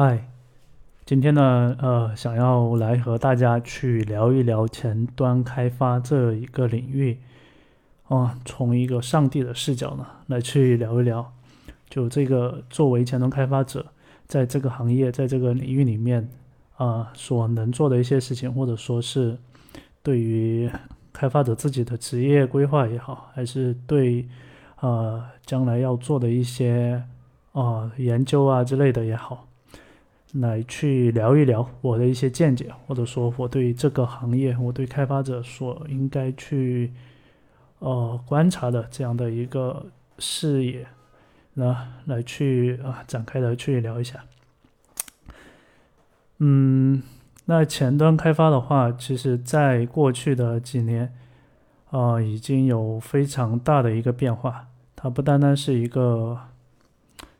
嗨，今天呢，呃，想要来和大家去聊一聊前端开发这一个领域，哦，从一个上帝的视角呢，来去聊一聊，就这个作为前端开发者，在这个行业，在这个领域里面，啊，所能做的一些事情，或者说是对于开发者自己的职业规划也好，还是对，呃，将来要做的一些，啊，研究啊之类的也好。来去聊一聊我的一些见解，或者说我对这个行业，我对开发者所应该去呃观察的这样的一个视野，那来去啊展开的去聊一下。嗯，那前端开发的话，其实在过去的几年啊已经有非常大的一个变化，它不单单是一个。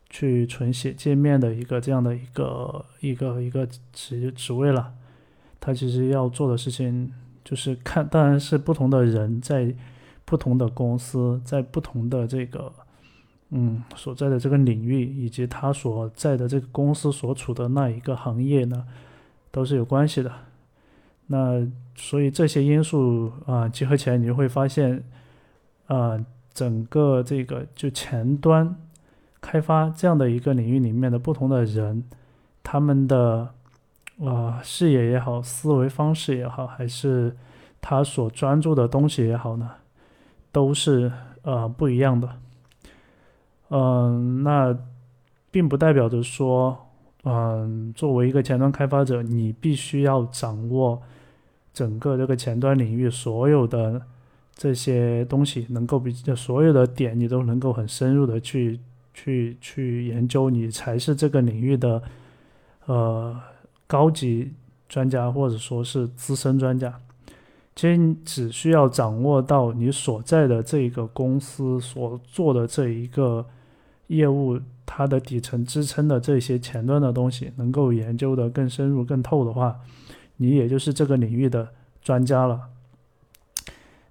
去纯写界面的一个这样的一个一个一个职职位了，他其实要做的事情就是看，当然是不同的人在不同的公司，在不同的这个嗯所在的这个领域，以及他所在的这个公司所处的那一个行业呢，都是有关系的。那所以这些因素啊结合起来，你就会发现，啊整个这个就前端。开发这样的一个领域里面的不同的人，他们的啊视野也好，思维方式也好，还是他所专注的东西也好呢，都是呃不一样的。嗯，那并不代表着说，嗯，作为一个前端开发者，你必须要掌握整个这个前端领域所有的这些东西，能够比所有的点你都能够很深入的去。去去研究，你才是这个领域的呃高级专家，或者说是资深专家。其实你只需要掌握到你所在的这个公司所做的这一个业务，它的底层支撑的这些前端的东西，能够研究的更深入、更透的话，你也就是这个领域的专家了。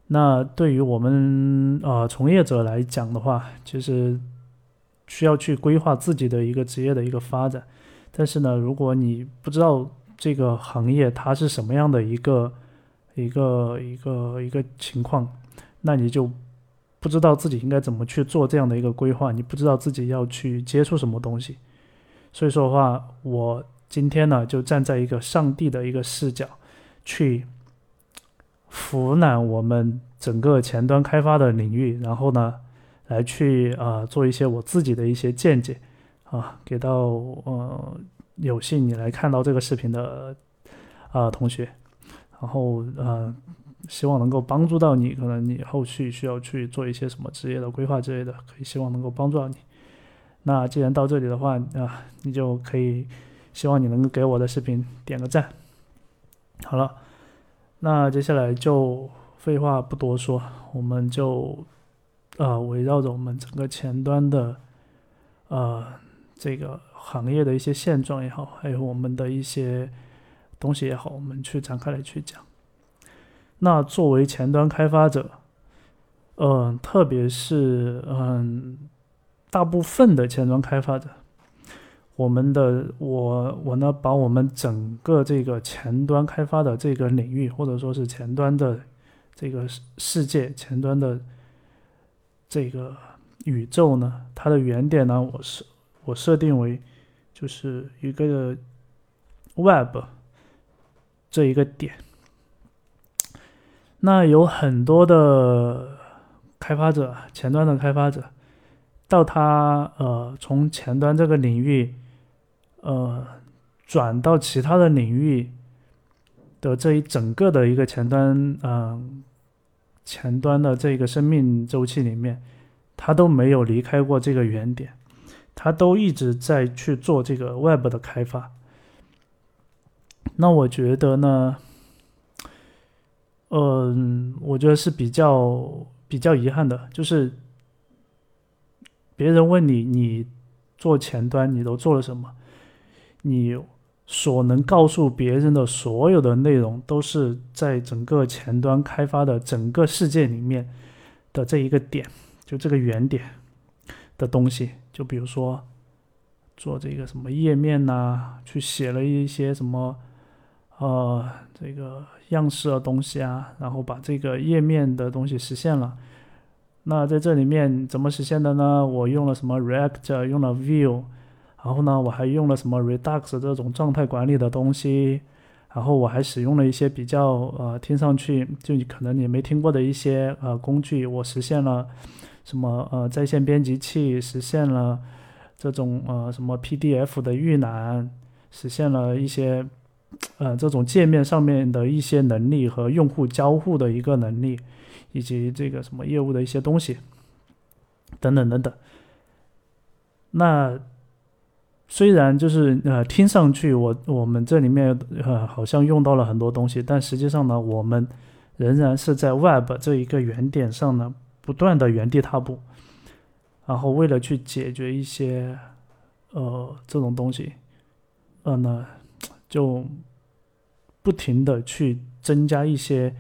那对于我们呃从业者来讲的话，其实。需要去规划自己的一个职业的一个发展，但是呢，如果你不知道这个行业它是什么样的一个一个一个一个情况，那你就不知道自己应该怎么去做这样的一个规划，你不知道自己要去接触什么东西。所以说的话，我今天呢就站在一个上帝的一个视角去俯览我们整个前端开发的领域，然后呢。来去啊，做一些我自己的一些见解啊，给到呃有幸你来看到这个视频的啊同学，然后呃希望能够帮助到你，可能你后续需要去做一些什么职业的规划之类的，可以希望能够帮助到你。那既然到这里的话啊，你就可以希望你能够给我的视频点个赞。好了，那接下来就废话不多说，我们就。呃，围绕着我们整个前端的，呃，这个行业的一些现状也好，还有我们的一些东西也好，我们去展开来去讲。那作为前端开发者，嗯，特别是嗯，大部分的前端开发者，我们的我我呢，把我们整个这个前端开发的这个领域，或者说是前端的这个世界，前端的。这个宇宙呢，它的原点呢，我是我设定为就是一个 Web 这一个点。那有很多的开发者，前端的开发者，到他呃从前端这个领域呃转到其他的领域的这一整个的一个前端嗯。前端的这个生命周期里面，它都没有离开过这个原点，它都一直在去做这个 Web 的开发。那我觉得呢，嗯，我觉得是比较比较遗憾的，就是别人问你，你做前端你都做了什么，你。所能告诉别人的所有的内容，都是在整个前端开发的整个世界里面的这一个点，就这个原点的东西。就比如说做这个什么页面呐，去写了一些什么呃这个样式的东西啊，然后把这个页面的东西实现了。那在这里面怎么实现的呢？我用了什么 React，用了 Vue，然后呢，我还用了什么 Redux 这种状态管理的东西，然后我还使用了一些比较呃听上去就你可能你没听过的一些呃工具，我实现了什么呃在线编辑器，实现了这种呃什么 PDF 的预览，实现了一些呃这种界面上面的一些能力和用户交互的一个能力。以及这个什么业务的一些东西，等等等等。那虽然就是呃听上去我我们这里面呃好像用到了很多东西，但实际上呢，我们仍然是在 Web 这一个原点上呢不断的原地踏步。然后为了去解决一些呃这种东西，呃呢就不停的去增加一些。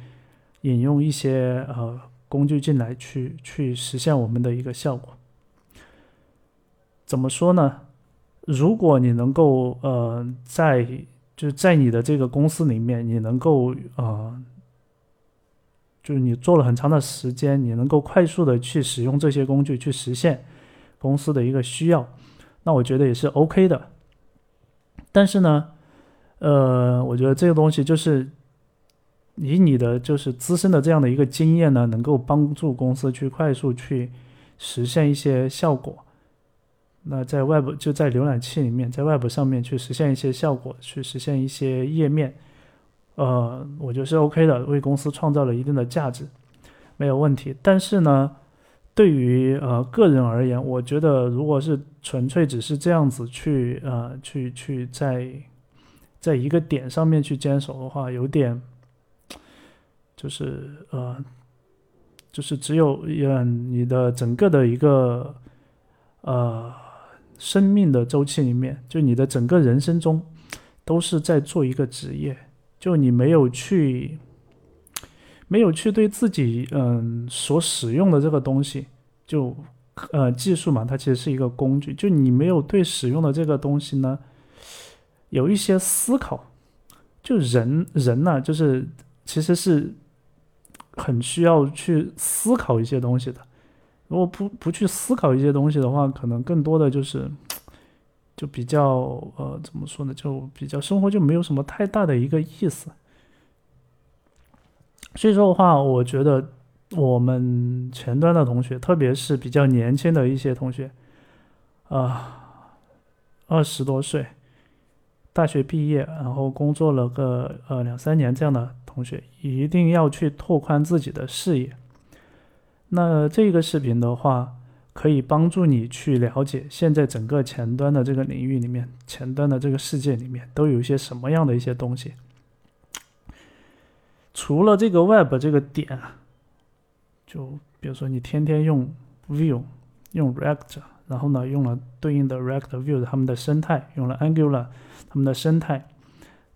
引用一些呃工具进来，去去实现我们的一个效果。怎么说呢？如果你能够呃在就是在你的这个公司里面，你能够呃就是你做了很长的时间，你能够快速的去使用这些工具去实现公司的一个需要，那我觉得也是 OK 的。但是呢，呃，我觉得这个东西就是。以你的就是资深的这样的一个经验呢，能够帮助公司去快速去实现一些效果。那在 Web 就在浏览器里面，在 Web 上面去实现一些效果，去实现一些页面，呃，我觉得是 OK 的，为公司创造了一定的价值，没有问题。但是呢，对于呃个人而言，我觉得如果是纯粹只是这样子去呃去去在在一个点上面去坚守的话，有点。就是呃，就是只有嗯，你的整个的一个呃生命的周期里面，就你的整个人生中，都是在做一个职业，就你没有去没有去对自己嗯所使用的这个东西，就呃技术嘛，它其实是一个工具，就你没有对使用的这个东西呢有一些思考，就人人呢，就是其实是。很需要去思考一些东西的，如果不不去思考一些东西的话，可能更多的就是，就比较呃，怎么说呢？就比较生活就没有什么太大的一个意思。所以说的话，我觉得我们前端的同学，特别是比较年轻的一些同学，啊，二十多岁，大学毕业，然后工作了个呃两三年这样的。同学一定要去拓宽自己的视野。那这个视频的话，可以帮助你去了解现在整个前端的这个领域里面，前端的这个世界里面都有一些什么样的一些东西。除了这个 Web 这个点，就比如说你天天用 Vue，用 React，然后呢用了对应的 React View 他们的生态，用了 Angular 他们的生态，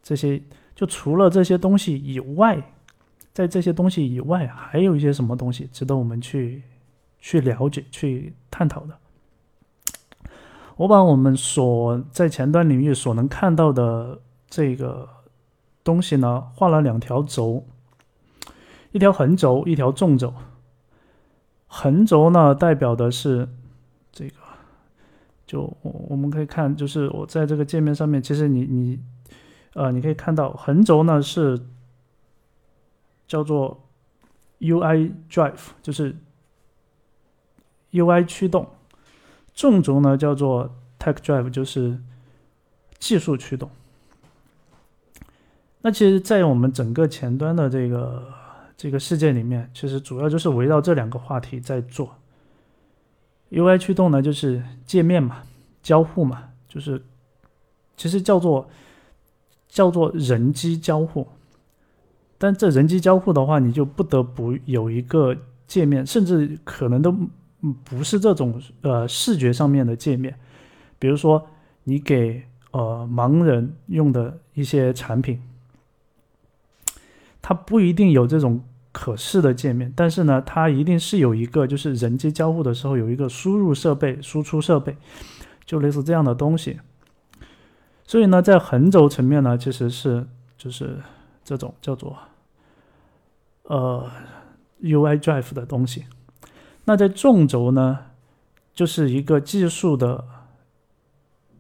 这些。就除了这些东西以外，在这些东西以外，还有一些什么东西值得我们去去了解、去探讨的？我把我们所在前端领域所能看到的这个东西呢，画了两条轴，一条横轴，一条纵轴。横轴呢，代表的是这个，就我我们可以看，就是我在这个界面上面，其实你你。呃，你可以看到横轴呢是叫做 UI Drive，就是 UI 驱动；纵轴呢叫做 Tech Drive，就是技术驱动。那其实，在我们整个前端的这个这个世界里面，其实主要就是围绕这两个话题在做。UI 驱动呢，就是界面嘛，交互嘛，就是其实叫做。叫做人机交互，但这人机交互的话，你就不得不有一个界面，甚至可能都不是这种呃视觉上面的界面。比如说，你给呃盲人用的一些产品，它不一定有这种可视的界面，但是呢，它一定是有一个就是人机交互的时候有一个输入设备、输出设备。就类似这样的东西。所以呢，在横轴层面呢，其实是就是这种叫做呃 UI Drive 的东西。那在纵轴呢，就是一个技术的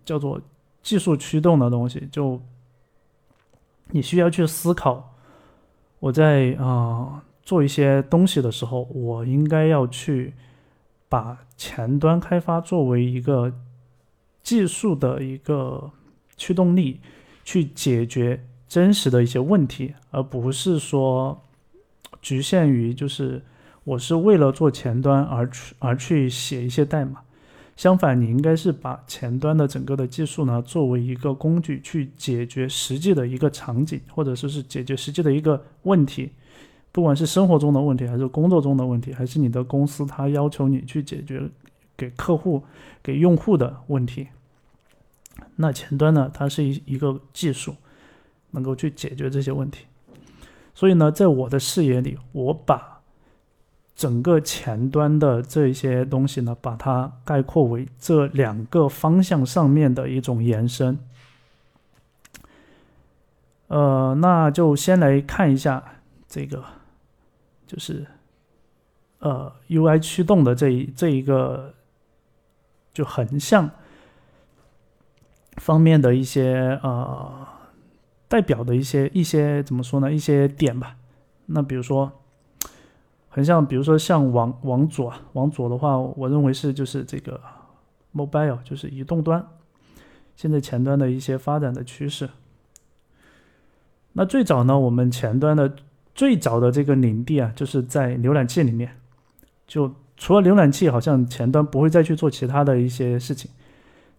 叫做技术驱动的东西，就你需要去思考，我在啊做一些东西的时候，我应该要去把前端开发作为一个技术的一个驱动力，去解决真实的一些问题，而不是说局限于就是。我是为了做前端而去而去写一些代码，相反，你应该是把前端的整个的技术呢作为一个工具去解决实际的一个场景，或者说是解决实际的一个问题，不管是生活中的问题，还是工作中的问题，还是你的公司它要求你去解决给客户、给用户的问题，那前端呢，它是一一个技术，能够去解决这些问题。所以呢，在我的视野里，我把整个前端的这些东西呢，把它概括为这两个方向上面的一种延伸。呃，那就先来看一下这个，就是呃 UI 驱动的这一这一个就横向方面的一些呃代表的一些一些怎么说呢？一些点吧。那比如说。很像，比如说像往往左，往左的话，我认为是就是这个 mobile，就是移动端，现在前端的一些发展的趋势。那最早呢，我们前端的最早的这个领地啊，就是在浏览器里面，就除了浏览器，好像前端不会再去做其他的一些事情。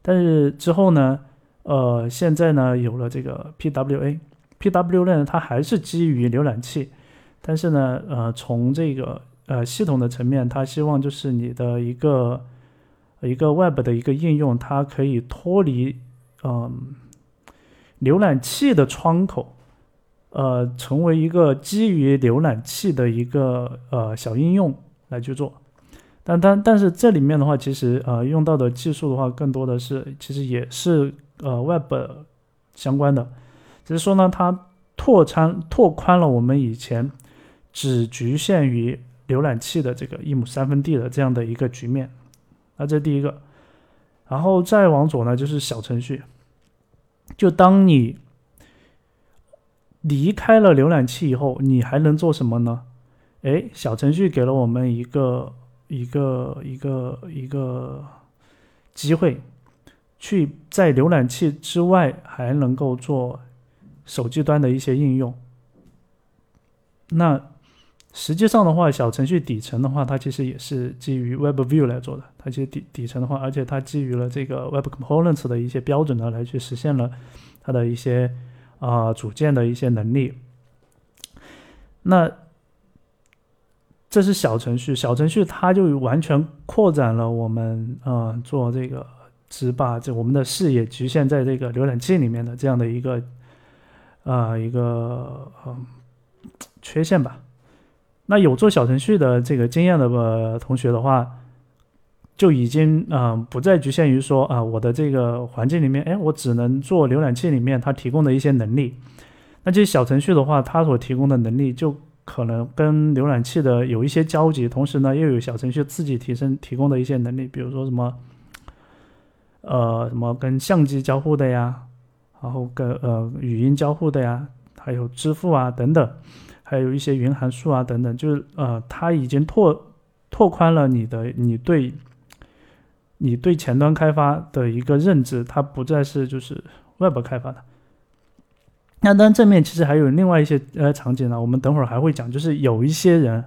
但是之后呢，呃，现在呢有了这个 PWA，PWA 呢它还是基于浏览器。但是呢，呃，从这个呃系统的层面，它希望就是你的一个一个 Web 的一个应用，它可以脱离嗯浏览器的窗口，呃，成为一个基于浏览器的一个呃小应用来去做。但但但是这里面的话，其实呃用到的技术的话，更多的是其实也是呃 Web 相关的，只是说呢，它拓宽拓宽了我们以前。只局限于浏览器的这个一亩三分地的这样的一个局面，那这第一个，然后再往左呢就是小程序，就当你离开了浏览器以后，你还能做什么呢？哎，小程序给了我们一个一个一个一个机会，去在浏览器之外还能够做手机端的一些应用，那。实际上的话，小程序底层的话，它其实也是基于 Web View 来做的。它其实底底层的话，而且它基于了这个 Web Components 的一些标准呢，来去实现了它的一些啊组件的一些能力。那这是小程序，小程序它就完全扩展了我们啊做这个，只把这我们的视野局限在这个浏览器里面的这样的一个啊一个嗯缺陷吧。那有做小程序的这个经验的呃同学的话，就已经嗯不再局限于说啊我的这个环境里面，哎我只能做浏览器里面它提供的一些能力。那这些小程序的话，它所提供的能力就可能跟浏览器的有一些交集，同时呢又有小程序自己提升提供的一些能力，比如说什么呃什么跟相机交互的呀，然后跟呃语音交互的呀，还有支付啊等等。还有一些云函数啊等等，就是呃，它已经拓拓宽了你的你对你对前端开发的一个认知，它不再是就是 Web 开发的。那当然正面其实还有另外一些呃场景呢，我们等会儿还会讲，就是有一些人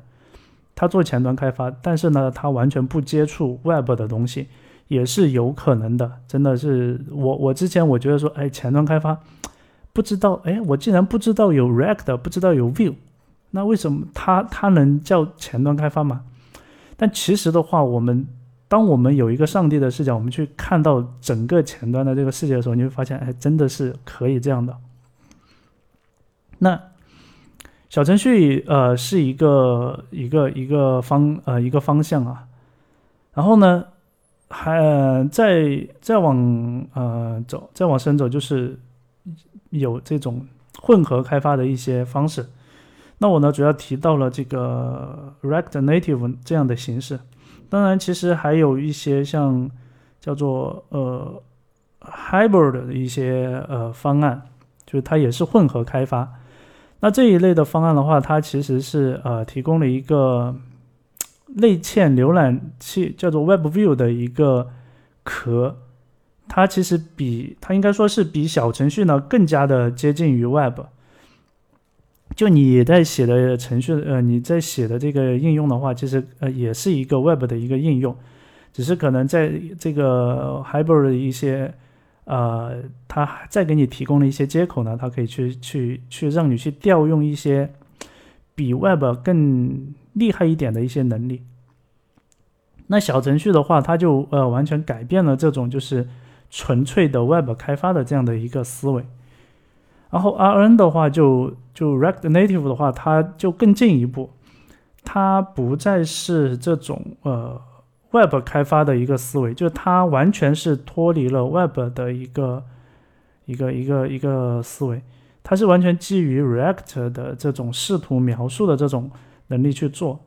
他做前端开发，但是呢他完全不接触 Web 的东西，也是有可能的。真的是我我之前我觉得说，哎，前端开发不知道，哎，我竟然不知道有 React，不知道有 View，。那为什么它它能叫前端开发吗？但其实的话，我们当我们有一个上帝的视角，我们去看到整个前端的这个世界的时候，你会发现，哎，真的是可以这样的。那小程序呃是一个一个一个方呃一个方向啊。然后呢，还再再往呃走，再往深走，就是有这种混合开发的一些方式。那我呢，主要提到了这个 React Native 这样的形式。当然，其实还有一些像叫做呃 Hybrid 的一些呃方案，就是它也是混合开发。那这一类的方案的话，它其实是呃提供了一个内嵌浏览器，叫做 WebView 的一个壳。它其实比它应该说是比小程序呢更加的接近于 Web。就你在写的程序，呃，你在写的这个应用的话，其实呃也是一个 Web 的一个应用，只是可能在这个 Hybrid 的一些。呃，它再给你提供了一些接口呢，它可以去去去让你去调用一些比 Web 更厉害一点的一些能力。那小程序的话，它就呃完全改变了这种就是纯粹的 Web 开发的这样的一个思维。然后 RN 的话，就就 React Native 的话，它就更进一步，它不再是这种呃。Web 开发的一个思维，就它完全是脱离了 Web 的一个一个一个一个思维，它是完全基于 React 的这种视图描述的这种能力去做。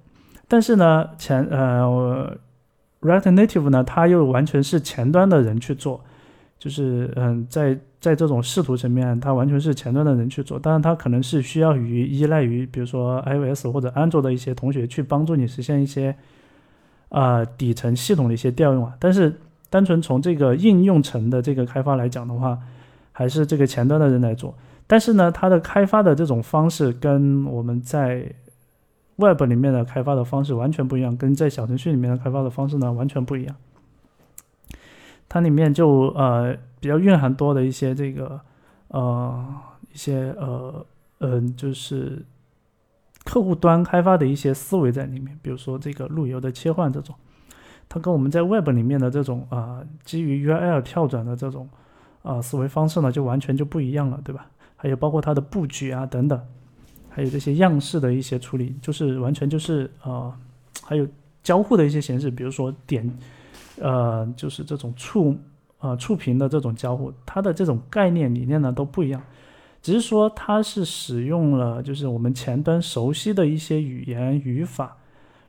但是呢，前呃 React Native 呢，它又完全是前端的人去做，就是嗯，在在这种视图层面，它完全是前端的人去做。当然，它可能是需要于依赖于，比如说 iOS 或者安卓的一些同学去帮助你实现一些。啊，底层系统的一些调用啊，但是单纯从这个应用层的这个开发来讲的话，还是这个前端的人来做。但是呢，它的开发的这种方式跟我们在 Web 里面的开发的方式完全不一样，跟在小程序里面的开发的方式呢完全不一样。它里面就呃比较蕴含多的一些这个呃一些呃嗯就是。客户端开发的一些思维在里面，比如说这个路由的切换这种，它跟我们在 Web 里面的这种啊基于 URL 跳转的这种啊思维方式呢，就完全就不一样了，对吧？还有包括它的布局啊等等，还有这些样式的一些处理，就是完全就是呃，还有交互的一些形式，比如说点呃，就是这种触啊触屏的这种交互，它的这种概念理念呢都不一样。只是说它是使用了就是我们前端熟悉的一些语言语法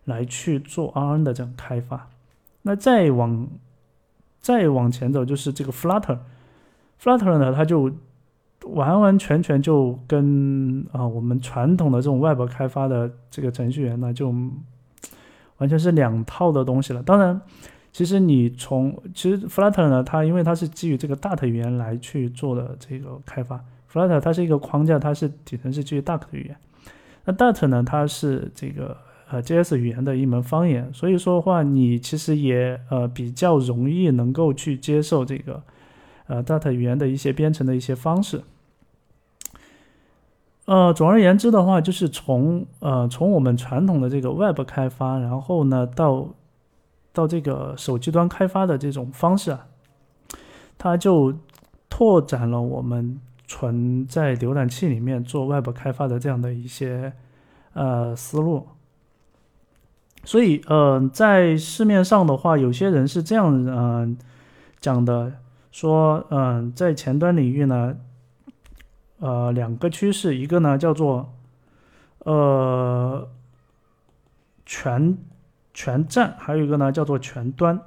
来去做 RN 的这种开发。那再往再往前走就是这个 Flutter，Flutter 呢它就完完全全就跟啊我们传统的这种 Web 开发的这个程序员呢就完全是两套的东西了。当然，其实你从其实 Flutter 呢它因为它是基于这个 Dart 语言来去做的这个开发。Flutter 它是一个框架，它是底层是基于 Dart 语言。那 Dart 呢，它是这个呃 JS 语言的一门方言，所以说的话，你其实也呃比较容易能够去接受这个呃 Dart 语言的一些编程的一些方式。呃，总而言之的话，就是从呃从我们传统的这个 Web 开发，然后呢到到这个手机端开发的这种方式啊，它就拓展了我们。存在浏览器里面做 Web 开发的这样的一些呃思路，所以呃，在市面上的话，有些人是这样嗯讲的，说嗯，在前端领域呢，呃，两个趋势，一个呢叫做呃全全站，还有一个呢叫做全端。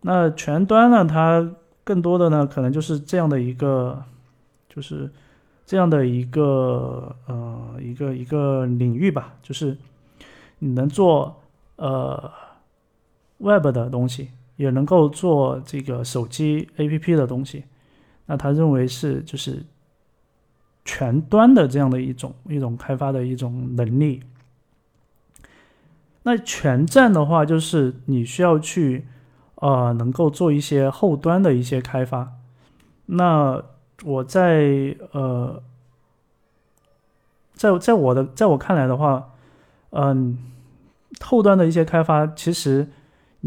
那全端呢，它更多的呢，可能就是这样的一个。就是这样的一个呃一个一个领域吧，就是你能做呃 Web 的东西，也能够做这个手机 APP 的东西，那他认为是就是全端的这样的一种一种开发的一种能力。那全站的话，就是你需要去呃能够做一些后端的一些开发，那。我在呃，在在我的在我看来的话，嗯，后端的一些开发，其实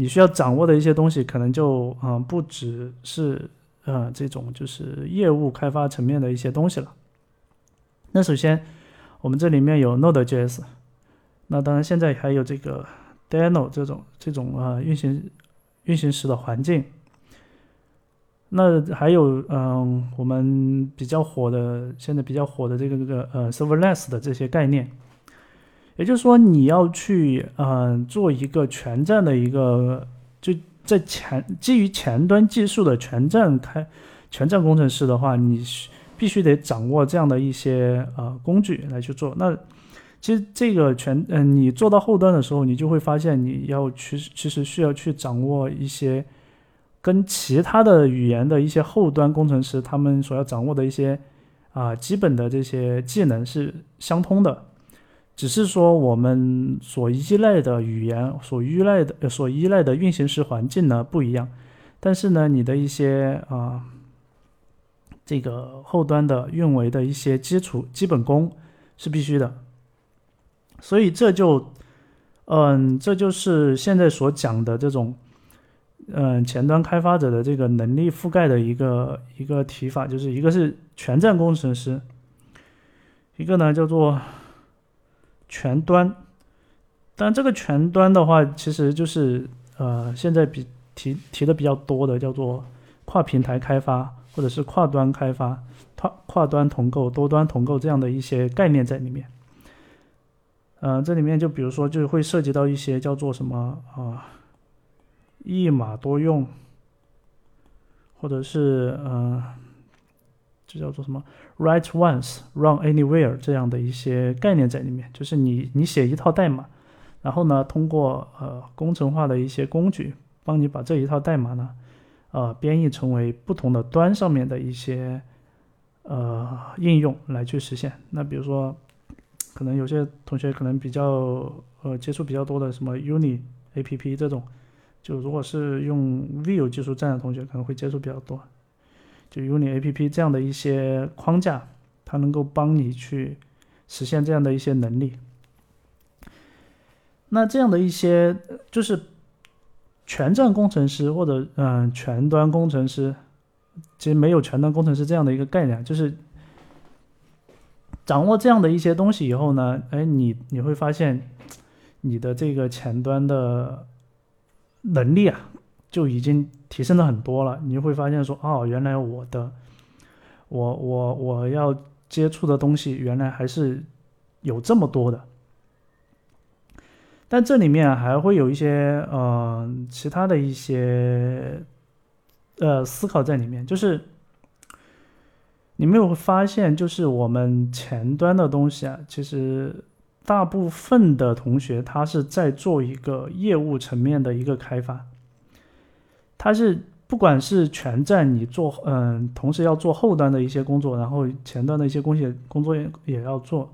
你需要掌握的一些东西，可能就嗯不只是呃这种就是业务开发层面的一些东西了。那首先，我们这里面有 Node.js，那当然现在还有这个 Deno 这种这种啊运行运行时的环境。那还有，嗯，我们比较火的，现在比较火的这个这个呃，serverless 的这些概念，也就是说，你要去，嗯，做一个全站的一个，就在前基于前端技术的全站开全站工程师的话，你必须得掌握这样的一些呃工具来去做。那其实这个全，嗯，你做到后端的时候，你就会发现你要去，其实需要去掌握一些。跟其他的语言的一些后端工程师，他们所要掌握的一些啊基本的这些技能是相通的，只是说我们所依赖的语言、所依赖的、所依赖的运行时环境呢不一样，但是呢，你的一些啊这个后端的运维的一些基础基本功是必须的，所以这就嗯，这就是现在所讲的这种。嗯，前端开发者的这个能力覆盖的一个一个提法，就是一个是全站工程师，一个呢叫做全端。但这个全端的话，其实就是呃，现在比提提的比较多的叫做跨平台开发，或者是跨端开发、跨跨端同构、多端同构这样的一些概念在里面。嗯，这里面就比如说，就会涉及到一些叫做什么啊？一码多用，或者是嗯，这叫做什么？Write once, run anywhere 这样的一些概念在里面。就是你你写一套代码，然后呢，通过呃工程化的一些工具，帮你把这一套代码呢，呃编译成为不同的端上面的一些呃应用来去实现。那比如说，可能有些同学可能比较呃接触比较多的什么 Uni A P P 这种。就如果是用 Vue 技术站的同学，可能会接触比较多。就 Uni A P P 这样的一些框架，它能够帮你去实现这样的一些能力。那这样的一些就是全站工程师或者嗯全端工程师，其实没有全端工程师这样的一个概念，就是掌握这样的一些东西以后呢，哎，你你会发现你的这个前端的。能力啊，就已经提升了很多了。你会发现说，哦，原来我的，我我我要接触的东西，原来还是有这么多的。但这里面还会有一些呃其他的一些呃思考在里面，就是你没有发现，就是我们前端的东西啊，其实。大部分的同学，他是在做一个业务层面的一个开发，他是不管是全站你做，嗯，同时要做后端的一些工作，然后前端的一些工作工作也也要做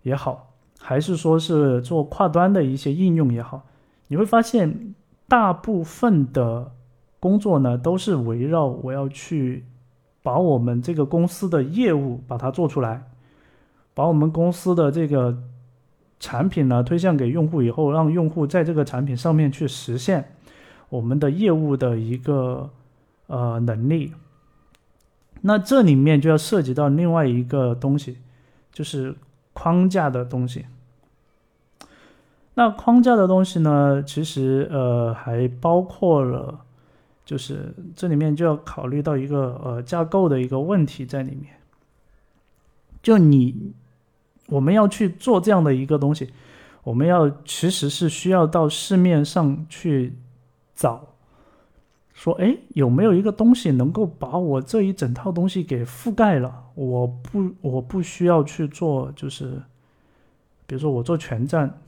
也好，还是说是做跨端的一些应用也好，你会发现大部分的工作呢，都是围绕我要去把我们这个公司的业务把它做出来，把我们公司的这个。产品呢推向给用户以后，让用户在这个产品上面去实现我们的业务的一个呃能力。那这里面就要涉及到另外一个东西，就是框架的东西。那框架的东西呢，其实呃还包括了，就是这里面就要考虑到一个呃架构的一个问题在里面，就你。我们要去做这样的一个东西，我们要其实是需要到市面上去找，说，哎，有没有一个东西能够把我这一整套东西给覆盖了？我不，我不需要去做，就是，比如说我做全站，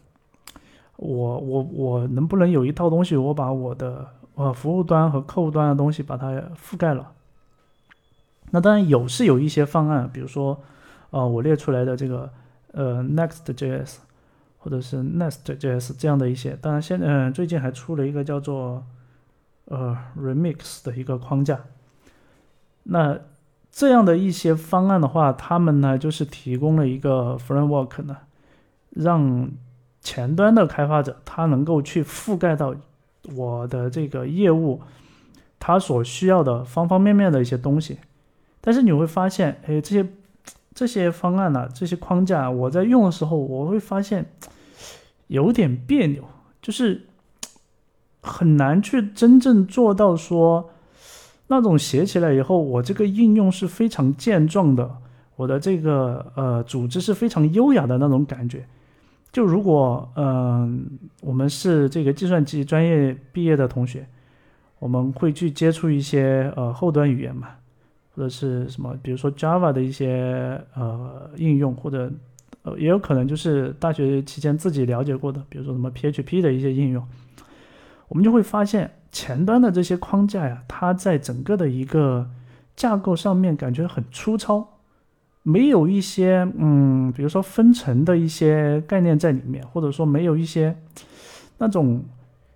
我我我能不能有一套东西，我把我的呃服务端和客户端的东西把它覆盖了？那当然有，是有一些方案，比如说，呃，我列出来的这个。呃，Next.js 或者是 Nest.js 这样的一些，当然现嗯最近还出了一个叫做呃 Remix 的一个框架。那这样的一些方案的话，他们呢就是提供了一个 framework 呢，让前端的开发者他能够去覆盖到我的这个业务，他所需要的方方面面的一些东西。但是你会发现，哎，这些。这些方案呢，这些框架，我在用的时候，我会发现有点别扭，就是 很难去真正做到说，那种写起来以后，我这个应用是非常健壮的，我的这个呃组织是非常优雅的那种感觉。就如果嗯，我们是这个计算机专业毕业的同学，我们会去接触一些呃后端语言嘛，或者是什么，比如说 Java 的一些呃应用，或者也有可能就是大学期间自己了解过的，比如说什么 PHP 的一些应用。我们就会发现，前端的这些框架呀，它在整个的一个架构上面感觉很粗糙，没有一些嗯，比如说分层的一些概念在里面，或者说没有一些那种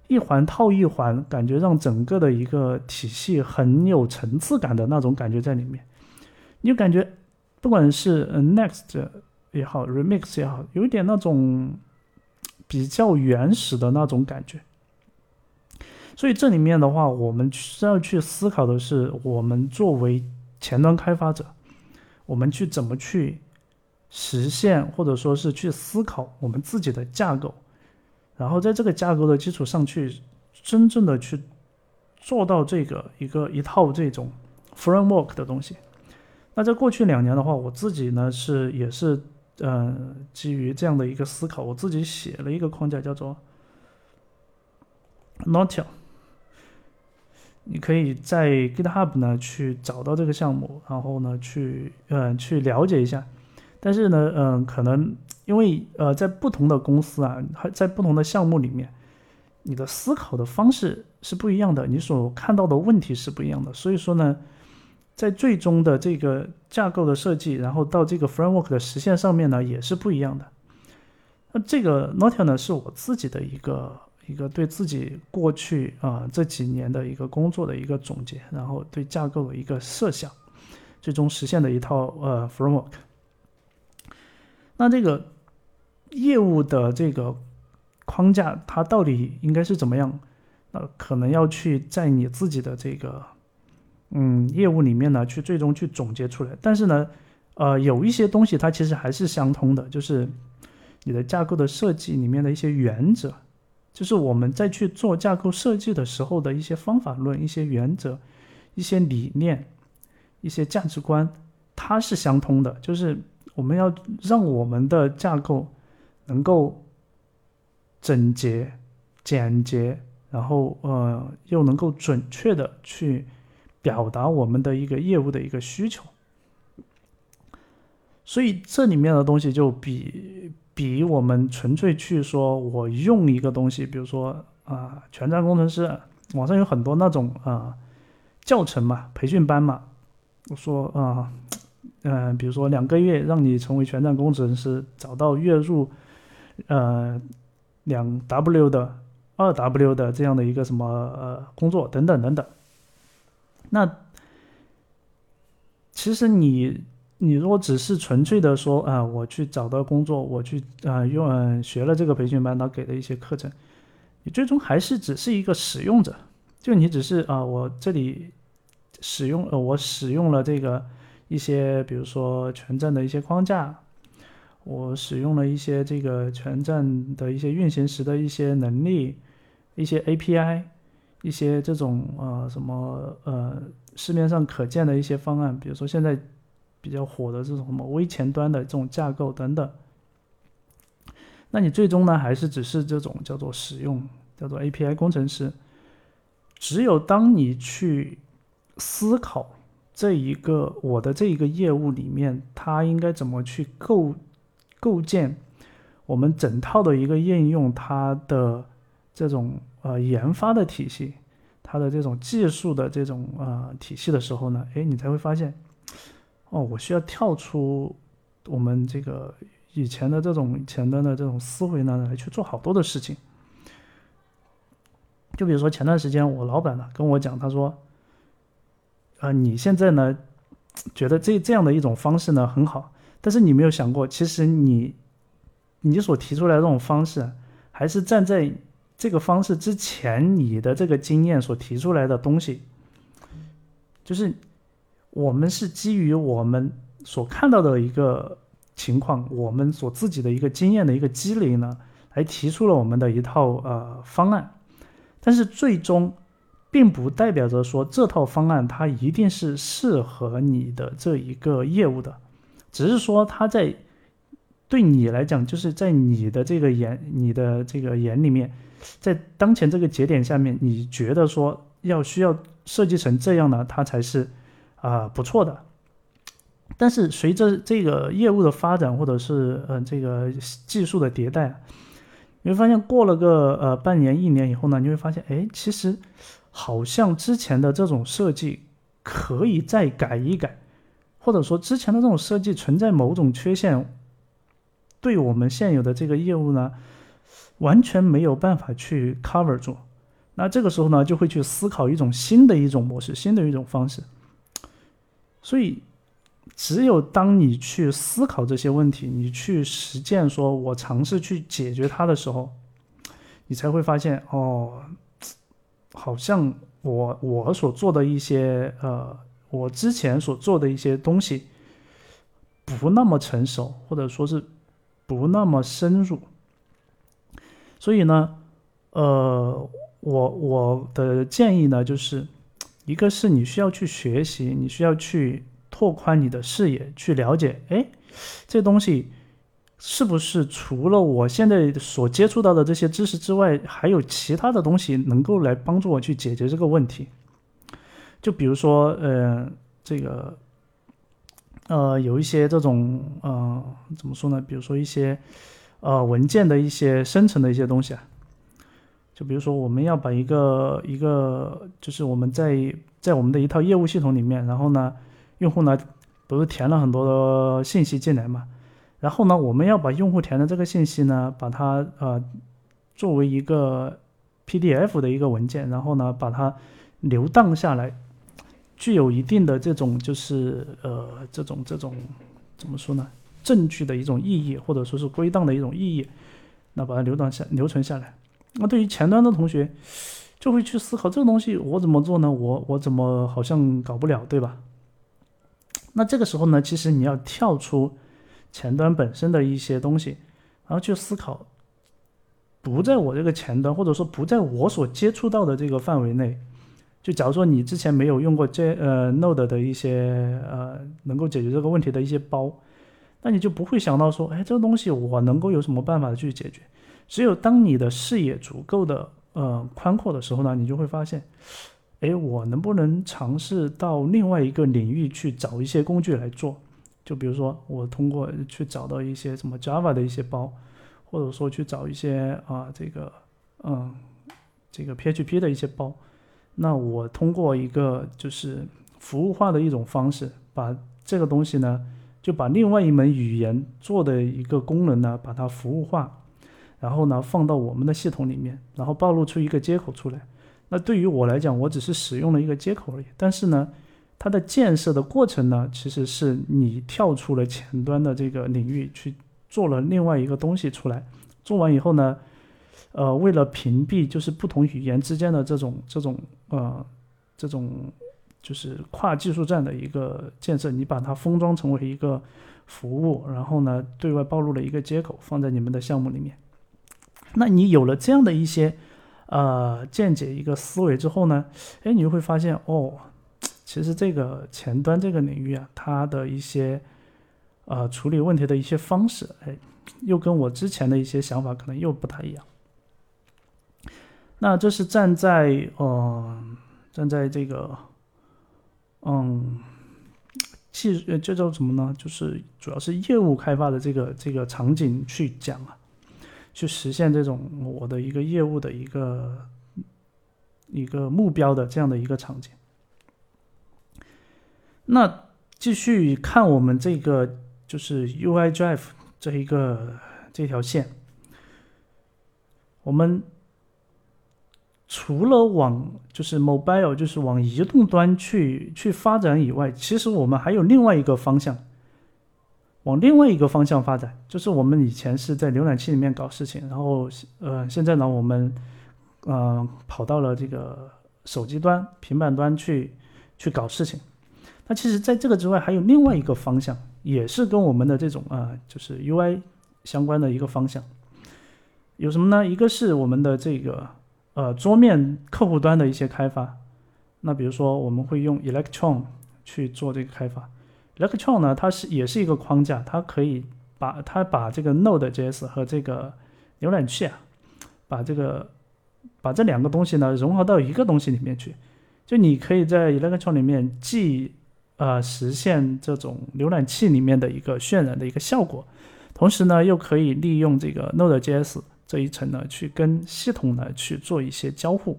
一环套一环，感觉让整个的一个体系很有层次感的那种感觉在里面。你就感觉，不管是 Next 也好，Remix 也好，有一点那种比较原始的那种感觉。所以这里面的话，我们需要去思考的是，我们作为前端开发者，我们去怎么去实现，或者说是去思考我们自己的架构，然后在这个架构的基础上去真正的去做到这个一个一套这种 framework 的东西。那在过去两年的话，我自己呢是也是呃基于这样的一个思考，我自己写了一个框架叫做 Notion。你可以在 GitHub 呢去找到这个项目，然后呢去嗯去了解一下。但是呢，嗯，可能因为呃在不同的公司啊，还在不同的项目里面，你的思考的方式是不一样的，你所看到的问题是不一样的。所以说呢，在最终的这个架构的设计，然后到这个 framework 的实现上面呢，也是不一样的。那这个 Notion 呢，是我自己的一个。一个对自己过去啊这几年的一个工作的一个总结，然后对架构的一个设想，最终实现的一套呃 framework。那这个业务的这个框架，它到底应该是怎么样？呃，可能要去在你自己的这个嗯业务里面呢，去最终去总结出来。但是呢，呃，有一些东西它其实还是相通的，就是你的架构的设计里面的一些原则。就是我们在去做架构设计的时候的一些方法论、一些原则、一些理念、一些价值观，它是相通的。就是我们要让我们的架构能够整洁、简洁，然后呃又能够准确的去表达我们的一个业务的一个需求。所以这里面的东西就比。比我们纯粹去说，我用一个东西，比如说啊，全站工程师，网上有很多那种啊教程嘛，培训班嘛。我说啊，嗯，比如说两个月让你成为全站工程师，找到月入呃两 W 的、二 W 的这样的一个什么呃工作等等等等。那其实你。你如果只是纯粹的说啊，我去找到工作，我去啊用学了这个培训班他给的一些课程，你最终还是只是一个使用者，就你只是啊，我这里使用呃，我使用了这个一些，比如说全站的一些框架，我使用了一些这个全站的一些运行时的一些能力，一些 API，一些这种呃什么呃市面上可见的一些方案，比如说现在。比较火的这种什么微前端的这种架构等等，那你最终呢还是只是这种叫做使用，叫做 API 工程师。只有当你去思考这一个我的这一个业务里面，它应该怎么去构构建我们整套的一个应用，它的这种呃研发的体系，它的这种技术的这种呃体系的时候呢，哎，你才会发现。哦，我需要跳出我们这个以前的这种前端的这种思维呢，来去做好多的事情。就比如说前段时间我老板呢跟我讲，他说：“啊，你现在呢觉得这这样的一种方式呢很好，但是你没有想过，其实你你所提出来这种方式，还是站在这个方式之前你的这个经验所提出来的东西，就是。”我们是基于我们所看到的一个情况，我们所自己的一个经验的一个积累呢，来提出了我们的一套呃方案。但是最终并不代表着说这套方案它一定是适合你的这一个业务的，只是说它在对你来讲，就是在你的这个眼、你的这个眼里面，在当前这个节点下面，你觉得说要需要设计成这样呢，它才是啊不错的。但是随着这个业务的发展，或者是呃这个技术的迭代，你会发现过了个呃半年、一年以后呢，你会发现，哎，其实好像之前的这种设计可以再改一改，或者说之前的这种设计存在某种缺陷，对我们现有的这个业务呢，完全没有办法去 cover 住。那这个时候呢，就会去思考一种新的一种模式，新的一种方式。所以。只有当你去思考这些问题，你去实践，说我尝试去解决它的时候，你才会发现，哦，好像我我所做的一些，呃，我之前所做的一些东西，不那么成熟，或者说是不那么深入。所以呢，呃，我我的建议呢，就是一个是你需要去学习，你需要去。拓宽你的视野，去了解，哎，这东西是不是除了我现在所接触到的这些知识之外，还有其他的东西能够来帮助我去解决这个问题？就比如说，呃，这个，呃，有一些这种，呃，怎么说呢？比如说一些，呃，文件的一些生成的一些东西啊，就比如说我们要把一个一个，就是我们在在我们的一套业务系统里面，然后呢。用户呢，不是填了很多的信息进来嘛？然后呢，我们要把用户填的这个信息呢，把它呃作为一个 PDF 的一个文件，然后呢，把它流荡下来，具有一定的这种就是呃这种这种怎么说呢？证据的一种意义，或者说是归档的一种意义，那把它流荡下留存下来。那对于前端的同学，就会去思考这个东西我怎么做呢？我我怎么好像搞不了，对吧？那这个时候呢，其实你要跳出前端本身的一些东西，然后去思考，不在我这个前端，或者说不在我所接触到的这个范围内。就假如说你之前没有用过这呃 Node 的一些呃能够解决这个问题的一些包，那你就不会想到说，哎，这个东西我能够有什么办法去解决？只有当你的视野足够的呃宽阔的时候呢，你就会发现。哎，我能不能尝试到另外一个领域去找一些工具来做？就比如说，我通过去找到一些什么 Java 的一些包，或者说去找一些啊这个嗯这个 PHP 的一些包，那我通过一个就是服务化的一种方式，把这个东西呢，就把另外一门语言做的一个功能呢，把它服务化，然后呢放到我们的系统里面，然后暴露出一个接口出来。那对于我来讲，我只是使用了一个接口而已。但是呢，它的建设的过程呢，其实是你跳出了前端的这个领域去做了另外一个东西出来。做完以后呢，呃，为了屏蔽就是不同语言之间的这种这种呃这种就是跨技术站的一个建设，你把它封装成为一个服务，然后呢，对外暴露了一个接口放在你们的项目里面。那你有了这样的一些。呃，见解一个思维之后呢，哎，你就会发现哦，其实这个前端这个领域啊，它的一些呃处理问题的一些方式，哎，又跟我之前的一些想法可能又不太一样。那这是站在呃站在这个嗯技呃这叫什么呢？就是主要是业务开发的这个这个场景去讲啊。去实现这种我的一个业务的一个一个目标的这样的一个场景。那继续看我们这个就是 UI Drive 这一个这条线，我们除了往就是 Mobile 就是往移动端去去发展以外，其实我们还有另外一个方向。往另外一个方向发展，就是我们以前是在浏览器里面搞事情，然后呃，现在呢，我们呃跑到了这个手机端、平板端去去搞事情。那其实，在这个之外，还有另外一个方向，也是跟我们的这种啊，就是 UI 相关的一个方向。有什么呢？一个是我们的这个呃桌面客户端的一些开发。那比如说我们会用 Electron 去做这个开发。Electron 呢，它是也是一个框架，它可以把它把这个 Node.js 和这个浏览器啊，把这个把这两个东西呢融合到一个东西里面去。就你可以在 Electron 里面既呃实现这种浏览器里面的一个渲染的一个效果。同时呢，又可以利用这个 Node.js 这一层呢，去跟系统呢去做一些交互，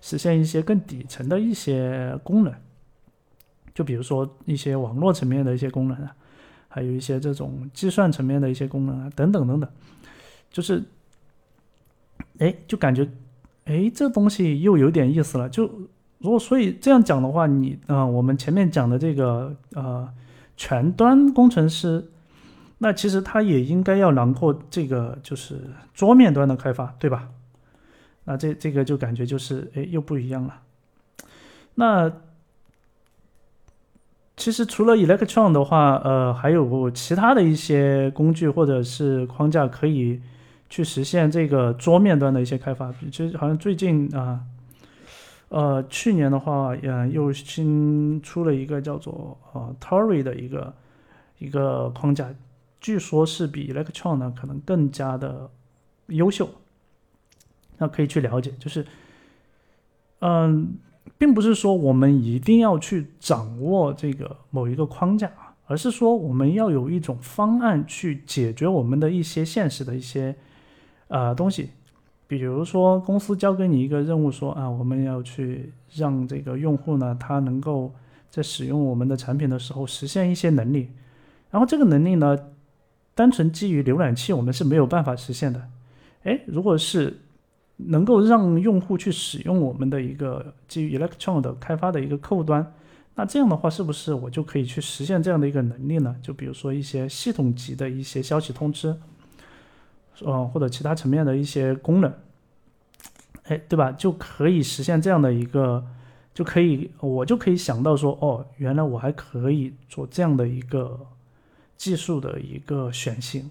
实现一些更底层的一些功能。就比如说一些网络层面的一些功能啊，还有一些这种计算层面的一些功能啊，等等等等。就是，哎，就感觉，哎，这东西又有点意思了。就如果所以这样讲的话，你啊，我们前面讲的这个呃，全端工程师。那其实它也应该要囊括这个，就是桌面端的开发，对吧？那这这个就感觉就是哎又不一样了。那其实除了 Electron 的话，呃，还有其他的一些工具或者是框架可以去实现这个桌面端的一些开发。其实好像最近啊，呃，去年的话，嗯，又新出了一个叫做呃 Tory 的一个一个框架。据说是比 Electron 呢可能更加的优秀，那可以去了解。就是，嗯，并不是说我们一定要去掌握这个某一个框架啊，而是说我们要有一种方案去解决我们的一些现实的一些呃东西。比如说，公司交给你一个任务，说啊，我们要去让这个用户呢，他能够在使用我们的产品的时候实现一些能力，然后这个能力呢。单纯基于浏览器，我们是没有办法实现的。哎，如果是能够让用户去使用我们的一个基于 Electron 的开发的一个客户端，那这样的话，是不是我就可以去实现这样的一个能力呢？就比如说一些系统级的一些消息通知，嗯，或者其他层面的一些功能，哎，对吧？就可以实现这样的一个，就可以我就可以想到说，哦，原来我还可以做这样的一个。技术的一个选型，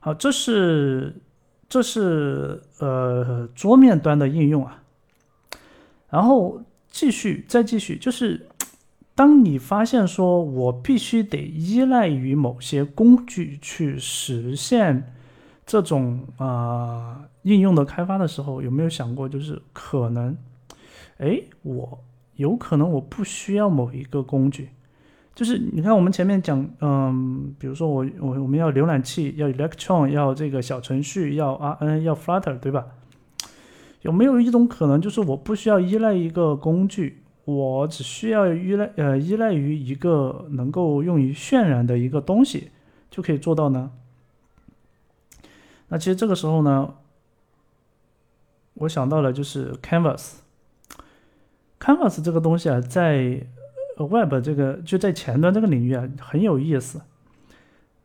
好，这是这是呃桌面端的应用啊，然后继续再继续，就是当你发现说我必须得依赖于某些工具去实现这种啊应用的开发的时候，有没有想过，就是可能，哎，我有可能我不需要某一个工具。就是你看，我们前面讲，嗯，比如说我我我们要浏览器，要 Electron，要这个小程序，要 RN，要 Flutter，对吧？有没有一种可能，就是我不需要依赖一个工具，我只需要依赖呃依赖于一个能够用于渲染的一个东西，就可以做到呢？那其实这个时候呢，我想到了就是 Canvas，Canvas 这个东西啊，在 Web 这个就在前端这个领域啊很有意思，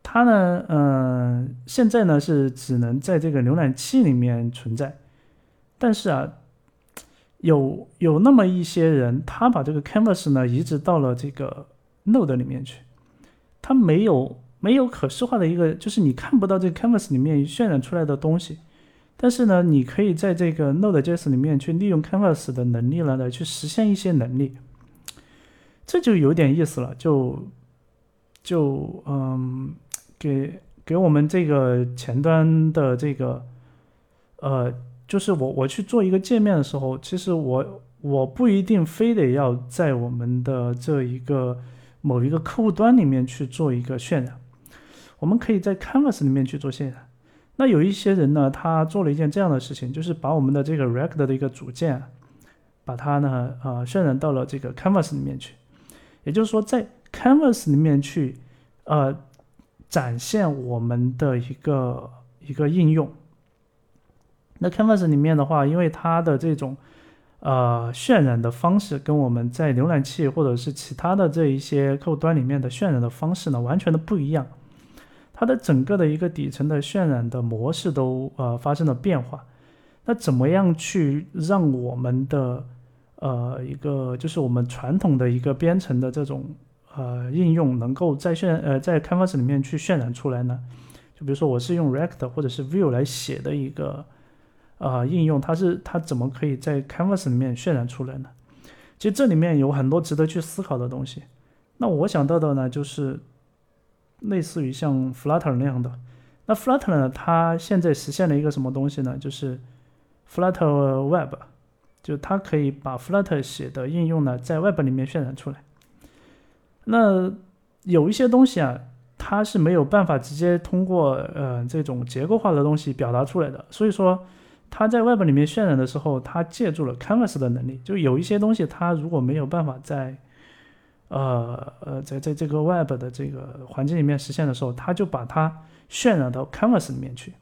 它呢，嗯，现在呢是只能在这个浏览器里面存在，但是啊，有有那么一些人，他把这个 Canvas 呢移植到了这个 Node 里面去，它没有没有可视化的一个，就是你看不到这个 Canvas 里面渲染出来的东西，但是呢，你可以在这个 Node.js 里面去利用 Canvas 的能力了来去实现一些能力。这就有点意思了，就就嗯，给给我们这个前端的这个，呃，就是我我去做一个界面的时候，其实我我不一定非得要在我们的这一个某一个客户端里面去做一个渲染，我们可以在 Canvas 里面去做渲染。那有一些人呢，他做了一件这样的事情，就是把我们的这个 React 的一个组件，把它呢，呃，渲染到了这个 Canvas 里面去。也就是说，在 Canvas 里面去，呃，展现我们的一个一个应用。那 Canvas 里面的话，因为它的这种呃渲染的方式跟我们在浏览器或者是其他的这一些客户端里面的渲染的方式呢，完全的不一样。它的整个的一个底层的渲染的模式都呃发生了变化。那怎么样去让我们的呃，一个就是我们传统的一个编程的这种呃应用，能够在渲呃在 Canvas 里面去渲染出来呢？就比如说我是用 React 或者是 view 来写的一个呃应用，它是它怎么可以在 Canvas 里面渲染出来呢？其实这里面有很多值得去思考的东西。那我想到的呢，就是类似于像 Flutter 那样的。那 Flutter 呢，它现在实现了一个什么东西呢？就是 Flutter Web，就它可以把 Flutter 写的应用呢，在 Web 里面渲染出来。那有一些东西啊，它是没有办法直接通过呃这种结构化的东西表达出来的。所以说，它在 Web 里面渲染的时候，它借助了 Canvas 的能力。就有一些东西，它如果没有办法在呃呃在在这个 Web 的这个环境里面实现的时候，它就把它渲染到 Canvas 里面去。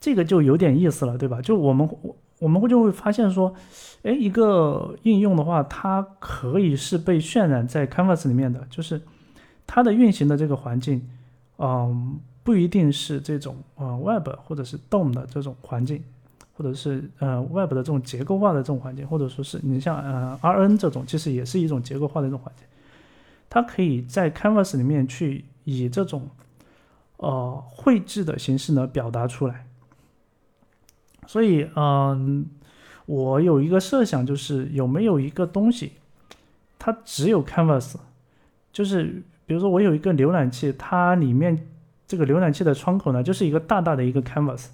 这个就有点意思了，对吧？就我们我我们会就会发现说。哎，一个应用的话，它可以是被渲染在 Canvas 里面的，就是它的运行的这个环境，嗯，不一定是这种呃 Web 或者是 DOM 的这种环境，或者是呃 Web 的这种结构化的这种环境，或者说是你像呃 RN 这种，其实也是一种结构化的一种环境，它可以在 Canvas 里面去以这种呃绘制的形式呢表达出来，所以嗯。我有一个设想，就是有没有一个东西，它只有 Canvas，就是比如说我有一个浏览器，它里面这个浏览器的窗口呢，就是一个大大的一个 Canvas，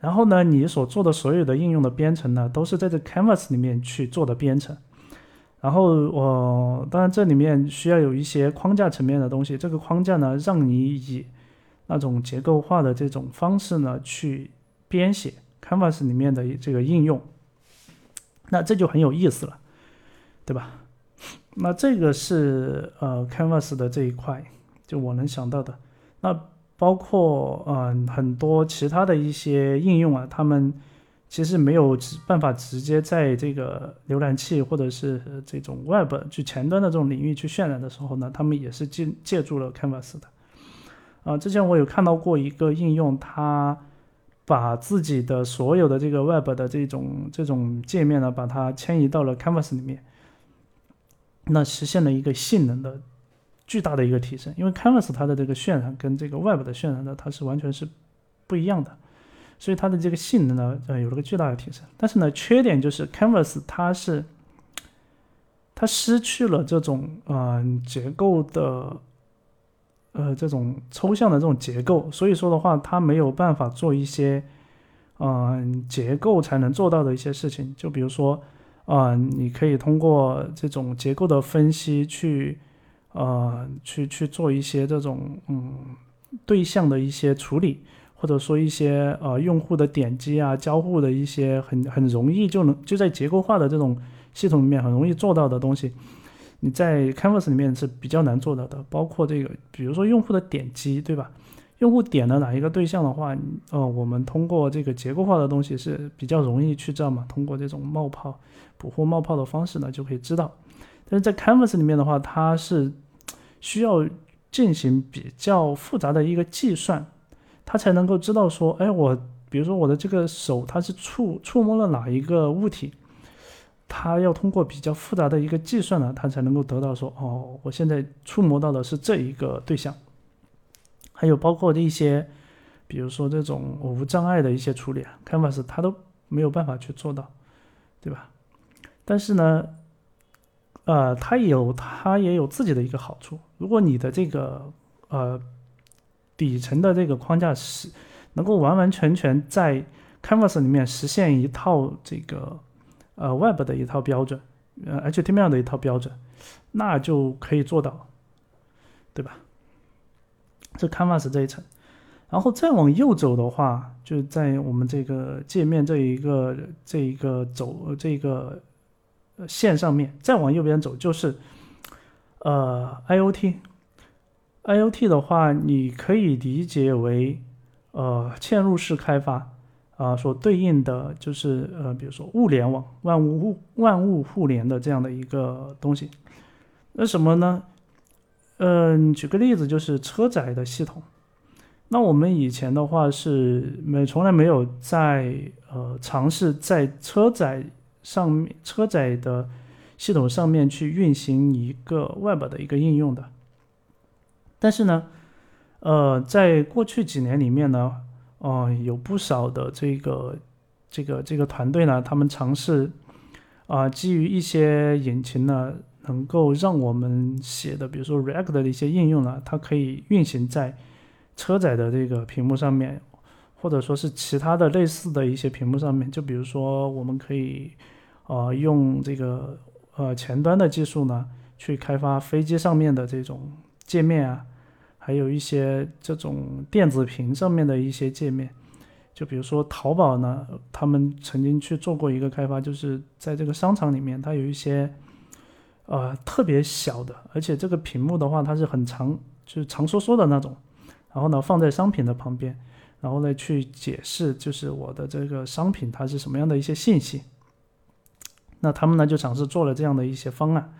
然后呢，你所做的所有的应用的编程呢，都是在这 Canvas 里面去做的编程，然后我当然这里面需要有一些框架层面的东西，这个框架呢，让你以那种结构化的这种方式呢去编写 Canvas 里面的这个应用。那这就很有意思了，对吧？那这个是呃，Canvas 的这一块，就我能想到的。那包括嗯很多其他的一些应用啊，他们其实没有办法直接在这个浏览器或者是这种 Web 去前端的这种领域去渲染的时候呢，他们也是借借助了 Canvas 的。啊，之前我有看到过一个应用，它。把自己的所有的这个 Web 的这种这种界面呢，把它迁移到了 Canvas 里面，那实现了一个性能的巨大的一个提升。因为 Canvas 它的这个渲染跟这个 Web 的渲染呢，它是完全是不一样的，所以它的这个性能呢，呃，有了个巨大的提升。但是呢，缺点就是 Canvas 它是它失去了这种嗯结构的。呃，这种抽象的这种结构，所以说的话，它没有办法做一些，嗯，结构才能做到的一些事情。就比如说，啊，你可以通过这种结构的分析去，呃，去去做一些这种，嗯，对象的一些处理，或者说一些呃用户的点击啊、交互的一些很很容易就能就在结构化的这种系统里面很容易做到的东西。你在 Canvas 里面是比较难做到的，包括这个，比如说用户的点击，对吧？用户点了哪一个对象的话，呃，我们通过这个结构化的东西是比较容易去知道嘛，通过这种冒泡、捕获冒泡的方式呢，就可以知道。但是在 Canvas 里面的话，它是需要进行比较复杂的一个计算，它才能够知道说，哎，我比如说我的这个手它是触触摸了哪一个物体。它要通过比较复杂的一个计算呢，它才能够得到说，哦，我现在触摸到的是这一个对象。还有包括一些，比如说这种无障碍的一些处理啊，Canvas 它都没有办法去做到，对吧？但是呢，呃，它有它也有自己的一个好处。如果你的这个呃底层的这个框架是能够完完全全在 Canvas 里面实现一套这个。呃，Web 的一套标准，呃，HTML 的一套标准，那就可以做到，对吧？这 Canvas 这一层，然后再往右走的话，就在我们这个界面这一个这一个走这个线上面，再往右边走就是呃 IOT，IOT 的话，你可以理解为呃嵌入式开发。啊，所对应的就是呃，比如说物联网、万物物万物互联的这样的一个东西。那什么呢？嗯，举个例子，就是车载的系统。那我们以前的话是没从来没有在呃尝试在车载上面车载的系统上面去运行一个 Web 的一个应用的。但是呢，呃，在过去几年里面呢。哦，有不少的这个这个这个团队呢，他们尝试啊，基于一些引擎呢，能够让我们写的，比如说 React 的一些应用呢，它可以运行在车载的这个屏幕上面，或者说是其他的类似的一些屏幕上面。就比如说，我们可以呃用这个呃前端的技术呢，去开发飞机上面的这种界面啊。还有一些这种电子屏上面的一些界面，就比如说淘宝呢，他们曾经去做过一个开发，就是在这个商场里面，它有一些呃特别小的，而且这个屏幕的话，它是很长，就是长缩缩的那种，然后呢放在商品的旁边，然后呢去解释就是我的这个商品它是什么样的一些信息。那他们呢就尝试做了这样的一些方案。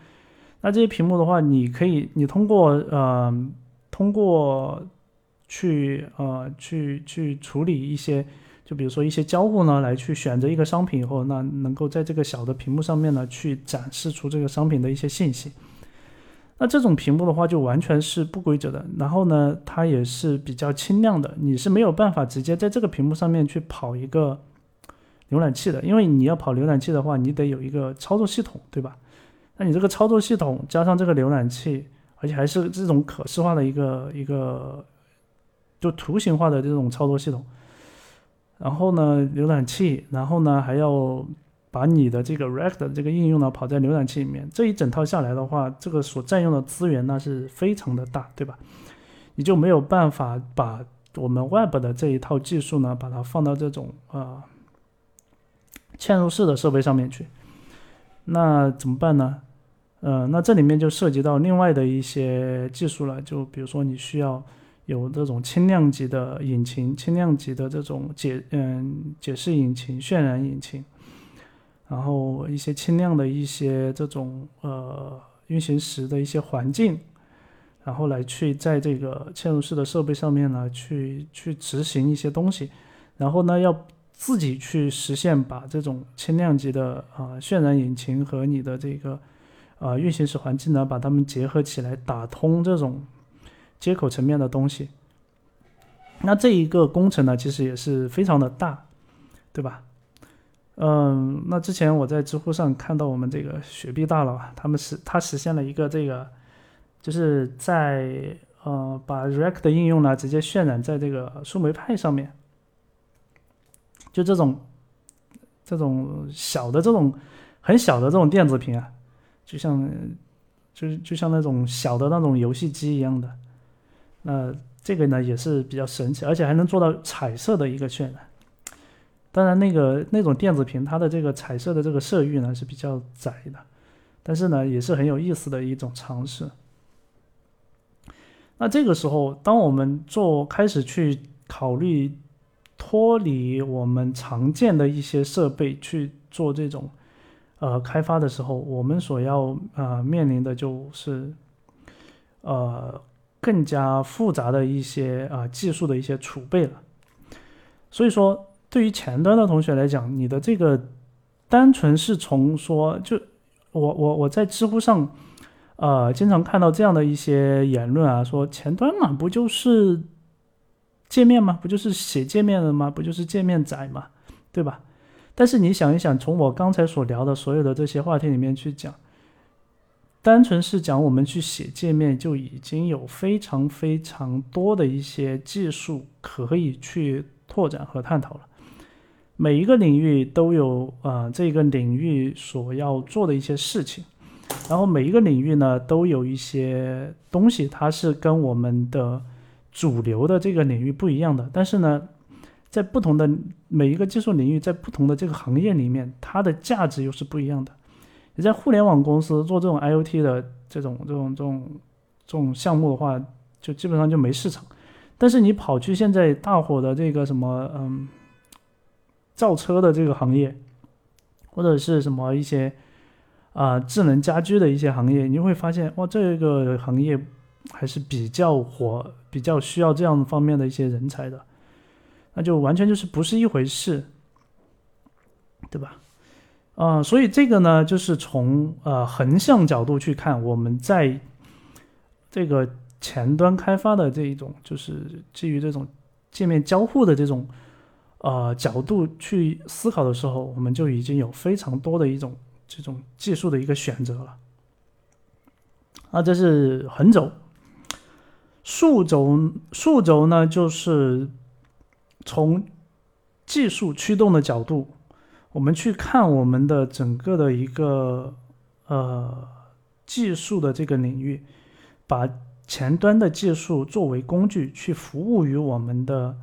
那这些屏幕的话，你可以你通过呃。通过去呃去去处理一些，就比如说一些交互呢，来去选择一个商品以后，那能够在这个小的屏幕上面呢，去展示出这个商品的一些信息。那这种屏幕的话，就完全是不规则的，然后呢，它也是比较轻量的，你是没有办法直接在这个屏幕上面去跑一个浏览器的，因为你要跑浏览器的话，你得有一个操作系统，对吧？那你这个操作系统加上这个浏览器。而且还是这种可视化的一个一个，就图形化的这种操作系统。然后呢，浏览器，然后呢还要把你的这个 React 这个应用呢跑在浏览器里面。这一整套下来的话，这个所占用的资源呢是非常的大，对吧？你就没有办法把我们 Web 的这一套技术呢，把它放到这种啊嵌入式的设备上面去。那怎么办呢？呃，那这里面就涉及到另外的一些技术了，就比如说你需要有这种轻量级的引擎、轻量级的这种解嗯解释引擎、渲染引擎，然后一些轻量的一些这种呃运行时的一些环境，然后来去在这个嵌入式的设备上面呢去去执行一些东西，然后呢要自己去实现把这种轻量级的啊渲染引擎和你的这个。啊，运行时环境呢，把它们结合起来，打通这种接口层面的东西。那这一个工程呢，其实也是非常的大，对吧？嗯，那之前我在知乎上看到我们这个雪碧大佬啊，他们实他实现了一个这个，就是在呃把 React 的应用呢直接渲染在这个树莓派上面，就这种这种小的这种很小的这种电子屏啊。就像，就是就像那种小的那种游戏机一样的，那这个呢也是比较神奇，而且还能做到彩色的一个渲染。当然，那个那种电子屏它的这个彩色的这个色域呢是比较窄的，但是呢也是很有意思的一种尝试。那这个时候，当我们做开始去考虑脱离我们常见的一些设备去做这种。呃，开发的时候，我们所要呃面临的就是，呃，更加复杂的一些啊技术的一些储备了。所以说，对于前端的同学来讲，你的这个单纯是从说，就我我我在知乎上，呃，经常看到这样的一些言论啊，说前端嘛，不就是界面吗？不就是写界面的吗？不就是界面仔吗？对吧？但是你想一想，从我刚才所聊的所有的这些话题里面去讲，单纯是讲我们去写界面，就已经有非常非常多的一些技术可以去拓展和探讨了。每一个领域都有啊这个领域所要做的一些事情，然后每一个领域呢都有一些东西，它是跟我们的主流的这个领域不一样的，但是呢。在不同的每一个技术领域，在不同的这个行业里面，它的价值又是不一样的。你在互联网公司做这种 IoT 的这种这种这种这种项目的话，就基本上就没市场。但是你跑去现在大火的这个什么嗯造车的这个行业，或者是什么一些啊智能家居的一些行业，你会发现哇，这个行业还是比较火，比较需要这样方面的一些人才的。那就完全就是不是一回事，对吧？啊，所以这个呢，就是从呃横向角度去看，我们在这个前端开发的这一种，就是基于这种界面交互的这种呃角度去思考的时候，我们就已经有非常多的一种这种技术的一个选择了。啊，这是横轴，竖轴，竖轴呢就是从技术驱动的角度，我们去看我们的整个的一个呃技术的这个领域，把。前端的技术作为工具去服务于我们的，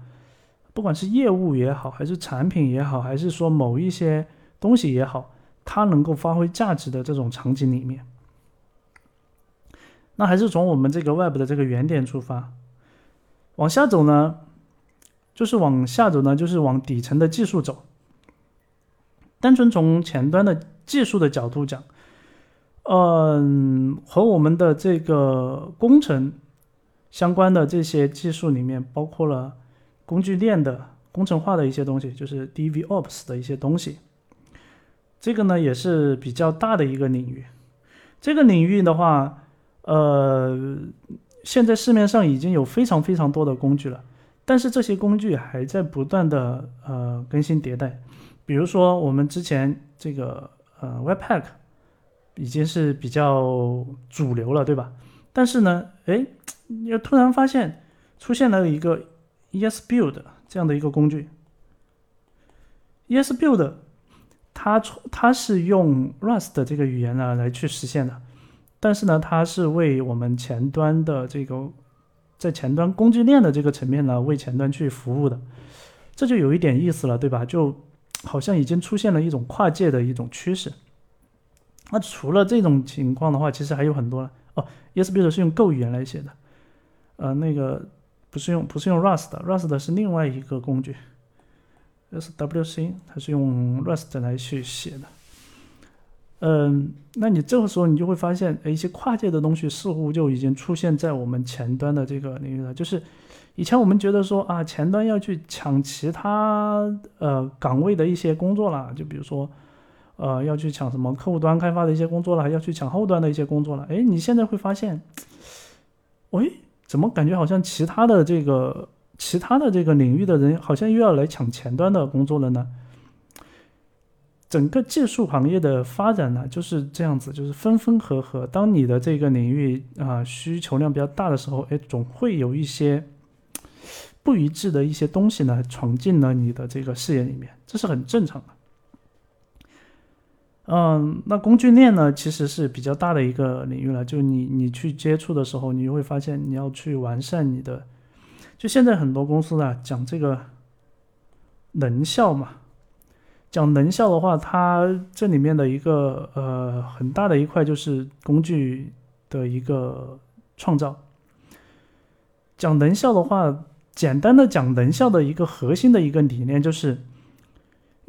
不管是业务也好，还是产品也好，还是说某一些东西也好，它能够发挥价值的这种场景里面，那还是从我们这个 Web 的这个原点出发，往下走呢，就是往下走呢，就是往底层的技术走。单纯从前端的技术的角度讲。嗯，和我们的这个工程相关的这些技术里面，包括了工具链的工程化的一些东西，就是 DevOps 的一些东西。这个呢也是比较大的一个领域。这个领域的话，呃，现在市面上已经有非常非常多的工具了，但是这些工具还在不断的呃更新迭代。比如说我们之前这个呃 Webpack。已经是比较主流了，对吧？但是呢，哎，又突然发现出现了一个 ESBuild 这样的一个工具。ESBuild 它它是用 Rust 这个语言呢来去实现的，但是呢，它是为我们前端的这个在前端工具链的这个层面呢为前端去服务的，这就有一点意思了，对吧？就好像已经出现了一种跨界的一种趋势。那除了这种情况的话，其实还有很多了哦。，YesBuild 是用 Go 语言来写的，呃，那个不是用不是用 Rust，Rust 是另外一个工具，SWC 它是用 Rust 来去写的。嗯，那你这个时候你就会发现，一些跨界的东西似乎就已经出现在我们前端的这个领域了。就是以前我们觉得说啊，前端要去抢其他呃岗位的一些工作了，就比如说。呃，要去抢什么客户端开发的一些工作了，要去抢后端的一些工作了。哎，你现在会发现，喂，怎么感觉好像其他的这个其他的这个领域的人好像又要来抢前端的工作了呢？整个技术行业的发展呢就是这样子，就是分分合合。当你的这个领域啊需求量比较大的时候，哎，总会有一些不一致的一些东西呢闯进了你的这个视野里面，这是很正常的。嗯，那工具链呢，其实是比较大的一个领域了。就你你去接触的时候，你就会发现你要去完善你的。就现在很多公司呢，讲这个能效嘛，讲能效的话，它这里面的一个呃很大的一块就是工具的一个创造。讲能效的话，简单的讲能效的一个核心的一个理念就是。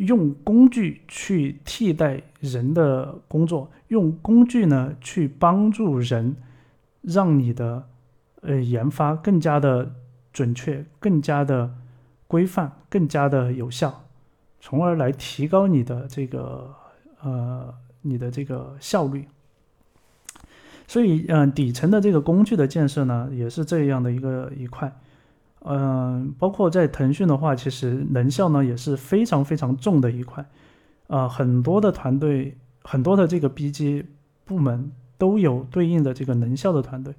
用工具去替代人的工作，用工具呢去帮助人，让你的呃研发更加的准确、更加的规范、更加的有效，从而来提高你的这个呃你的这个效率。所以，嗯，底层的这个工具的建设呢，也是这样的一个一块。嗯，包括在腾讯的话，其实能效呢也是非常非常重的一块，啊，很多的团队，很多的这个 BG 部门都有对应的这个能效的团队，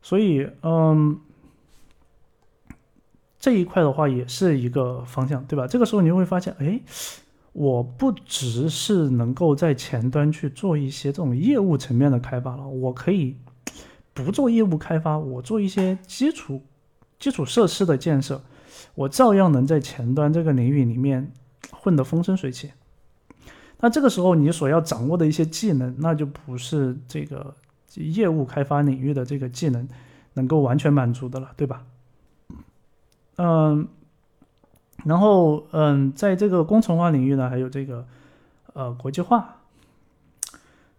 所以，嗯，这一块的话也是一个方向，对吧？这个时候你会发现，哎，我不只是能够在前端去做一些这种业务层面的开发了，我可以不做业务开发，我做一些基础。基础设施的建设，我照样能在前端这个领域里面混得风生水起。那这个时候你所要掌握的一些技能，那就不是这个业务开发领域的这个技能能够完全满足的了，对吧？嗯，然后嗯，在这个工程化领域呢，还有这个呃国际化，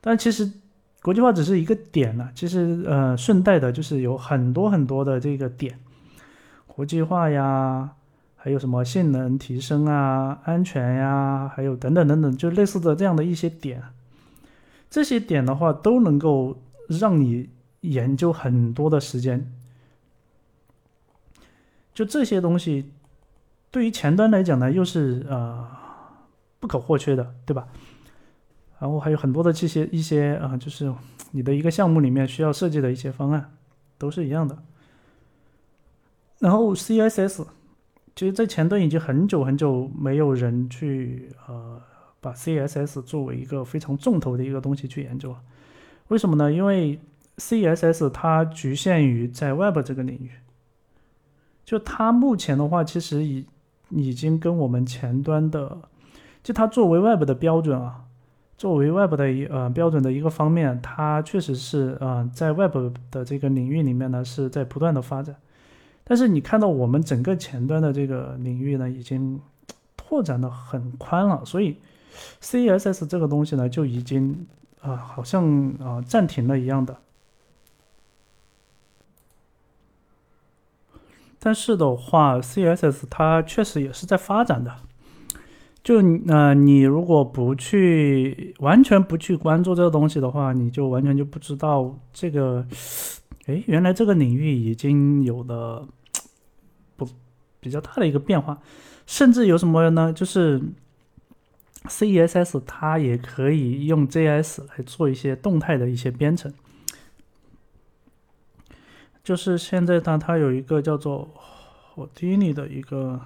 但其实国际化只是一个点呢，其实呃顺带的就是有很多很多的这个点。国际化呀，还有什么性能提升啊、安全呀，还有等等等等，就类似的这样的一些点，这些点的话都能够让你研究很多的时间。就这些东西，对于前端来讲呢，又是呃不可或缺的，对吧？然后还有很多的这些一些啊，就是你的一个项目里面需要设计的一些方案，都是一样的。然后 CSS，其实，在前端已经很久很久没有人去呃把 CSS 作为一个非常重头的一个东西去研究了。为什么呢？因为 CSS 它局限于在 Web 这个领域，就它目前的话，其实已已经跟我们前端的，就它作为 Web 的标准啊。作为 Web 的一呃标准的一个方面，它确实是呃在 Web 的这个领域里面呢是在不断的发展。但是你看到我们整个前端的这个领域呢，已经拓展的很宽了，所以 CSS 这个东西呢就已经啊好像啊暂停了一样的。但是的话，CSS 它确实也是在发展的。就呃，你如果不去完全不去关注这个东西的话，你就完全就不知道这个，哎，原来这个领域已经有了不比较大的一个变化，甚至有什么呢？就是 CSS 它也可以用 JS 来做一些动态的一些编程，就是现在它，它有一个叫做 Houdini 的一个。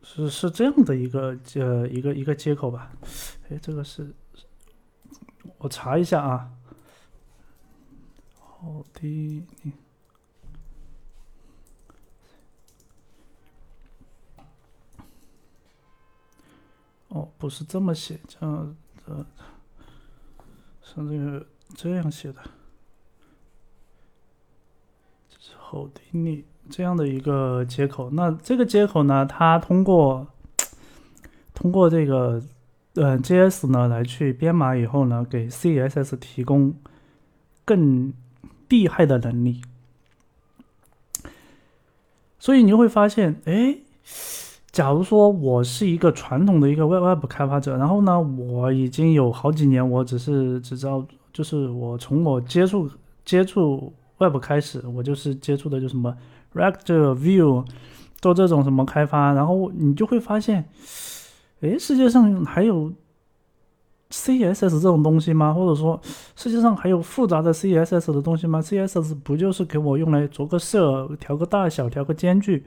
是是这样的一个呃一个一个接口吧，哎，这个是，我查一下啊，好的，哦，不是这么写，这样的，像这个这样写的，这是好的你。这样的一个接口，那这个接口呢，它通过 通过这个呃 JS 呢来去编码以后呢，给 CSS 提供更厉害的能力。所以你会发现，哎，假如说我是一个传统的一个 Web Web 开发者，然后呢，我已经有好几年，我只是只知道，就是我从我接触接触 Web 开始，我就是接触的就什么。React View 做这种什么开发，然后你就会发现，哎，世界上还有 CSS 这种东西吗？或者说，世界上还有复杂的 CSS 的东西吗？CSS 不就是给我用来着个色、调个大小、调个间距，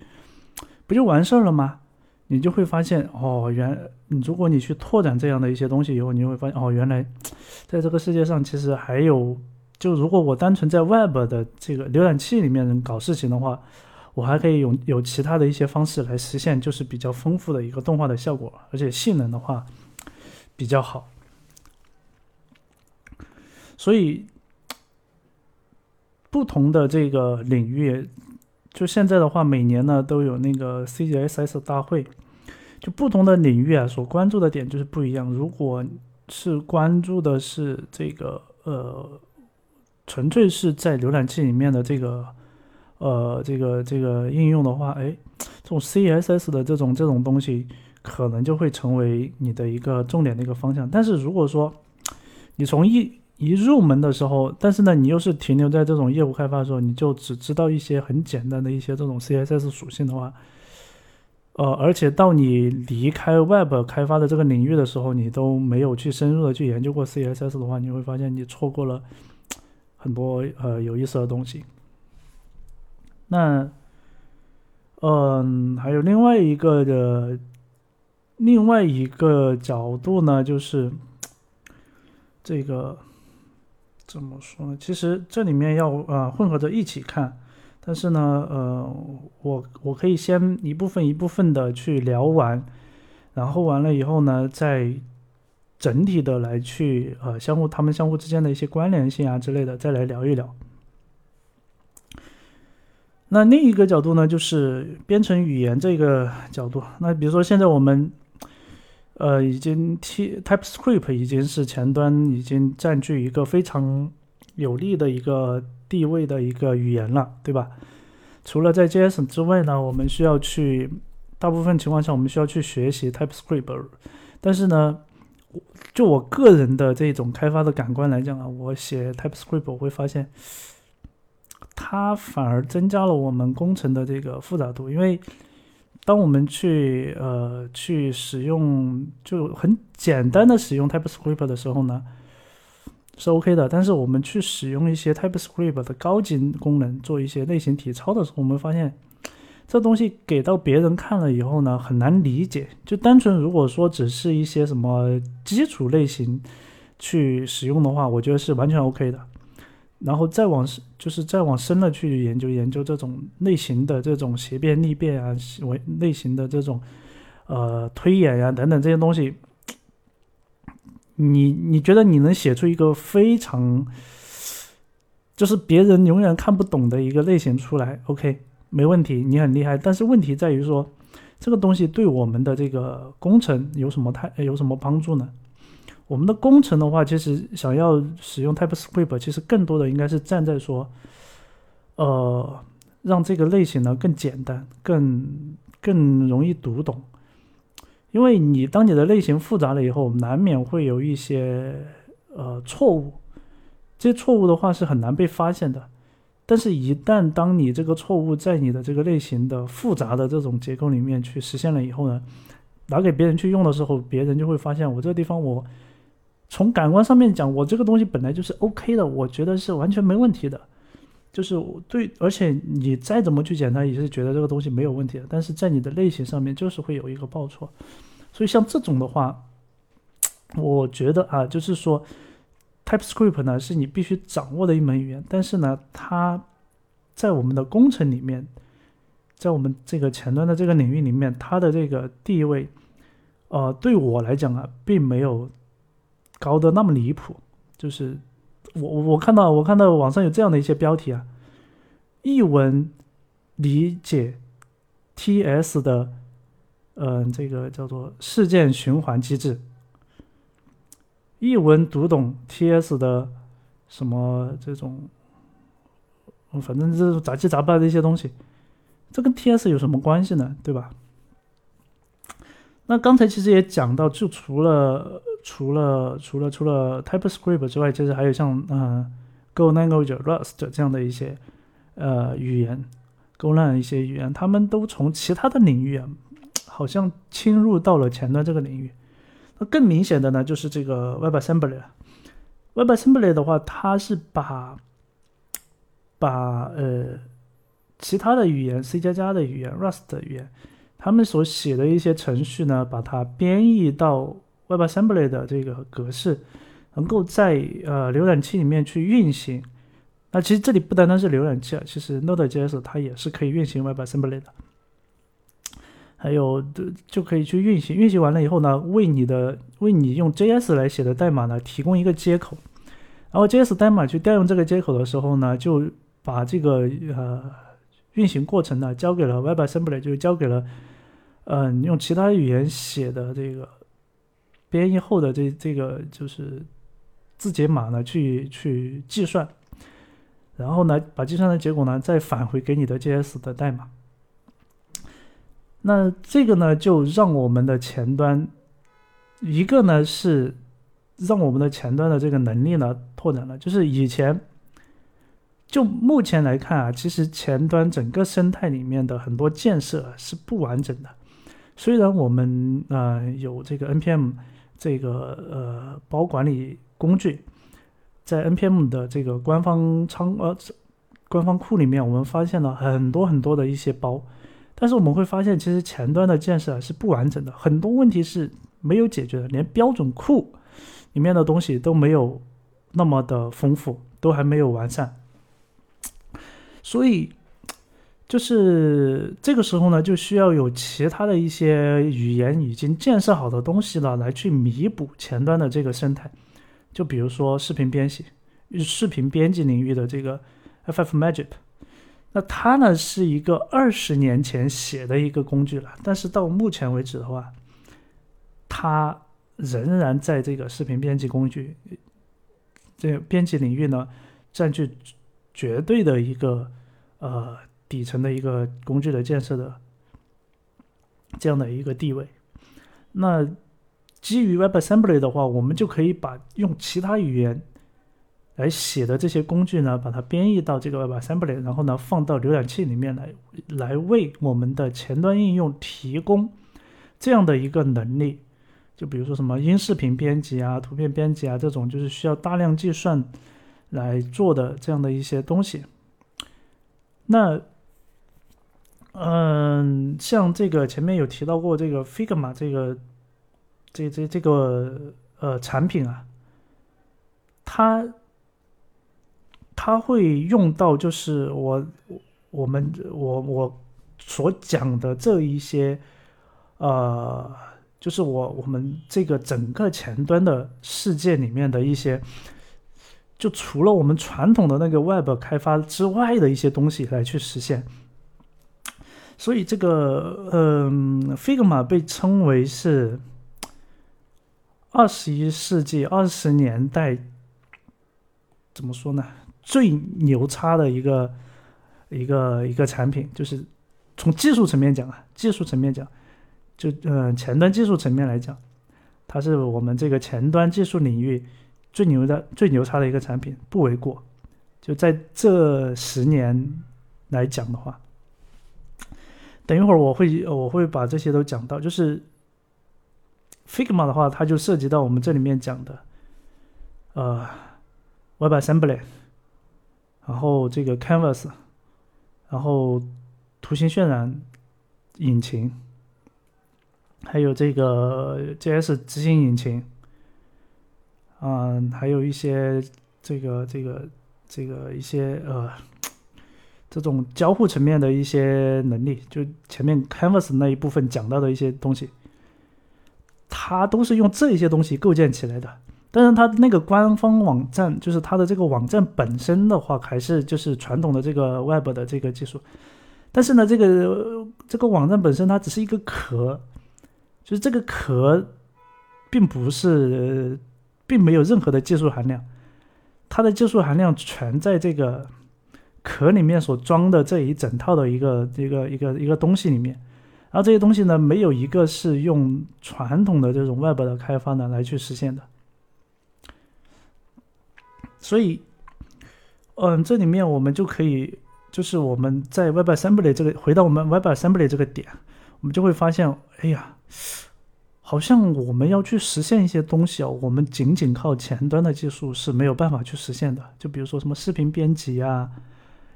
不就完事儿了吗？你就会发现，哦，原你如果你去拓展这样的一些东西以后，你就会发现，哦，原来在这个世界上其实还有。就如果我单纯在 Web 的这个浏览器里面搞事情的话，我还可以有有其他的一些方式来实现，就是比较丰富的一个动画的效果，而且性能的话比较好。所以不同的这个领域，就现在的话，每年呢都有那个 CSS 大会，就不同的领域啊，所关注的点就是不一样。如果是关注的是这个呃。纯粹是在浏览器里面的这个，呃，这个这个应用的话，哎，这种 CSS 的这种这种东西，可能就会成为你的一个重点的一个方向。但是如果说你从一一入门的时候，但是呢，你又是停留在这种业务开发的时候，你就只知道一些很简单的一些这种 CSS 属性的话，呃，而且到你离开 Web 开发的这个领域的时候，你都没有去深入的去研究过 CSS 的话，你会发现你错过了。很多呃有意思的东西。那，嗯，还有另外一个的另外一个角度呢，就是这个怎么说呢？其实这里面要呃混合着一起看，但是呢，呃，我我可以先一部分一部分的去聊完，然后完了以后呢，再。整体的来去呃相互他们相互之间的一些关联性啊之类的再来聊一聊。那另一个角度呢，就是编程语言这个角度。那比如说现在我们呃已经 T TypeScript 已经是前端已经占据一个非常有利的一个地位的一个语言了，对吧？除了在 JS 之外呢，我们需要去大部分情况下我们需要去学习 TypeScript，但是呢。我就我个人的这种开发的感官来讲啊，我写 TypeScript 我会发现，它它反而增加了我们工程的这个复杂度，因为当我们去呃去使用就很简单的使用 TypeScript 的时候呢，是 OK 的。但是我们去使用一些 TypeScript 的高级功能，做一些类型体操的时候，我们发现这东西给到别人看了以后呢，很难理解。就单纯如果说只是一些什么基础类型去使用的话，我觉得是完全 OK 的。然后再往就是再往深了去研究研究这种类型的这种斜变逆变啊，为类型的这种呃推演呀等等这些东西，你你觉得你能写出一个非常就是别人永远看不懂的一个类型出来？OK，没问题，你很厉害。但是问题在于说，这个东西对我们的这个工程有什么太有什么帮助呢？我们的工程的话，其实想要使用 TypeScript，其实更多的应该是站在说，呃，让这个类型呢更简单、更更容易读懂。因为你当你的类型复杂了以后，难免会有一些呃错误，这些错误的话是很难被发现的。但是，一旦当你这个错误在你的这个类型的复杂的这种结构里面去实现了以后呢，拿给别人去用的时候，别人就会发现我这个地方我。从感官上面讲，我这个东西本来就是 OK 的，我觉得是完全没问题的。就是对，而且你再怎么去检查，也是觉得这个东西没有问题的。但是在你的类型上面，就是会有一个报错。所以像这种的话，我觉得啊，就是说，TypeScript 呢是你必须掌握的一门语言，但是呢，它在我们的工程里面，在我们这个前端的这个领域里面，它的这个地位，呃，对我来讲啊，并没有。高的那么离谱，就是我我看到我看到网上有这样的一些标题啊，译文理解 T.S 的，嗯，这个叫做事件循环机制，译文读懂 T.S 的什么这种，反正这种杂七杂八的一些东西，这跟 T.S 有什么关系呢？对吧？那刚才其实也讲到，就除了除了除了除了 TypeScript 之外，其实还有像嗯 Go Language、Rust 这样的一些呃语言，GoLang 一些语言，他们都从其他的领域啊，好像侵入到了前端这个领域。那更明显的呢，就是这个 WebAssembly。WebAssembly 的话，它是把把呃其他的语言 C 加加的语言、Rust 的语言。他们所写的一些程序呢，把它编译到 WebAssembly 的这个格式，能够在呃浏览器里面去运行。那其实这里不单单是浏览器啊，其实 Node.js 它也是可以运行 WebAssembly 的。还有的就可以去运行，运行完了以后呢，为你的为你用 JS 来写的代码呢提供一个接口，然后 JS 代码去调用这个接口的时候呢，就把这个呃运行过程呢交给了 WebAssembly，就交给了。嗯，用其他语言写的这个编译后的这这个就是字节码呢，去去计算，然后呢，把计算的结果呢再返回给你的 JS 的代码。那这个呢，就让我们的前端一个呢是让我们的前端的这个能力呢拓展了，就是以前就目前来看啊，其实前端整个生态里面的很多建设是不完整的。虽然我们呃有这个 npm 这个呃包管理工具，在 npm 的这个官方仓呃官方库里面，我们发现了很多很多的一些包，但是我们会发现，其实前端的建设啊是不完整的，很多问题是没有解决的，连标准库里面的东西都没有那么的丰富，都还没有完善，所以。就是这个时候呢，就需要有其他的一些语言已经建设好的东西了，来去弥补前端的这个生态。就比如说视频编辑，视频编辑领域的这个 FFmpeg，那它呢是一个二十年前写的一个工具了，但是到目前为止的话，它仍然在这个视频编辑工具这编辑领域呢占据绝对的一个呃。底层的一个工具的建设的这样的一个地位，那基于 WebAssembly 的话，我们就可以把用其他语言来写的这些工具呢，把它编译到这个 WebAssembly，然后呢放到浏览器里面来，来为我们的前端应用提供这样的一个能力。就比如说什么音视频编辑啊、图片编辑啊这种，就是需要大量计算来做的这样的一些东西。那，嗯，像这个前面有提到过这个 Figma 这个这这这个呃产品啊，它它会用到就是我我们我我所讲的这一些呃。就是我我们这个整个前端的世界里面的一些，就除了我们传统的那个 Web 开发之外的一些东西来去实现。所以这个嗯，Figma 被称为是二十一世纪二十年代怎么说呢？最牛叉的一个一个一个产品，就是从技术层面讲啊，技术层面讲。就嗯，前端技术层面来讲，它是我们这个前端技术领域最牛的、最牛叉的一个产品，不为过。就在这十年来讲的话，等一会儿我会我会把这些都讲到。就是 Figma 的话，它就涉及到我们这里面讲的呃 WebAssembly，然后这个 Canvas，然后图形渲染引擎。还有这个 JS 执行引擎，嗯，还有一些这个这个这个一些呃这种交互层面的一些能力，就前面 Canvas 那一部分讲到的一些东西，它都是用这些东西构建起来的。但是它那个官方网站，就是它的这个网站本身的话，还是就是传统的这个 Web 的这个技术。但是呢，这个这个网站本身它只是一个壳。就是这个壳，并不是，并没有任何的技术含量，它的技术含量全在这个壳里面所装的这一整套的一个一个一个一个东西里面，然后这些东西呢，没有一个是用传统的这种 Web 的开发呢来去实现的，所以，嗯，这里面我们就可以，就是我们在 WebAssembly 这个回到我们 WebAssembly 这个点，我们就会发现，哎呀。好像我们要去实现一些东西啊，我们仅仅靠前端的技术是没有办法去实现的。就比如说什么视频编辑啊、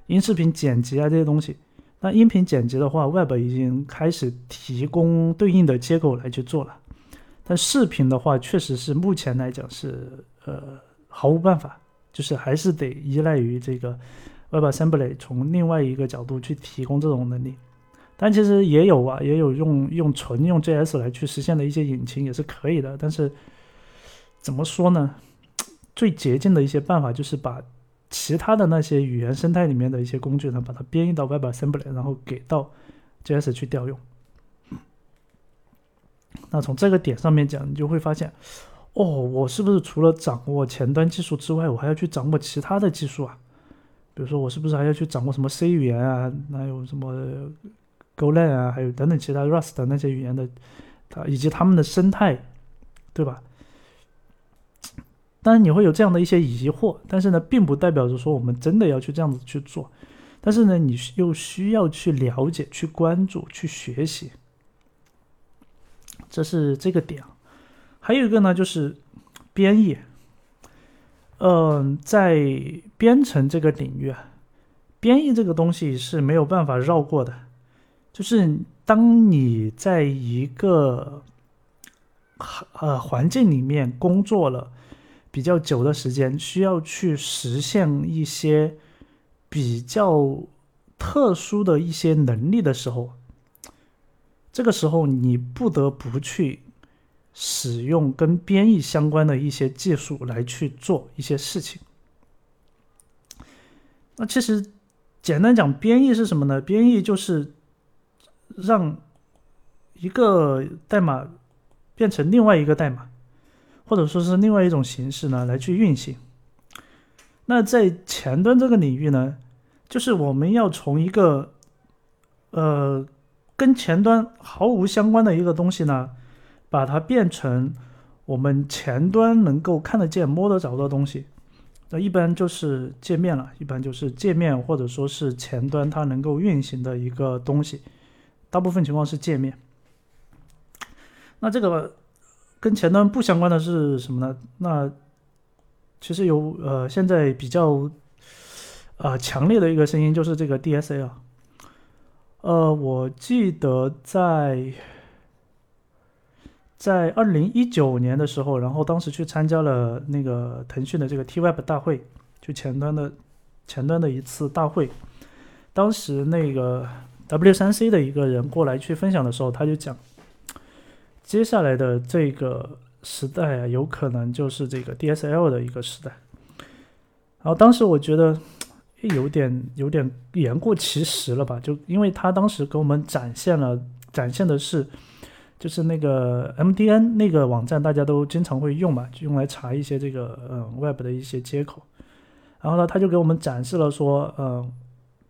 音视频剪辑啊这些东西。那音频剪辑的话，Web 已经开始提供对应的接口来去做了。但视频的话，确实是目前来讲是呃毫无办法，就是还是得依赖于这个 WebAssembly 从另外一个角度去提供这种能力。但其实也有啊，也有用用纯用 JS 来去实现的一些引擎也是可以的。但是怎么说呢？最捷径的一些办法就是把其他的那些语言生态里面的一些工具呢，把它编译到 WebAssembly，然后给到 JS 去调用。那从这个点上面讲，你就会发现，哦，我是不是除了掌握前端技术之外，我还要去掌握其他的技术啊？比如说，我是不是还要去掌握什么 C 语言啊？还有什么？GoLang 啊，还有等等其他 Rust 那些语言的，它以及他们的生态，对吧？当然你会有这样的一些疑惑，但是呢，并不代表着说我们真的要去这样子去做。但是呢，你又需要去了解、去关注、去学习，这是这个点。还有一个呢，就是编译。嗯，在编程这个领域啊，编译这个东西是没有办法绕过的。就是当你在一个呃环境里面工作了比较久的时间，需要去实现一些比较特殊的一些能力的时候，这个时候你不得不去使用跟编译相关的一些技术来去做一些事情。那其实简单讲，编译是什么呢？编译就是。让一个代码变成另外一个代码，或者说是另外一种形式呢，来去运行。那在前端这个领域呢，就是我们要从一个呃跟前端毫无相关的一个东西呢，把它变成我们前端能够看得见、摸得着的东西。那一般就是界面了，一般就是界面或者说是前端它能够运行的一个东西，大部分情况是界面。那这个跟前端不相关的是什么呢？那其实有呃，现在比较呃强烈的一个声音就是这个 DSL。呃，我记得在。在二零一九年的时候，然后当时去参加了那个腾讯的这个 T-Web 大会，就前端的前端的一次大会。当时那个 W3C 的一个人过来去分享的时候，他就讲，接下来的这个时代啊，有可能就是这个 DSL 的一个时代。然后当时我觉得有点有点言过其实了吧，就因为他当时给我们展现了展现的是。就是那个 MDN 那个网站，大家都经常会用嘛，就用来查一些这个嗯 Web 的一些接口。然后呢，他就给我们展示了说，嗯，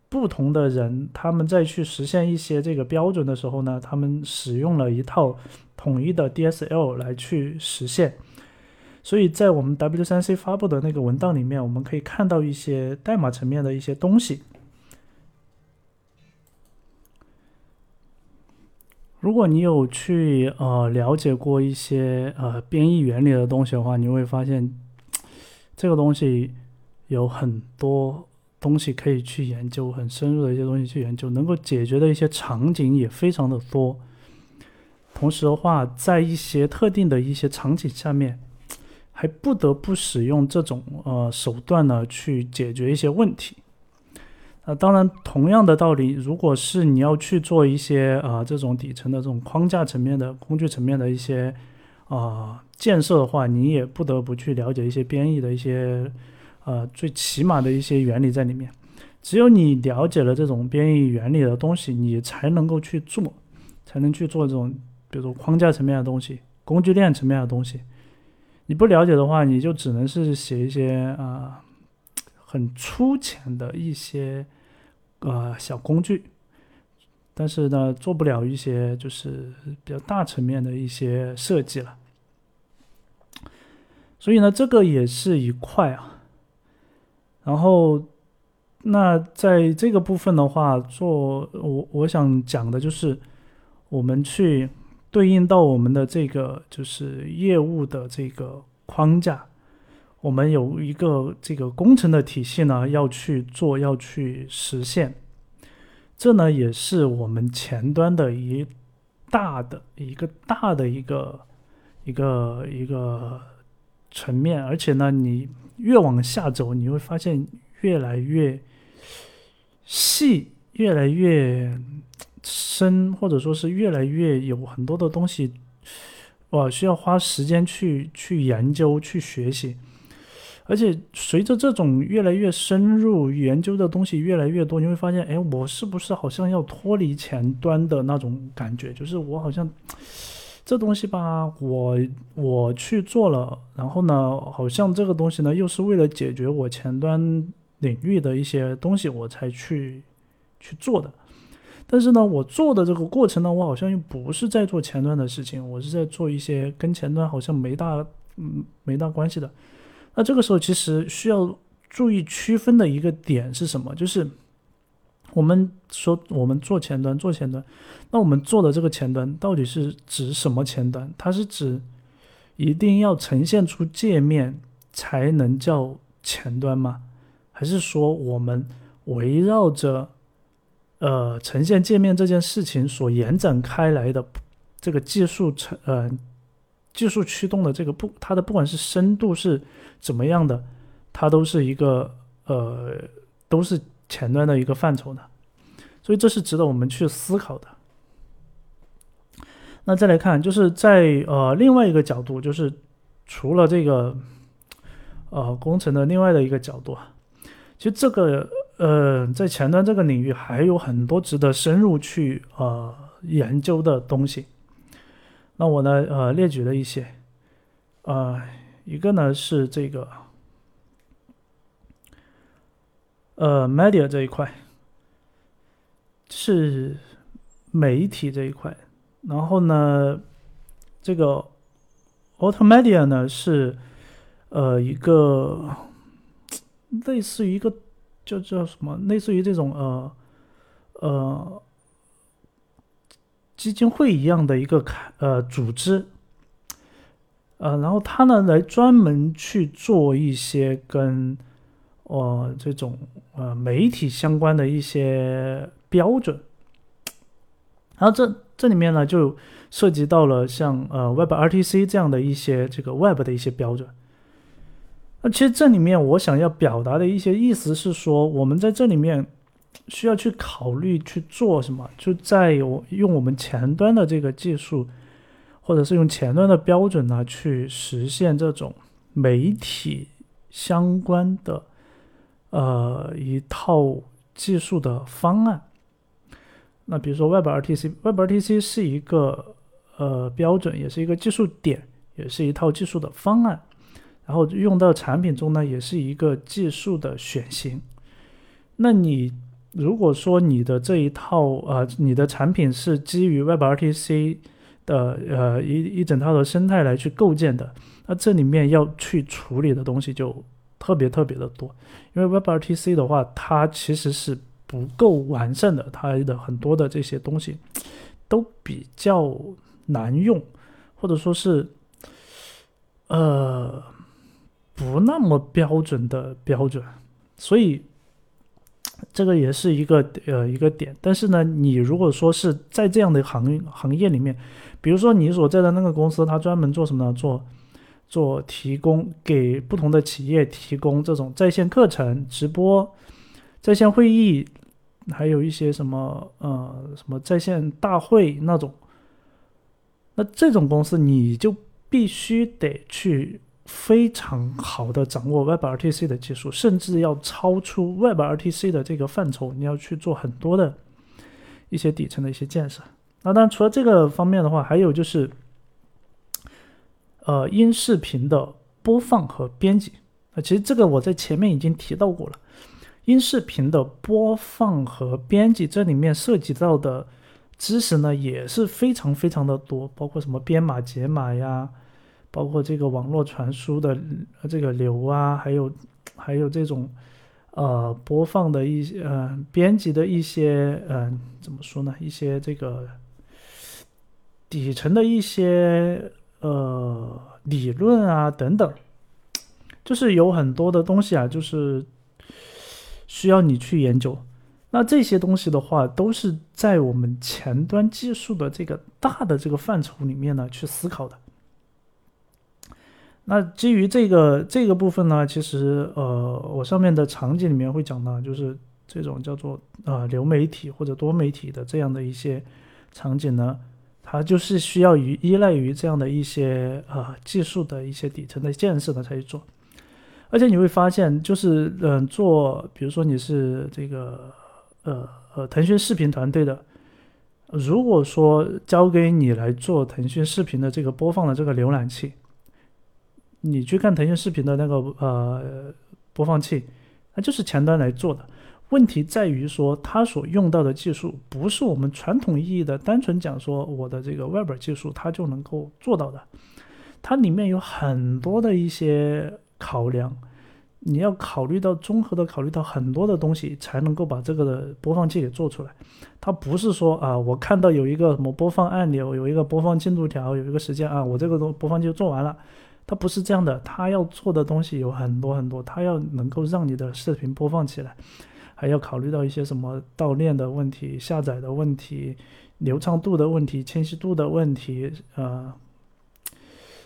不同的人他们在去实现一些这个标准的时候呢，他们使用了一套统一的 DSL 来去实现。所以在我们 W3C 发布的那个文档里面，我们可以看到一些代码层面的一些东西。如果你有去呃了解过一些呃编译原理的东西的话，你会发现 这个东西有很多东西可以去研究，很深入的一些东西去研究，能够解决的一些场景也非常的多。同时的话，在一些特定的一些场景下面，还不得不使用这种呃手段呢去解决一些问题。那当然，同样的道理，如果是你要去做一些啊这种底层的这种框架层面的工具层面的一些啊建设的话，你也不得不去了解一些编译的一些呃最起码的一些原理在里面。只有你了解了这种编译原理的东西，你才能够去做，才能去做这种比如说框架层面的东西、工具链层面的东西。你不了解的话，你就只能是写一些啊很粗浅的一些。呃，小工具，但是呢，做不了一些就是比较大层面的一些设计了。所以呢，这个也是一块啊。然后，那在这个部分的话，做我我想讲的就是，我们去对应到我们的这个就是业务的这个框架，我们有一个这个工程的体系呢，要去做，要去实现。这呢也是我们前端的一大的一个大的一个一个一个层面，而且呢，你越往下走，你会发现越来越细，越来越深，或者说是越来越有很多的东西，我，需要花时间去去研究、去学习。而且随着这种越来越深入研究的东西越来越多，你会发现，哎，我是不是好像要脱离前端的那种感觉？就是我好像这东西吧，我我去做了，然后呢，好像这个东西呢，又是为了解决我前端领域的一些东西，我才去去做的。但是呢，我做的这个过程呢，我好像又不是在做前端的事情，我是在做一些跟前端好像没大嗯没大关系的。那这个时候其实需要注意区分的一个点是什么？就是我们说我们做前端做前端，那我们做的这个前端到底是指什么前端？它是指一定要呈现出界面才能叫前端吗？还是说我们围绕着呃呈现界面这件事情所延展开来的这个技术呃？技术驱动的这个不，它的不管是深度是怎么样的，它都是一个呃，都是前端的一个范畴的，所以这是值得我们去思考的。那再来看，就是在呃另外一个角度，就是除了这个呃工程的另外的一个角度啊，其实这个呃在前端这个领域还有很多值得深入去呃研究的东西。那我呢？呃，列举了一些，呃，一个呢是这个，呃，media 这一块，是媒体这一块，然后呢，这个 automedia 呢是，呃，一个类似于一个叫叫什么，类似于这种呃呃基金会一样的一个开呃组织，呃，然后他呢来专门去做一些跟呃这种呃媒体相关的一些标准，然后这这里面呢就涉及到了像呃 WebRTC 这样的一些这个 Web 的一些标准。那其实这里面我想要表达的一些意思是说，我们在这里面需要去考虑去做什么，就在我用我们前端的这个技术，或者是用前端的标准呢，去实现这种媒体相关的呃一套技术的方案。那比如说 WebRTC，WebRTC 是一个呃标准，也是一个技术点，也是一套技术的方案。然后用到产品中呢，也是一个技术的选型。那你如果说你的这一套呃，你的产品是基于 WebRTC 的呃一一整套的生态来去构建的，那这里面要去处理的东西就特别特别的多。因为 WebRTC 的话，它其实是不够完善的，它的很多的这些东西都比较难用，或者说是呃。不那么标准的标准，所以这个也是一个呃一个点。但是呢，你如果说是在这样的行行业里面，比如说你所在的那个公司，它专门做什么呢？做做提供给不同的企业提供这种在线课程、直播、在线会议，还有一些什么呃什么在线大会那种。那这种公司你就必须得去。非常好的掌握 WebRTC 的技术，甚至要超出 WebRTC 的这个范畴，你要去做很多的一些底层的一些建设。那当然，除了这个方面的话，还有就是，呃，音视频的播放和编辑。啊，其实这个我在前面已经提到过了。音视频的播放和编辑，这里面涉及到的知识呢，也是非常非常的多，包括什么编码、解码呀。包括这个网络传输的这个流啊，还有还有这种呃播放的一些呃编辑的一些嗯怎么说呢？一些这个底层的一些呃理论啊等等，就是有很多的东西啊，就是需要你去研究。那这些东西的话，都是在我们前端技术的这个大的这个范畴里面呢去思考的。那基于这个这个部分呢，其实呃，我上面的场景里面会讲到，就是这种叫做呃流媒体或者多媒体的这样的一些场景呢，它就是需要于依赖于这样的一些呃技术的一些底层的建设呢才去做。而且你会发现，就是嗯做，比如说你是这个呃呃腾讯视频团队的，如果说交给你来做腾讯视频的这个播放的这个浏览器。你去看腾讯视频的那个呃播放器，那就是前端来做的。问题在于说，它所用到的技术不是我们传统意义的单纯讲说我的这个 Web 技术它就能够做到的。它里面有很多的一些考量，你要考虑到综合的考虑到很多的东西，才能够把这个的播放器给做出来。它不是说啊，我看到有一个什么播放按钮，有一个播放进度条，有一个时间啊，我这个都播放就做完了。它不是这样的，它要做的东西有很多很多，它要能够让你的视频播放起来，还要考虑到一些什么盗链的问题、下载的问题、流畅度的问题、清晰度的问题，呃，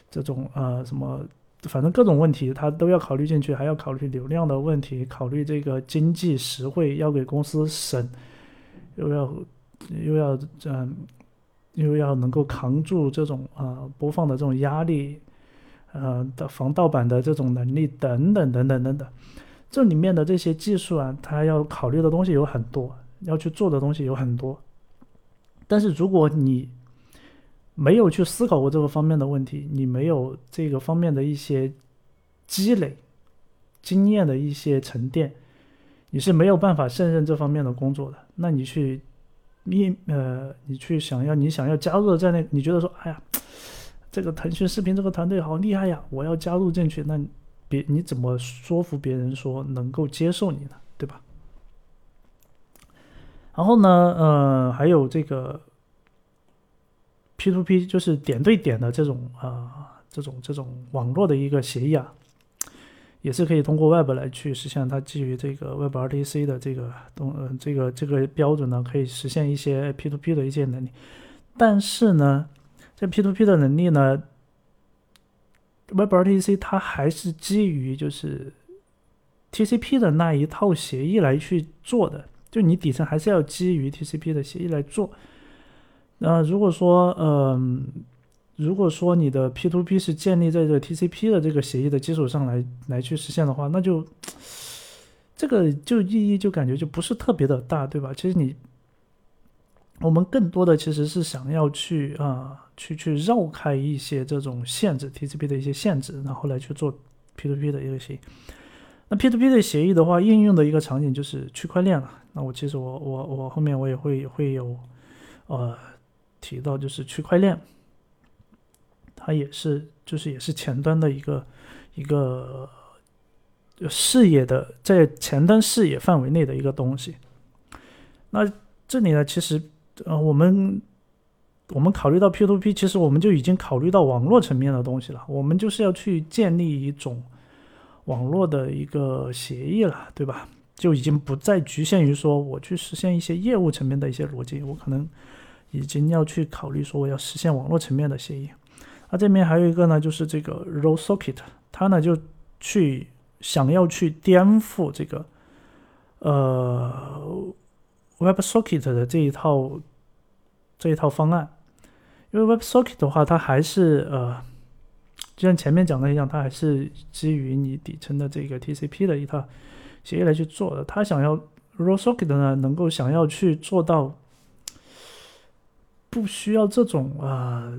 这种呃什么，反正各种问题他都要考虑进去，还要考虑流量的问题，考虑这个经济实惠，要给公司省，又要又要嗯，又要能够扛住这种啊播放的这种压力。呃的防盗版的这种能力等等等等等等，这里面的这些技术啊，它要考虑的东西有很多，要去做的东西有很多。但是如果你没有去思考过这个方面的问题，你没有这个方面的一些积累经验的一些沉淀，你是没有办法胜任这方面的工作的。那你去你呃，你去想要你想要加入在那，你觉得说，哎呀。这个腾讯视频这个团队好厉害呀！我要加入进去，那别你怎么说服别人说能够接受你呢？对吧？然后呢，呃，还有这个 P to P，就是点对点的这种啊，这种这种网络的一个协议啊，也是可以通过 Web 来去实现。它基于这个 Web RTC 的这个东呃这个这个标准呢，可以实现一些 P to P 的一些能力。但是呢，这 P to P 的能力呢，Web RTC 它还是基于就是 TCP 的那一套协议来去做的。就你底层还是要基于 TCP 的协议来做。那如果说，嗯，如果说你的 P2P 是建立在这个 TCP 的这个协议的基础上来来去实现的话，那就这个就意义就感觉就不是特别的大，对吧？其实你我们更多的其实是想要去啊，去去绕开一些这种限制 TCP 的一些限制，然后来去做 P2P 的一个协议。那 P2P 的协议的话，应用的一个场景就是区块链了。那我其实我我我后面我也会会有，呃，提到就是区块链，它也是就是也是前端的一个一个视野的在前端视野范围内的一个东西。那这里呢，其实呃我们我们考虑到 P2P，其实我们就已经考虑到网络层面的东西了。我们就是要去建立一种。网络的一个协议了，对吧？就已经不再局限于说我去实现一些业务层面的一些逻辑，我可能已经要去考虑说我要实现网络层面的协议。那这边还有一个呢，就是这个 r o l Socket，它呢就去想要去颠覆这个呃 Web Socket 的这一套这一套方案，因为 Web Socket 的话，它还是呃。就像前面讲的一样，它还是基于你底层的这个 TCP 的一套协议来去做的。他想要 Roll Socket 呢，能够想要去做到不需要这种啊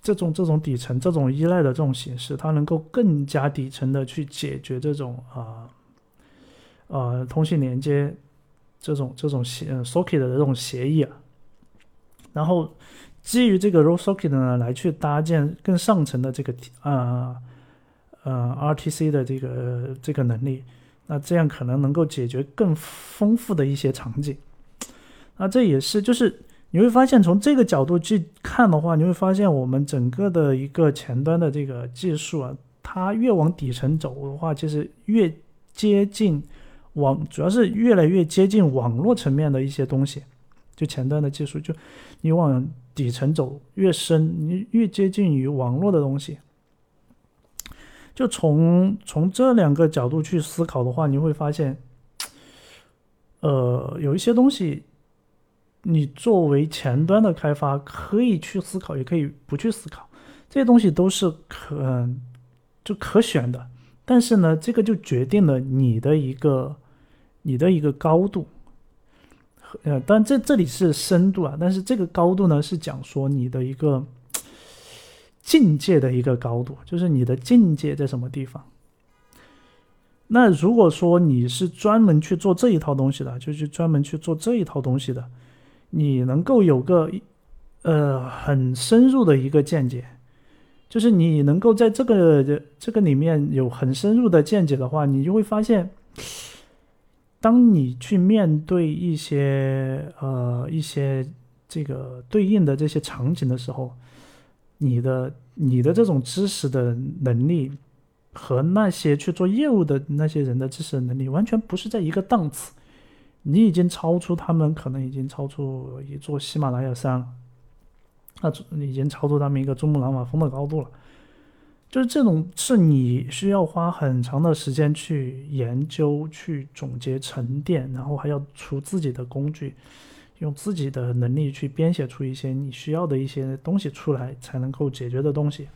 这种这种底层这种依赖的这种形式，它能够更加底层的去解决这种啊呃通信连接这种这种协 Socket 的这种协议啊，然后。基于这个 Roll Socket 呢，来去搭建更上层的这个啊呃 RTC 的这个这个能力，那这样可能能够解决更丰富的一些场景。那这也是就是你会发现从这个角度去看的话，你会发现我们整个的一个前端的这个技术啊，它越往底层走的话，其实越接近网，主要是越来越接近网络层面的一些东西。就前端的技术，就你往底层走越深，你越接近于网络的东西。就从从这两个角度去思考的话，你会发现，呃，有一些东西，你作为前端的开发可以去思考，也可以不去思考，这些东西都是可就可选的。但是呢，这个就决定了你的一个你的一个高度。呃，但这这里是深度啊，但是这个高度呢，是讲说你的一个境界的一个高度，就是你的境界在什么地方。那如果说你是专门去做这一套东西的，就是专门去做这一套东西的，你能够有个呃很深入的一个见解，就是你能够在这个这个里面有很深入的见解的话，你就会发现。当你去面对一些呃一些这个对应的这些场景的时候，你的你的这种知识的能力和那些去做业务的那些人的知识能力完全不是在一个档次，你已经超出他们，可能已经超出一座喜马拉雅山了，那已经超出他们一个珠穆朗玛峰的高度了。就是这种是你需要花很长的时间去研究、去总结、沉淀，然后还要出自己的工具，用自己的能力去编写出一些你需要的一些东西出来，才能够解决的东西。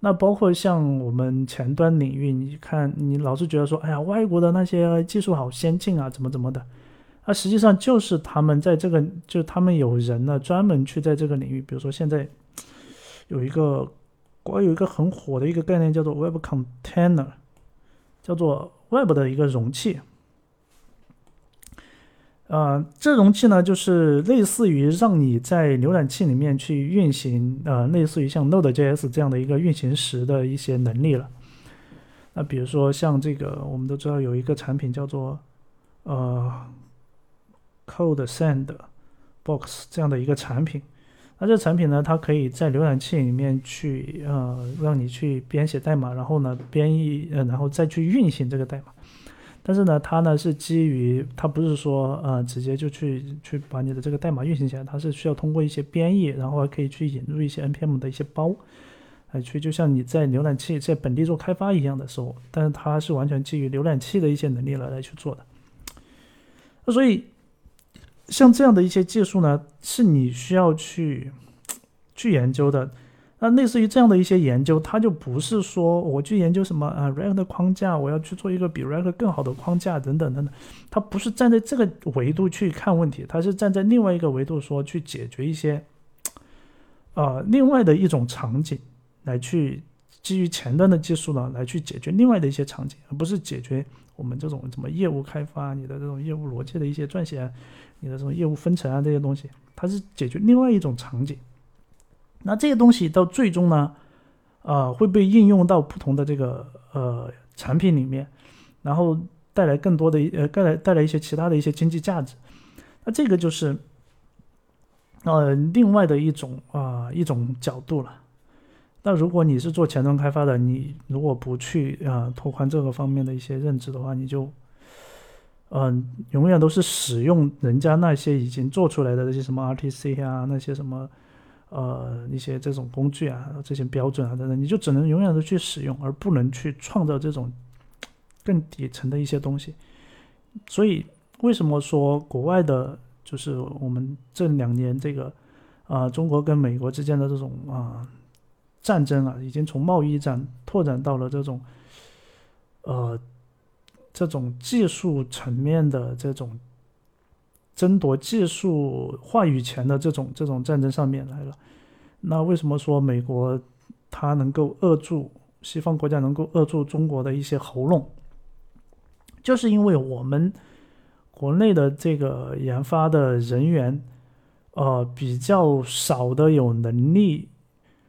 那包括像我们前端领域，你看，你老是觉得说，哎呀，外国的那些技术好先进啊，怎么怎么的，那实际上就是他们在这个，就他们有人呢，专门去在这个领域，比如说现在有一个。国外有一个很火的一个概念，叫做 Web Container，叫做 Web 的一个容器。呃，这容器呢，就是类似于让你在浏览器里面去运行，呃，类似于像 Node.js 这样的一个运行时的一些能力了。那比如说像这个，我们都知道有一个产品叫做呃 Code Sandbox 这样的一个产品。那这产品呢，它可以在浏览器里面去呃让你去编写代码，然后呢编译呃然后再去运行这个代码。但是呢，它呢是基于它不是说呃直接就去去把你的这个代码运行起来，它是需要通过一些编译，然后还可以去引入一些 npm 的一些包，来去就像你在浏览器在本地做开发一样的时候，但是它是完全基于浏览器的一些能力来来去做的。那所以像这样的一些技术呢，是你需要去去研究的。那类似于这样的一些研究，它就不是说我去研究什么啊 React 的框架，我要去做一个比 React 更好的框架等等等等，它不是站在这个维度去看问题，它是站在另外一个维度说去解决一些，呃，另外的一种场景，来去基于前端的技术呢，来去解决另外的一些场景，而不是解决我们这种什么业务开发、你的这种业务逻辑的一些撰写、你的这种业务分层啊这些东西，它是解决另外一种场景。那这些东西到最终呢，呃，会被应用到不同的这个呃产品里面，然后带来更多的呃带来带来一些其他的一些经济价值。那这个就是呃另外的一种啊一种角度了。那如果你是做前端开发的，你如果不去啊拓宽这个方面的一些认知的话，你就嗯永远都是使用人家那些已经做出来的那些什么 RTC 啊那些什么。呃，一些这种工具啊，这些标准啊等等，你就只能永远的去使用，而不能去创造这种更底层的一些东西。所以，为什么说国外的，就是我们这两年这个啊，中国跟美国之间的这种啊战争啊，已经从贸易战拓展到了这种呃这种技术层面的这种。争夺技术话语权的这种这种战争上面来了，那为什么说美国它能够扼住西方国家能够扼住中国的一些喉咙？就是因为我们国内的这个研发的人员，呃，比较少的有能力，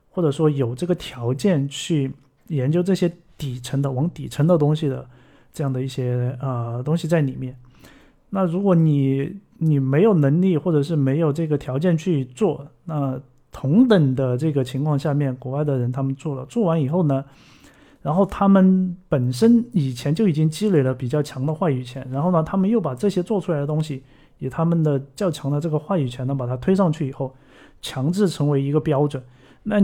或者说有这个条件去研究这些底层的往底层的东西的这样的一些呃东西在里面。那如果你你没有能力，或者是没有这个条件去做，那同等的这个情况下面，国外的人他们做了，做完以后呢，然后他们本身以前就已经积累了比较强的话语权，然后呢，他们又把这些做出来的东西，以他们的较强的这个话语权呢，把它推上去以后，强制成为一个标准，那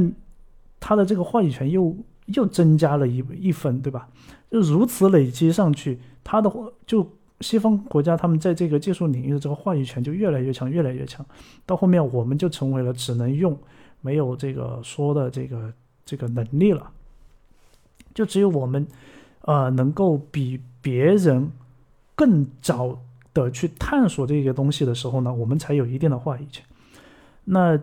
他的这个话语权又又增加了一一分，对吧？就如此累积上去，他的话就。西方国家他们在这个技术领域的这个话语权就越来越强，越来越强。到后面我们就成为了只能用，没有这个说的这个这个能力了。就只有我们，呃，能够比别人更早的去探索这个东西的时候呢，我们才有一定的话语权。那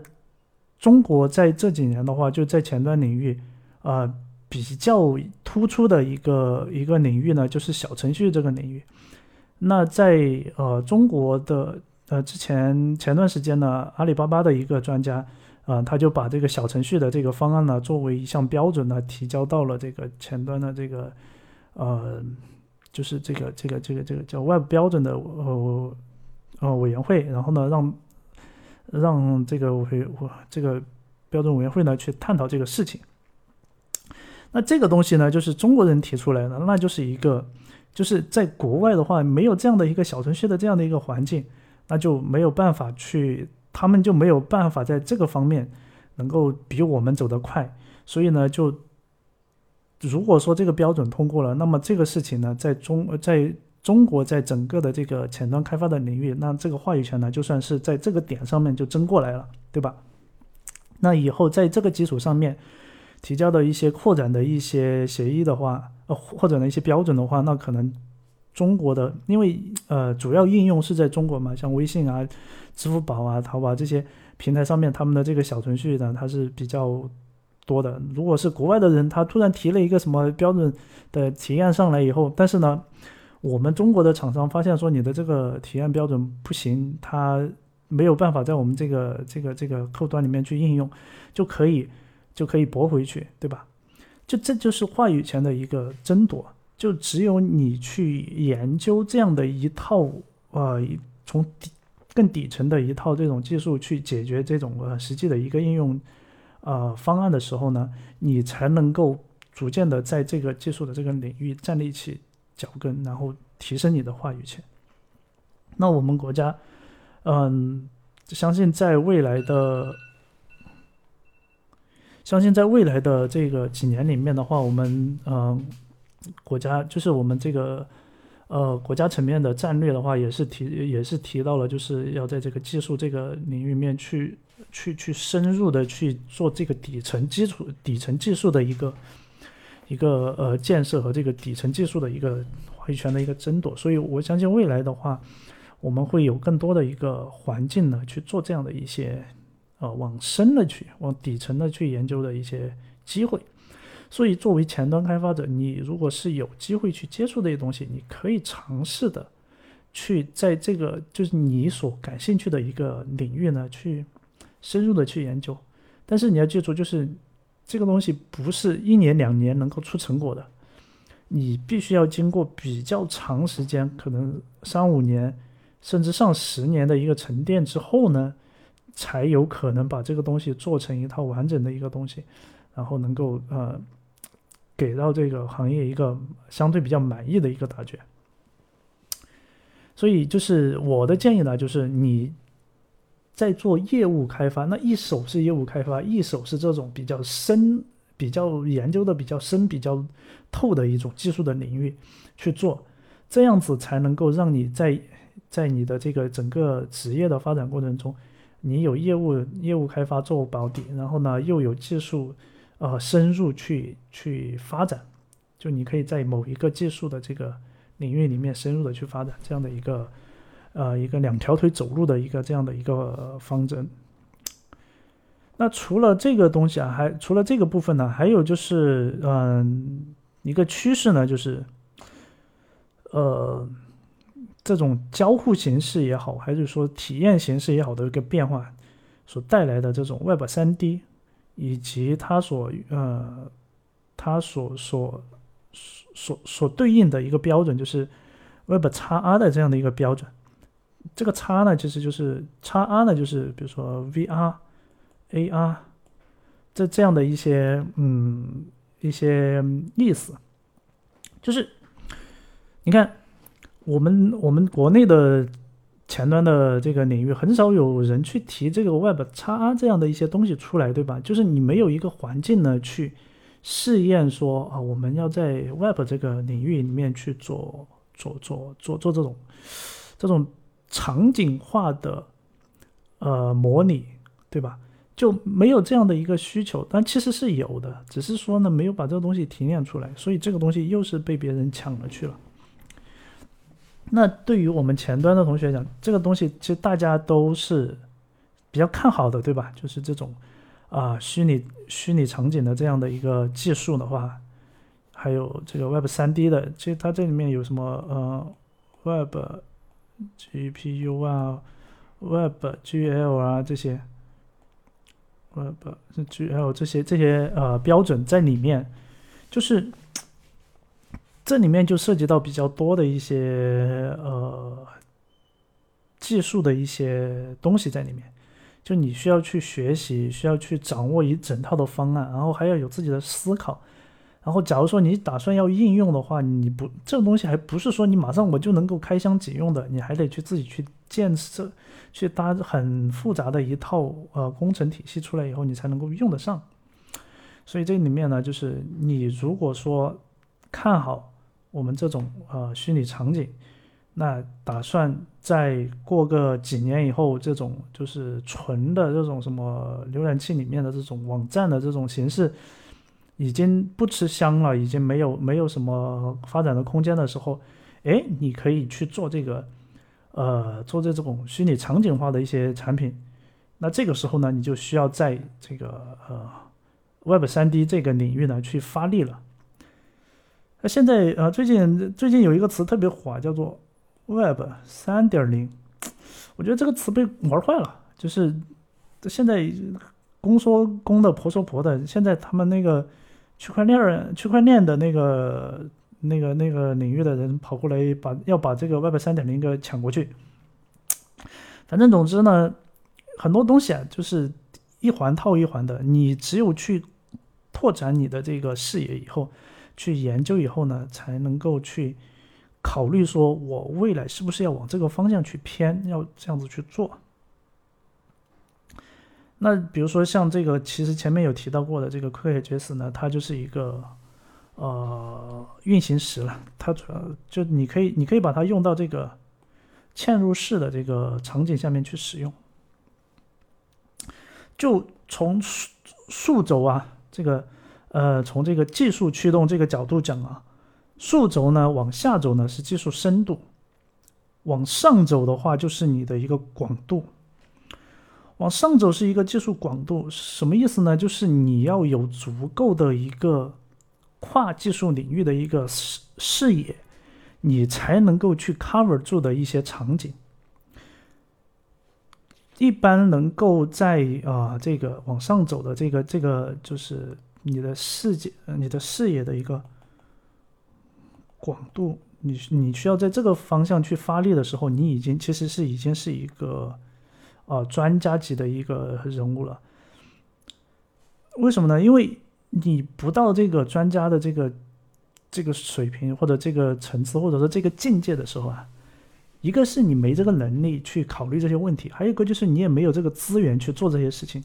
中国在这几年的话，就在前端领域，呃，比较突出的一个一个领域呢，就是小程序这个领域。那在呃中国的呃之前前段时间呢，阿里巴巴的一个专家，啊，他就把这个小程序的这个方案呢，作为一项标准呢，提交到了这个前端的这个，呃，就是这个这个这个这个叫 Web 标准的呃呃委员会，然后呢，让让这个委我这个标准委员会呢去探讨这个事情。那这个东西呢，就是中国人提出来的，那就是一个。就是在国外的话，没有这样的一个小程序的这样的一个环境，那就没有办法去，他们就没有办法在这个方面能够比我们走得快。所以呢，就如果说这个标准通过了，那么这个事情呢，在中在中国在整个的这个前端开发的领域，那这个话语权呢，就算是在这个点上面就争过来了，对吧？那以后在这个基础上面提交的一些扩展的一些协议的话。呃或者呢一些标准的话，那可能中国的，因为呃主要应用是在中国嘛，像微信啊、支付宝啊、淘宝这些平台上面，他们的这个小程序呢，它是比较多的。如果是国外的人，他突然提了一个什么标准的提案上来以后，但是呢，我们中国的厂商发现说你的这个提案标准不行，他没有办法在我们这个这个这个客户端里面去应用，就可以就可以驳回去，对吧？就这就是话语权的一个争夺，就只有你去研究这样的一套呃，从底更底层的一套这种技术去解决这种呃实际的一个应用呃方案的时候呢，你才能够逐渐的在这个技术的这个领域站立起脚跟，然后提升你的话语权。那我们国家，嗯，相信在未来的。相信在未来的这个几年里面的话，我们嗯，国家就是我们这个呃国家层面的战略的话，也是提也是提到了，就是要在这个技术这个领域面去去去深入的去做这个底层基础底层技术的一个一个呃建设和这个底层技术的一个话语权的一个争夺。所以我相信未来的话，我们会有更多的一个环境呢去做这样的一些。呃，往深了去，往底层的去研究的一些机会。所以，作为前端开发者，你如果是有机会去接触这些东西，你可以尝试的去在这个就是你所感兴趣的一个领域呢，去深入的去研究。但是你要记住，就是这个东西不是一年两年能够出成果的，你必须要经过比较长时间，可能三五年甚至上十年的一个沉淀之后呢。才有可能把这个东西做成一套完整的一个东西，然后能够呃给到这个行业一个相对比较满意的一个答卷。所以就是我的建议呢，就是你在做业务开发，那一手是业务开发，一手是这种比较深、比较研究的比较深、比较透的一种技术的领域去做，这样子才能够让你在在你的这个整个职业的发展过程中。你有业务业务开发做保底，然后呢又有技术，呃深入去去发展，就你可以在某一个技术的这个领域里面深入的去发展，这样的一个呃一个两条腿走路的一个这样的一个方针。那除了这个东西啊，还除了这个部分呢，还有就是嗯一个趋势呢，就是呃。这种交互形式也好，还是说体验形式也好的一个变化，所带来的这种 Web 三 D，以及它所呃，它所所所所对应的一个标准，就是 Web 叉 R 的这样的一个标准。这个叉呢，其实就是叉 R 呢，就是比如说 VR、AR 这这样的一些嗯一些意思，就是你看。我们我们国内的前端的这个领域很少有人去提这个 Web 叉这样的一些东西出来，对吧？就是你没有一个环境呢去试验说啊，我们要在 Web 这个领域里面去做做做做做这种这种场景化的呃模拟，对吧？就没有这样的一个需求，但其实是有的，只是说呢没有把这个东西提炼出来，所以这个东西又是被别人抢了去了。那对于我们前端的同学讲，这个东西其实大家都是比较看好的，对吧？就是这种啊虚拟虚拟场景的这样的一个技术的话，还有这个 Web 三 D 的，其实它这里面有什么呃 Web GPU 啊、Web GL 啊这些，Web GL 这些这些呃标准在里面，就是。这里面就涉及到比较多的一些呃技术的一些东西在里面，就你需要去学习，需要去掌握一整套的方案，然后还要有自己的思考。然后，假如说你打算要应用的话，你不这个东西还不是说你马上我就能够开箱即用的，你还得去自己去建设，去搭很复杂的一套呃工程体系出来以后，你才能够用得上。所以这里面呢，就是你如果说看好。我们这种呃虚拟场景，那打算在过个几年以后，这种就是纯的这种什么浏览器里面的这种网站的这种形式，已经不吃香了，已经没有没有什么发展的空间的时候，哎，你可以去做这个，呃，做这种虚拟场景化的一些产品。那这个时候呢，你就需要在这个呃 Web 三 D 这个领域呢去发力了。那现在呃，最近最近有一个词特别火，叫做 Web 三点零。我觉得这个词被玩坏了，就是现在公说公的，婆说婆的。现在他们那个区块链区块链的那个那个那个领域的人跑过来把要把这个 Web 三点零给抢过去。反正总之呢，很多东西啊，就是一环套一环的。你只有去拓展你的这个视野以后，去研究以后呢，才能够去考虑说，我未来是不是要往这个方向去偏，要这样子去做。那比如说像这个，其实前面有提到过的这个 QuickJS 呢，它就是一个呃运行时了，它主要就你可以你可以把它用到这个。嵌入式的这个场景下面去使用，就从数数轴啊，这个呃，从这个技术驱动这个角度讲啊，数轴呢往下走呢是技术深度，往上走的话就是你的一个广度。往上走是一个技术广度，什么意思呢？就是你要有足够的一个跨技术领域的一个视视野。你才能够去 cover 住的一些场景，一般能够在啊这个往上走的这个这个就是你的世界、你的视野的一个广度，你你需要在这个方向去发力的时候，你已经其实是已经是一个啊专家级的一个人物了。为什么呢？因为你不到这个专家的这个。这个水平或者这个层次或者说这个境界的时候啊，一个是你没这个能力去考虑这些问题，还有一个就是你也没有这个资源去做这些事情。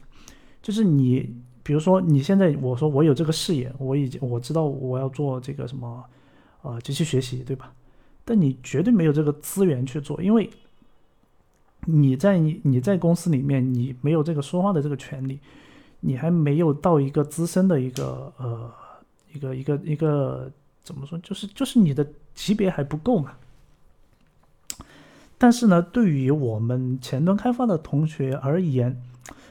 就是你，比如说你现在我说我有这个视野，我已经我知道我要做这个什么，呃，机器学习，对吧？但你绝对没有这个资源去做，因为你在你你在公司里面你没有这个说话的这个权利，你还没有到一个资深的一个呃一个一个一个。怎么说？就是就是你的级别还不够嘛。但是呢，对于我们前端开发的同学而言，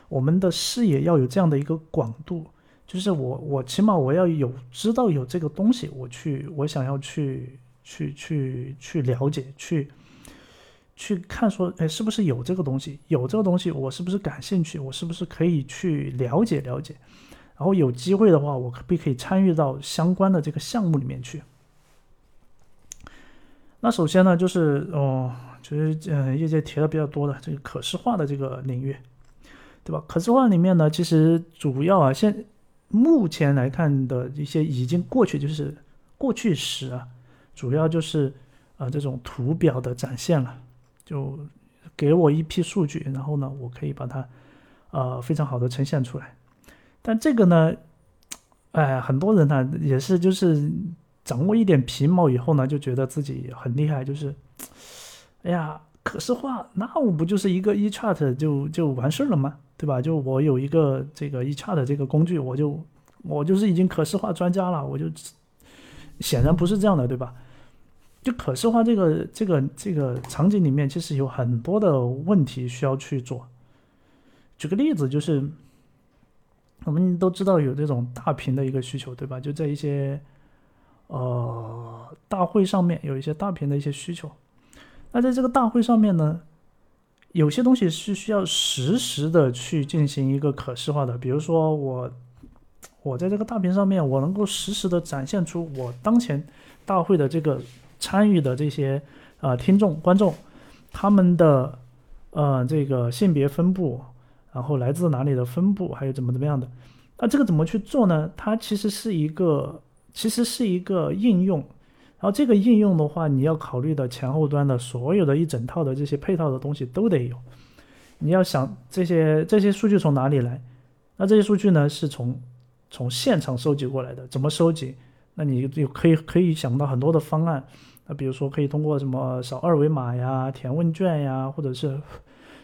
我们的视野要有这样的一个广度，就是我我起码我要有知道有这个东西，我去我想要去去去去了解，去去看说，哎，是不是有这个东西？有这个东西，我是不是感兴趣？我是不是可以去了解了解？然后有机会的话，我可不可以参与到相关的这个项目里面去？那首先呢，就是哦，就是嗯，业界提的比较多的这个可视化的这个领域，对吧？可视化里面呢，其实主要啊，现目前来看的一些已经过去，就是过去时啊，主要就是啊这种图表的展现了，就给我一批数据，然后呢，我可以把它呃非常好的呈现出来。但这个呢，哎，很多人呢也是就是掌握一点皮毛以后呢，就觉得自己很厉害，就是，哎呀，可视化，那我不就是一个 e chart 就就完事儿了吗？对吧？就我有一个这个 e chart 这个工具，我就我就是已经可视化专家了，我就显然不是这样的，对吧？就可视化这个这个这个场景里面，其实有很多的问题需要去做。举个例子，就是。我们都知道有这种大屏的一个需求，对吧？就在一些呃大会上面有一些大屏的一些需求。那在这个大会上面呢，有些东西是需要实时的去进行一个可视化的。比如说我我在这个大屏上面，我能够实时的展现出我当前大会的这个参与的这些啊听众观众他们的呃这个性别分布。然后来自哪里的分布，还有怎么怎么样的，那这个怎么去做呢？它其实是一个，其实是一个应用。然后这个应用的话，你要考虑的前后端的所有的一整套的这些配套的东西都得有。你要想这些这些数据从哪里来？那这些数据呢是从从现场收集过来的，怎么收集？那你就可以可以想到很多的方案。那比如说可以通过什么扫二维码呀、填问卷呀，或者是。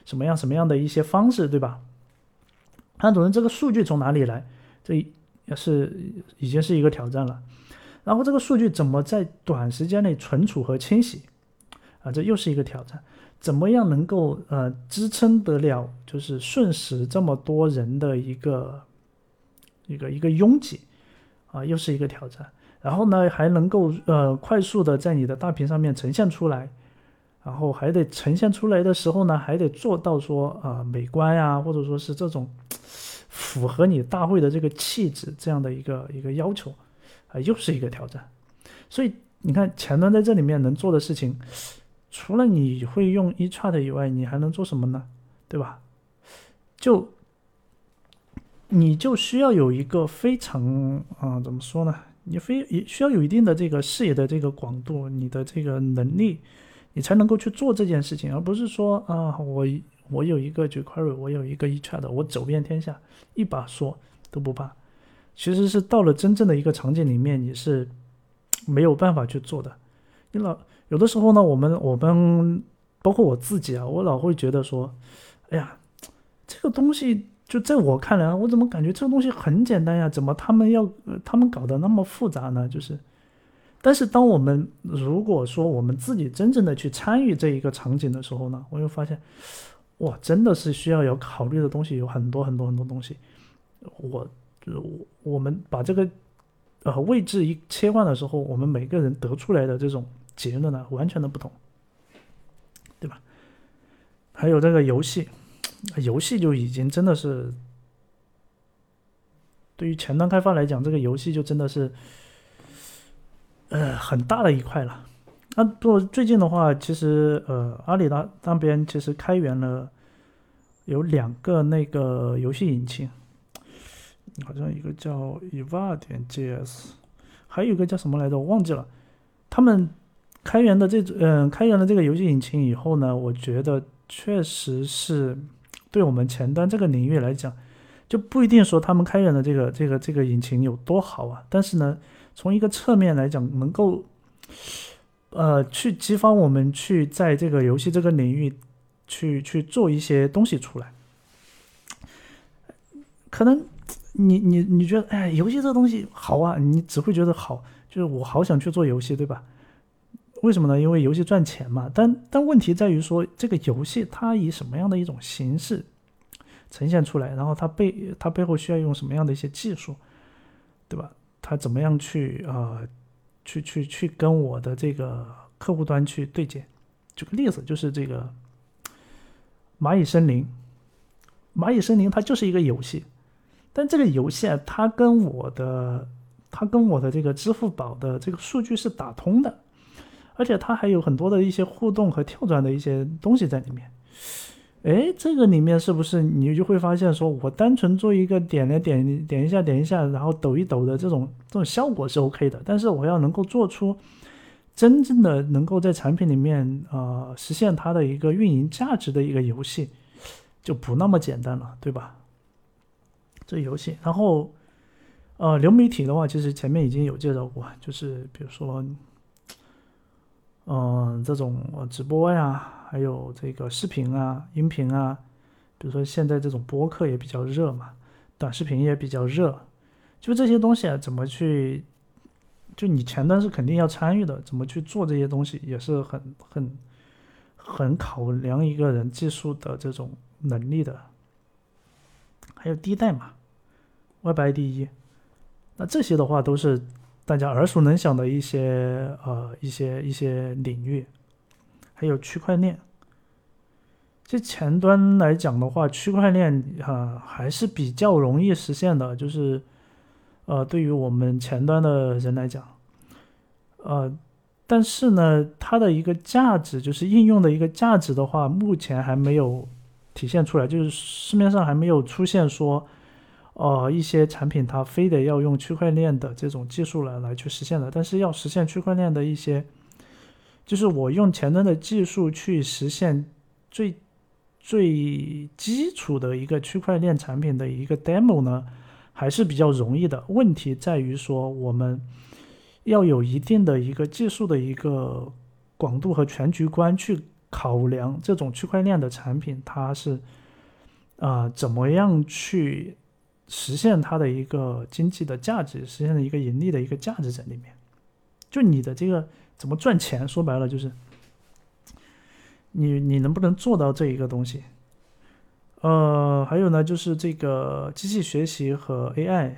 什么样什么样的一些方式，对吧？潘主任，这个数据从哪里来？这也是已经是一个挑战了。然后这个数据怎么在短时间内存储和清洗？啊，这又是一个挑战。怎么样能够呃支撑得了，就是瞬时这么多人的一个一个一个拥挤啊，又是一个挑战。然后呢，还能够呃快速的在你的大屏上面呈现出来。然后还得呈现出来的时候呢，还得做到说啊美观呀，或者说是这种符合你大会的这个气质这样的一个一个要求，啊，又是一个挑战。所以你看前端在这里面能做的事情，除了你会用 eChat 以外，你还能做什么呢？对吧？就你就需要有一个非常啊，怎么说呢？你非也需要有一定的这个视野的这个广度，你的这个能力，你才能够去做这件事情，而不是说啊，我。我有一个 jQuery，我有一个 eChat，我走遍天下，一把说都不怕。其实是到了真正的一个场景里面，你是没有办法去做的。你老有的时候呢，我们我们包括我自己啊，我老会觉得说，哎呀，这个东西就在我看来，我怎么感觉这个东西很简单呀？怎么他们要他们搞得那么复杂呢？就是，但是当我们如果说我们自己真正的去参与这一个场景的时候呢，我又发现。哇，真的是需要有考虑的东西有很多很多很多东西。我，就是我我们把这个呃位置一切换的时候，我们每个人得出来的这种结论呢，完全的不同，对吧？还有这个游戏，游戏就已经真的是对于前端开发来讲，这个游戏就真的是呃很大的一块了。那不最近的话，其实呃，阿里那那边其实开源了有两个那个游戏引擎，好像一个叫 eva 点 js，还有一个叫什么来着，我忘记了。他们开源的这种嗯，开源了这个游戏引擎以后呢，我觉得确实是对我们前端这个领域来讲，就不一定说他们开源的这个这个这个引擎有多好啊，但是呢，从一个侧面来讲，能够。呃，去激发我们去在这个游戏这个领域去去做一些东西出来。可能你你你觉得，哎，游戏这东西好啊，你只会觉得好，就是我好想去做游戏，对吧？为什么呢？因为游戏赚钱嘛。但但问题在于说，这个游戏它以什么样的一种形式呈现出来，然后它背它背后需要用什么样的一些技术，对吧？它怎么样去啊？去去去跟我的这个客户端去对接，举个例子，就是这个蚂蚁森林，蚂蚁森林它就是一个游戏，但这个游戏啊，它跟我的它跟我的这个支付宝的这个数据是打通的，而且它还有很多的一些互动和跳转的一些东西在里面。哎，这个里面是不是你就会发现，说我单纯做一个点来点点一下点一下，然后抖一抖的这种这种效果是 OK 的，但是我要能够做出真正的能够在产品里面呃实现它的一个运营价值的一个游戏，就不那么简单了，对吧？这游戏，然后呃流媒体的话，其实前面已经有介绍过，就是比如说嗯这种直播呀。还有这个视频啊、音频啊，比如说现在这种播客也比较热嘛，短视频也比较热，就这些东西啊，怎么去？就你前端是肯定要参与的，怎么去做这些东西也是很很很考量一个人技术的这种能力的。还有低代码 Y B I D 一那这些的话都是大家耳熟能详的一些呃一些一些领域。还有区块链，这前端来讲的话，区块链啊还是比较容易实现的。就是，呃，对于我们前端的人来讲，呃，但是呢，它的一个价值，就是应用的一个价值的话，目前还没有体现出来。就是市面上还没有出现说，呃，一些产品它非得要用区块链的这种技术来来去实现的。但是要实现区块链的一些。就是我用前端的技术去实现最最基础的一个区块链产品的一个 demo 呢，还是比较容易的。问题在于说，我们要有一定的一个技术的一个广度和全局观去考量这种区块链的产品，它是啊怎么样去实现它的一个经济的价值，实现的一个盈利的一个价值在里面。就你的这个。怎么赚钱？说白了就是，你你能不能做到这一个东西？呃，还有呢，就是这个机器学习和 AI，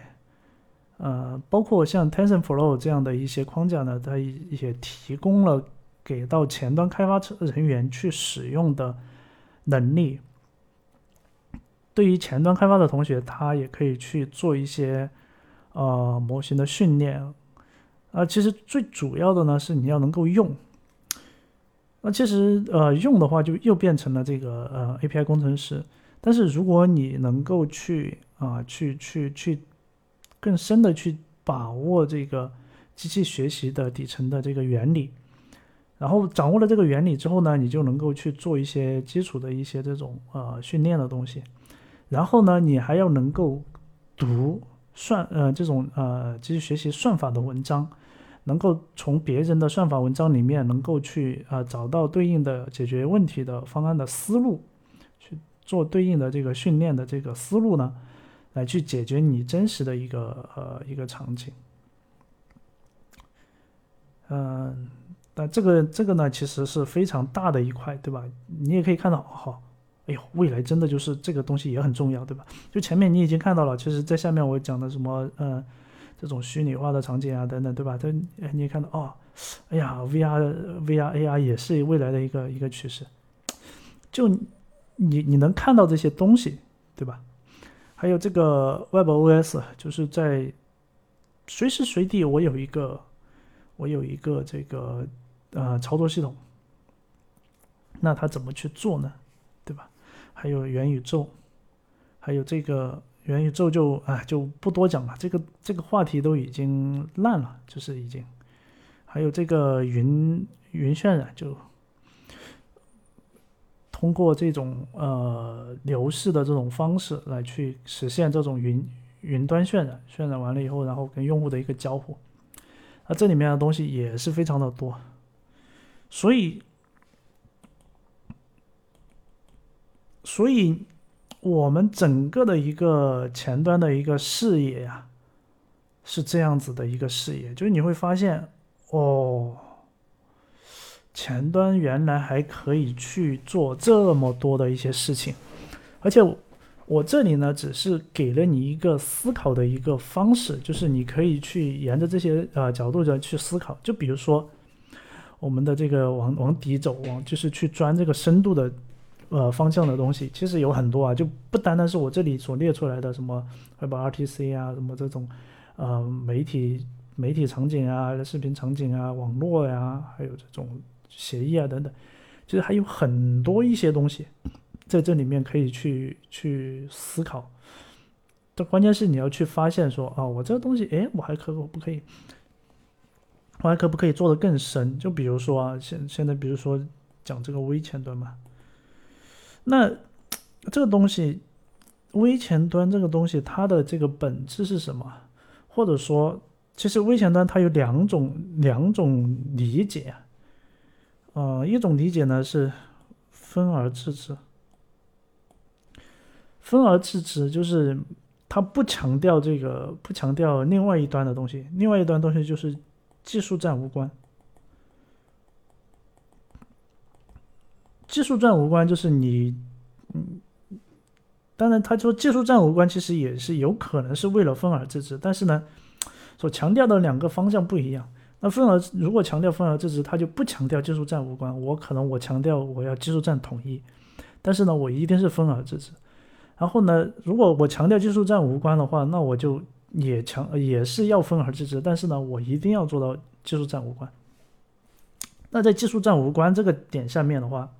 呃，包括像 TensorFlow 这样的一些框架呢，它也提供了给到前端开发人员去使用的能力。对于前端开发的同学，他也可以去做一些呃模型的训练。啊，其实最主要的呢是你要能够用。那其实呃用的话就又变成了这个呃 API 工程师。但是如果你能够去啊去去去更深的去把握这个机器学习的底层的这个原理，然后掌握了这个原理之后呢，你就能够去做一些基础的一些这种呃训练的东西。然后呢，你还要能够读算呃这种呃机器学习算法的文章。能够从别人的算法文章里面，能够去啊找到对应的解决问题的方案的思路，去做对应的这个训练的这个思路呢，来去解决你真实的一个呃一个场景。嗯，那这个这个呢，其实是非常大的一块，对吧？你也可以看到，好，哎呦，未来真的就是这个东西也很重要，对吧？就前面你已经看到了，其实在下面我讲的什么，嗯。这种虚拟化的场景啊，等等，对吧？它你也看到哦，哎呀，VR、VR、AR 也是未来的一个一个趋势。就你你能看到这些东西，对吧？还有这个 WebOS，就是在随时随地我有一个我有一个这个呃操作系统，那它怎么去做呢？还有元宇宙，还有这个。元宇宙就啊就不多讲了，这个这个话题都已经烂了，就是已经，还有这个云云渲染，就通过这种呃流式的这种方式来去实现这种云云端渲染，渲染完了以后，然后跟用户的一个交互，那这里面的东西也是非常的多，所以所以。我们整个的一个前端的一个视野呀，是这样子的一个视野，就是你会发现，哦，前端原来还可以去做这么多的一些事情，而且我这里呢，只是给了你一个思考的一个方式，就是你可以去沿着这些呃角度的去思考，就比如说我们的这个往往底走，往就是去钻这个深度的。呃，方向的东西其实有很多啊，就不单单是我这里所列出来的什么 Web RTC 啊，什么这种呃媒体媒体场景啊、视频场景啊、网络呀，还有这种协议啊等等，其实还有很多一些东西在这里面可以去去思考。但关键是你要去发现说啊，我这个东西，哎，我还可不可以？我还可不可以做得更深？就比如说啊，现现在比如说讲这个微前端嘛。那这个东西，微前端这个东西，它的这个本质是什么？或者说，其实微前端它有两种两种理解，呃，一种理解呢是分而治之，分而治之就是它不强调这个，不强调另外一端的东西，另外一端东西就是技术栈无关。技术战无关，就是你，嗯，当然他说技术战无关，其实也是有可能是为了分而治之，但是呢，所强调的两个方向不一样。那分而如果强调分而治之，他就不强调技术战无关。我可能我强调我要技术战统一，但是呢，我一定是分而治之。然后呢，如果我强调技术战无关的话，那我就也强也是要分而治之，但是呢，我一定要做到技术战无关。那在技术战无关这个点下面的话，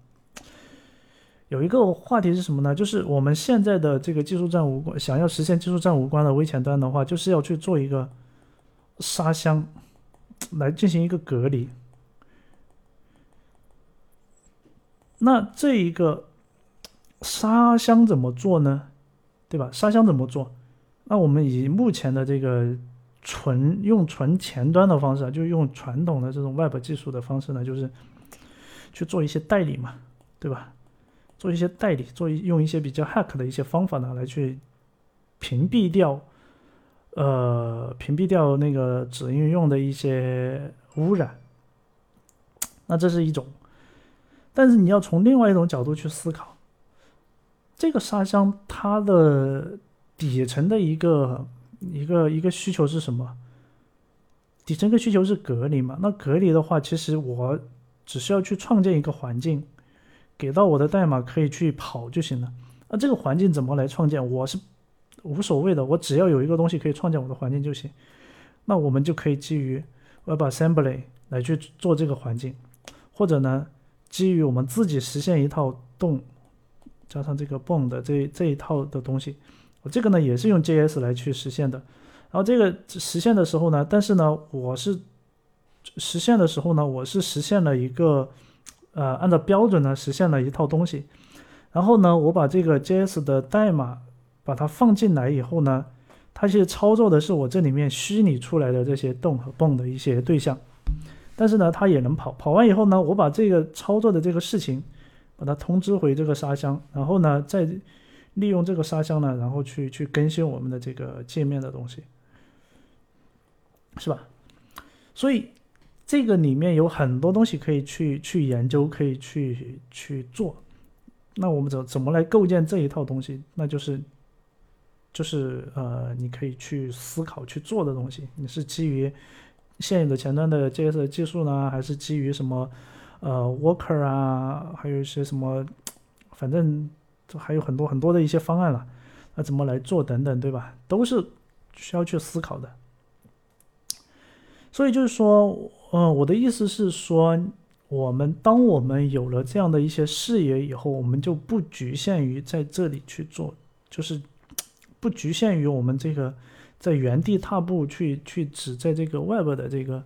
有一个话题是什么呢？就是我们现在的这个技术栈无关，想要实现技术栈无关的微前端的话，就是要去做一个沙箱来进行一个隔离。那这一个沙箱怎么做呢？对吧？沙箱怎么做？那我们以目前的这个纯用纯前端的方式，就用传统的这种 Web 技术的方式呢，就是去做一些代理嘛，对吧？做一些代理，做一用一些比较 hack 的一些方法呢，来去屏蔽掉，呃，屏蔽掉那个子应用的一些污染。那这是一种，但是你要从另外一种角度去思考，这个沙箱它的底层的一个一个一个需求是什么？底层的需求是隔离嘛？那隔离的话，其实我只需要去创建一个环境。给到我的代码可以去跑就行了。那这个环境怎么来创建？我是无所谓的，我只要有一个东西可以创建我的环境就行。那我们就可以基于 WebAssembly 来去做这个环境，或者呢，基于我们自己实现一套动加上这个泵的这这一套的东西，我这个呢也是用 JS 来去实现的。然后这个实现的时候呢，但是呢，我是实现的时候呢，我是实现了一个呃按照标准呢实现了一套东西。然后呢，我把这个 JS 的代码把它放进来以后呢。它其实操作的是我这里面虚拟出来的这些洞和泵的一些对象，但是呢，它也能跑。跑完以后呢，我把这个操作的这个事情，把它通知回这个沙箱，然后呢，再利用这个沙箱呢，然后去去更新我们的这个界面的东西，是吧？所以这个里面有很多东西可以去去研究，可以去去做。那我们怎怎么来构建这一套东西？那就是。就是呃，你可以去思考去做的东西，你是基于现有的前端的 JS 技术呢，还是基于什么呃 Worker 啊，还有一些什么，反正还有很多很多的一些方案了，那怎么来做等等，对吧？都是需要去思考的。所以就是说，嗯，我的意思是说，我们当我们有了这样的一些视野以后，我们就不局限于在这里去做，就是。不局限于我们这个在原地踏步去去只在这个 Web 的这个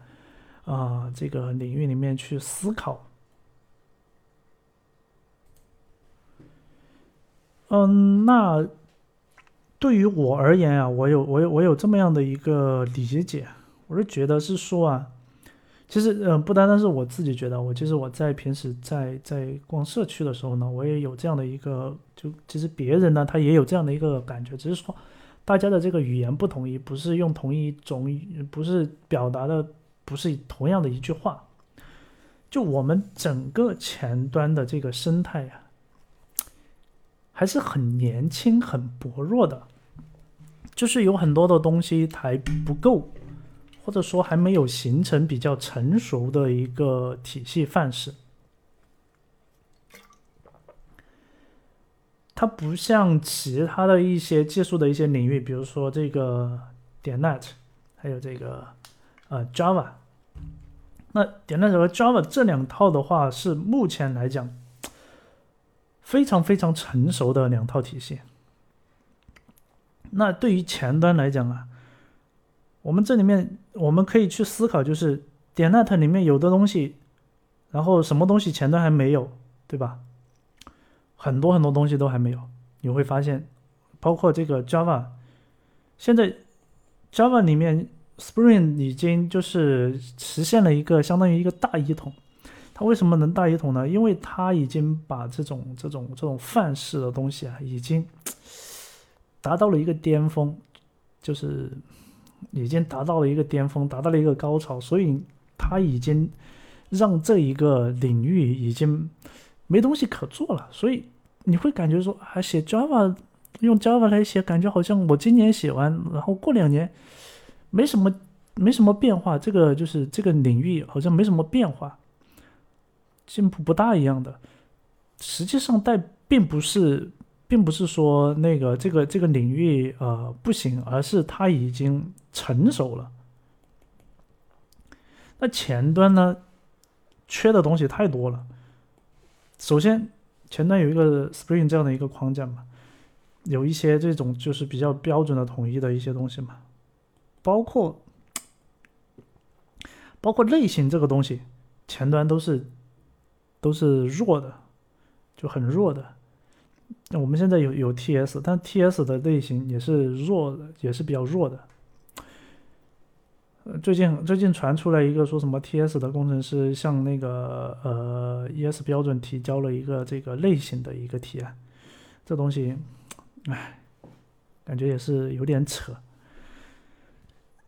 啊这个领域里面去思考。嗯，那对于我而言啊，我有我有我有这么样的一个理解，我是觉得是说啊。其实，嗯，不单单是我自己觉得，我其实我在平时在在逛社区的时候呢，我也有这样的一个，就其实别人呢，他也有这样的一个感觉，只是说大家的这个语言不统一，不是用同一种，不是表达的不是同样的一句话。就我们整个前端的这个生态呀，还是很年轻、很薄弱的，就是有很多的东西还不够。或者说还没有形成比较成熟的一个体系范式，它不像其他的一些技术的一些领域，比如说这个点 net，还有这个呃 Java。那点 net 和 Java 这两套的话，是目前来讲非常非常成熟的两套体系。那对于前端来讲啊。我们这里面我们可以去思考，就是点 net 里面有的东西，然后什么东西前端还没有，对吧？很多很多东西都还没有。你会发现，包括这个 Java，现在 Java 里面 Spring 已经就是实现了一个相当于一个大一统。它为什么能大一统呢？因为它已经把这种这种这种范式的东西啊，已经达到了一个巅峰，就是。已经达到了一个巅峰，达到了一个高潮，所以他已经让这一个领域已经没东西可做了。所以你会感觉说，啊，写 Java 用 Java 来写，感觉好像我今年写完，然后过两年没什么没什么变化，这个就是这个领域好像没什么变化，进步不大一样的。实际上，但并不是。并不是说那个这个这个领域呃不行，而是它已经成熟了。那前端呢，缺的东西太多了。首先，前端有一个 Spring 这样的一个框架嘛，有一些这种就是比较标准的统一的一些东西嘛，包括包括类型这个东西，前端都是都是弱的，就很弱的。那我们现在有有 TS，但 TS 的类型也是弱的，也是比较弱的。呃，最近最近传出来一个说什么 TS 的工程师向那个呃 ES 标准提交了一个这个类型的一个提案，这东西，唉，感觉也是有点扯。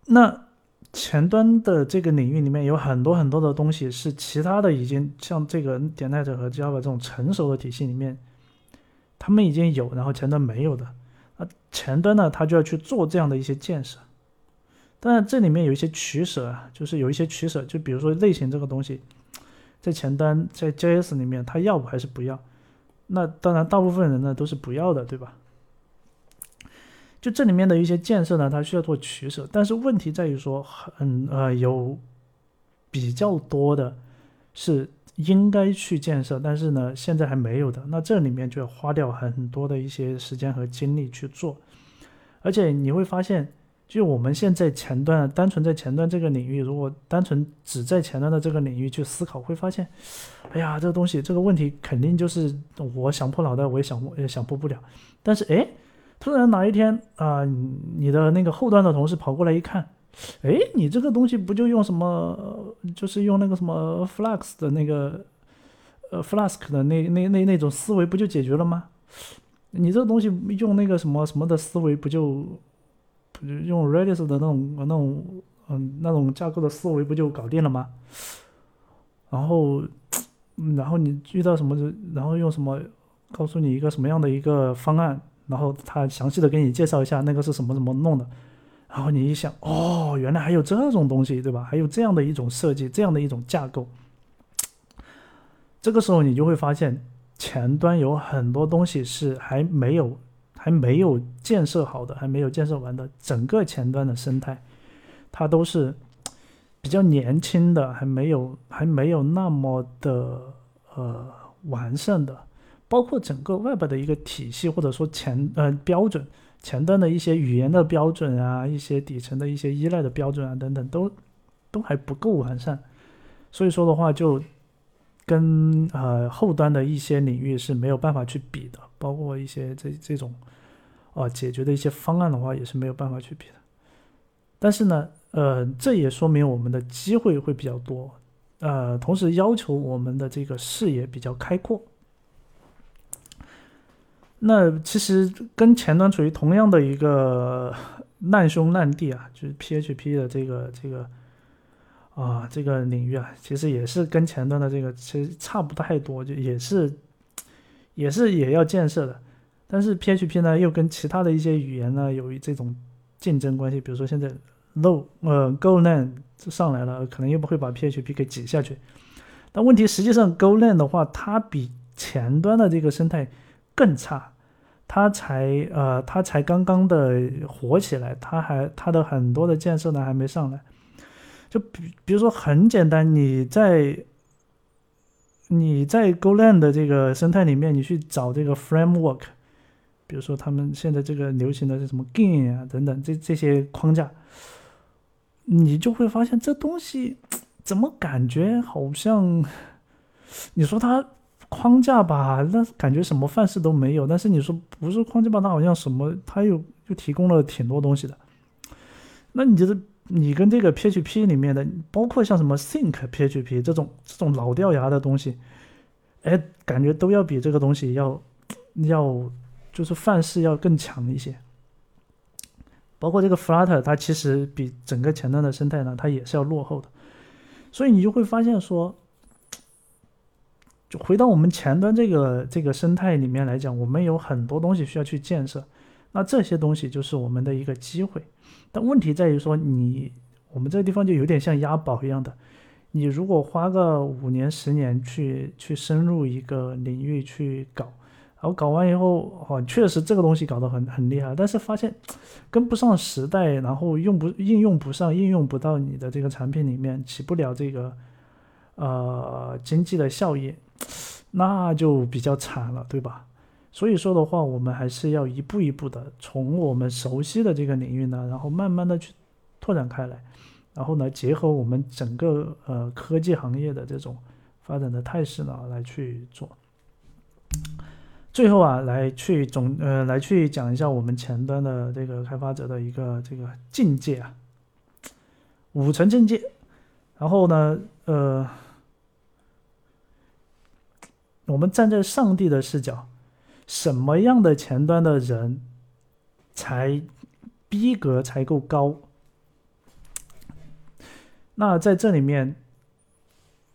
那前端的这个领域里面有很多很多的东西是其他的已经像这个 net 和 Java 这种成熟的体系里面。他们已经有，然后前端没有的，啊，前端呢，他就要去做这样的一些建设，当然这里面有一些取舍啊，就是有一些取舍，就比如说类型这个东西，在前端在 JS 里面，他要不还是不要？那当然，大部分人呢都是不要的，对吧？就这里面的一些建设呢，它需要做取舍，但是问题在于说，很呃有比较多的是应该去建设，但是呢现在还没有的，那这里面就要花掉很多的一些时间和精力去做，而且你会发现。就我们现在前端，单纯在前端这个领域，如果单纯只在前端的这个领域去思考，会发现，哎呀，这个东西这个问题肯定就是我想破脑袋我也想也想破不了。但是哎，突然哪一天啊，你的那个后端的同事跑过来一看，哎，你这个东西不就用什么，就是用那个什么 Flux 的那个呃 Flask 的那那那那种思维不就解决了吗？你这个东西用那个什么什么的思维不就？用 Redis 的那种、那种、嗯、那种架构的思维不就搞定了吗？然后，然后你遇到什么，然后用什么，告诉你一个什么样的一个方案，然后他详细的给你介绍一下那个是什么怎么弄的，然后你一想，哦，原来还有这种东西，对吧？还有这样的一种设计，这样的一种架构。这个时候你就会发现，前端有很多东西是还没有。还没有建设好的，还没有建设完的整个前端的生态，它都是比较年轻的，还没有还没有那么的呃完善的，包括整个 Web 的一个体系或者说前呃标准，前端的一些语言的标准啊，一些底层的一些依赖的标准啊等等，都都还不够完善，所以说的话就。跟呃后端的一些领域是没有办法去比的，包括一些这这种，啊解决的一些方案的话也是没有办法去比的。但是呢，呃，这也说明我们的机会会比较多，呃，同时要求我们的这个视野比较开阔。那其实跟前端处于同样的一个难兄难弟啊，就是 PHP 的这个这个。啊，这个领域啊，其实也是跟前端的这个其实差不太多，就也是，也是也要建设的。但是 PHP 呢，又跟其他的一些语言呢，有这种竞争关系。比如说现在 Low 呃 Golang 上来了，可能又不会把 PHP 给挤下去。但问题实际上 Golang 的话，它比前端的这个生态更差，它才呃它才刚刚的火起来，它还它的很多的建设呢还没上来。就比比如说很简单，你在你在 GoLand 的这个生态里面，你去找这个 framework，比如说他们现在这个流行的是什么 Gin 啊等等这这些框架，你就会发现这东西怎么感觉好像，你说它框架吧，那感觉什么范式都没有；但是你说不是框架吧，它好像什么，它又又提供了挺多东西的。那你觉得？你跟这个 PHP 里面的，包括像什么 Think PHP 这种这种老掉牙的东西，哎，感觉都要比这个东西要要就是范式要更强一些。包括这个 Flutter，它其实比整个前端的生态呢，它也是要落后的。所以你就会发现说，就回到我们前端这个这个生态里面来讲，我们有很多东西需要去建设，那这些东西就是我们的一个机会。但问题在于说，你我们这个地方就有点像押宝一样的，你如果花个五年十年去去深入一个领域去搞，然后搞完以后，哦，确实这个东西搞得很很厉害，但是发现 跟不上时代，然后用不应用不上，应用不到你的这个产品里面，起不了这个呃经济的效益，那就比较惨了，对吧？所以说的话，我们还是要一步一步的从我们熟悉的这个领域呢，然后慢慢的去拓展开来，然后呢，结合我们整个呃科技行业的这种发展的态势呢，来去做。最后啊，来去总呃来去讲一下我们前端的这个开发者的一个这个境界啊，五层境界。然后呢，呃，我们站在上帝的视角。什么样的前端的人才逼格才够高？那在这里面，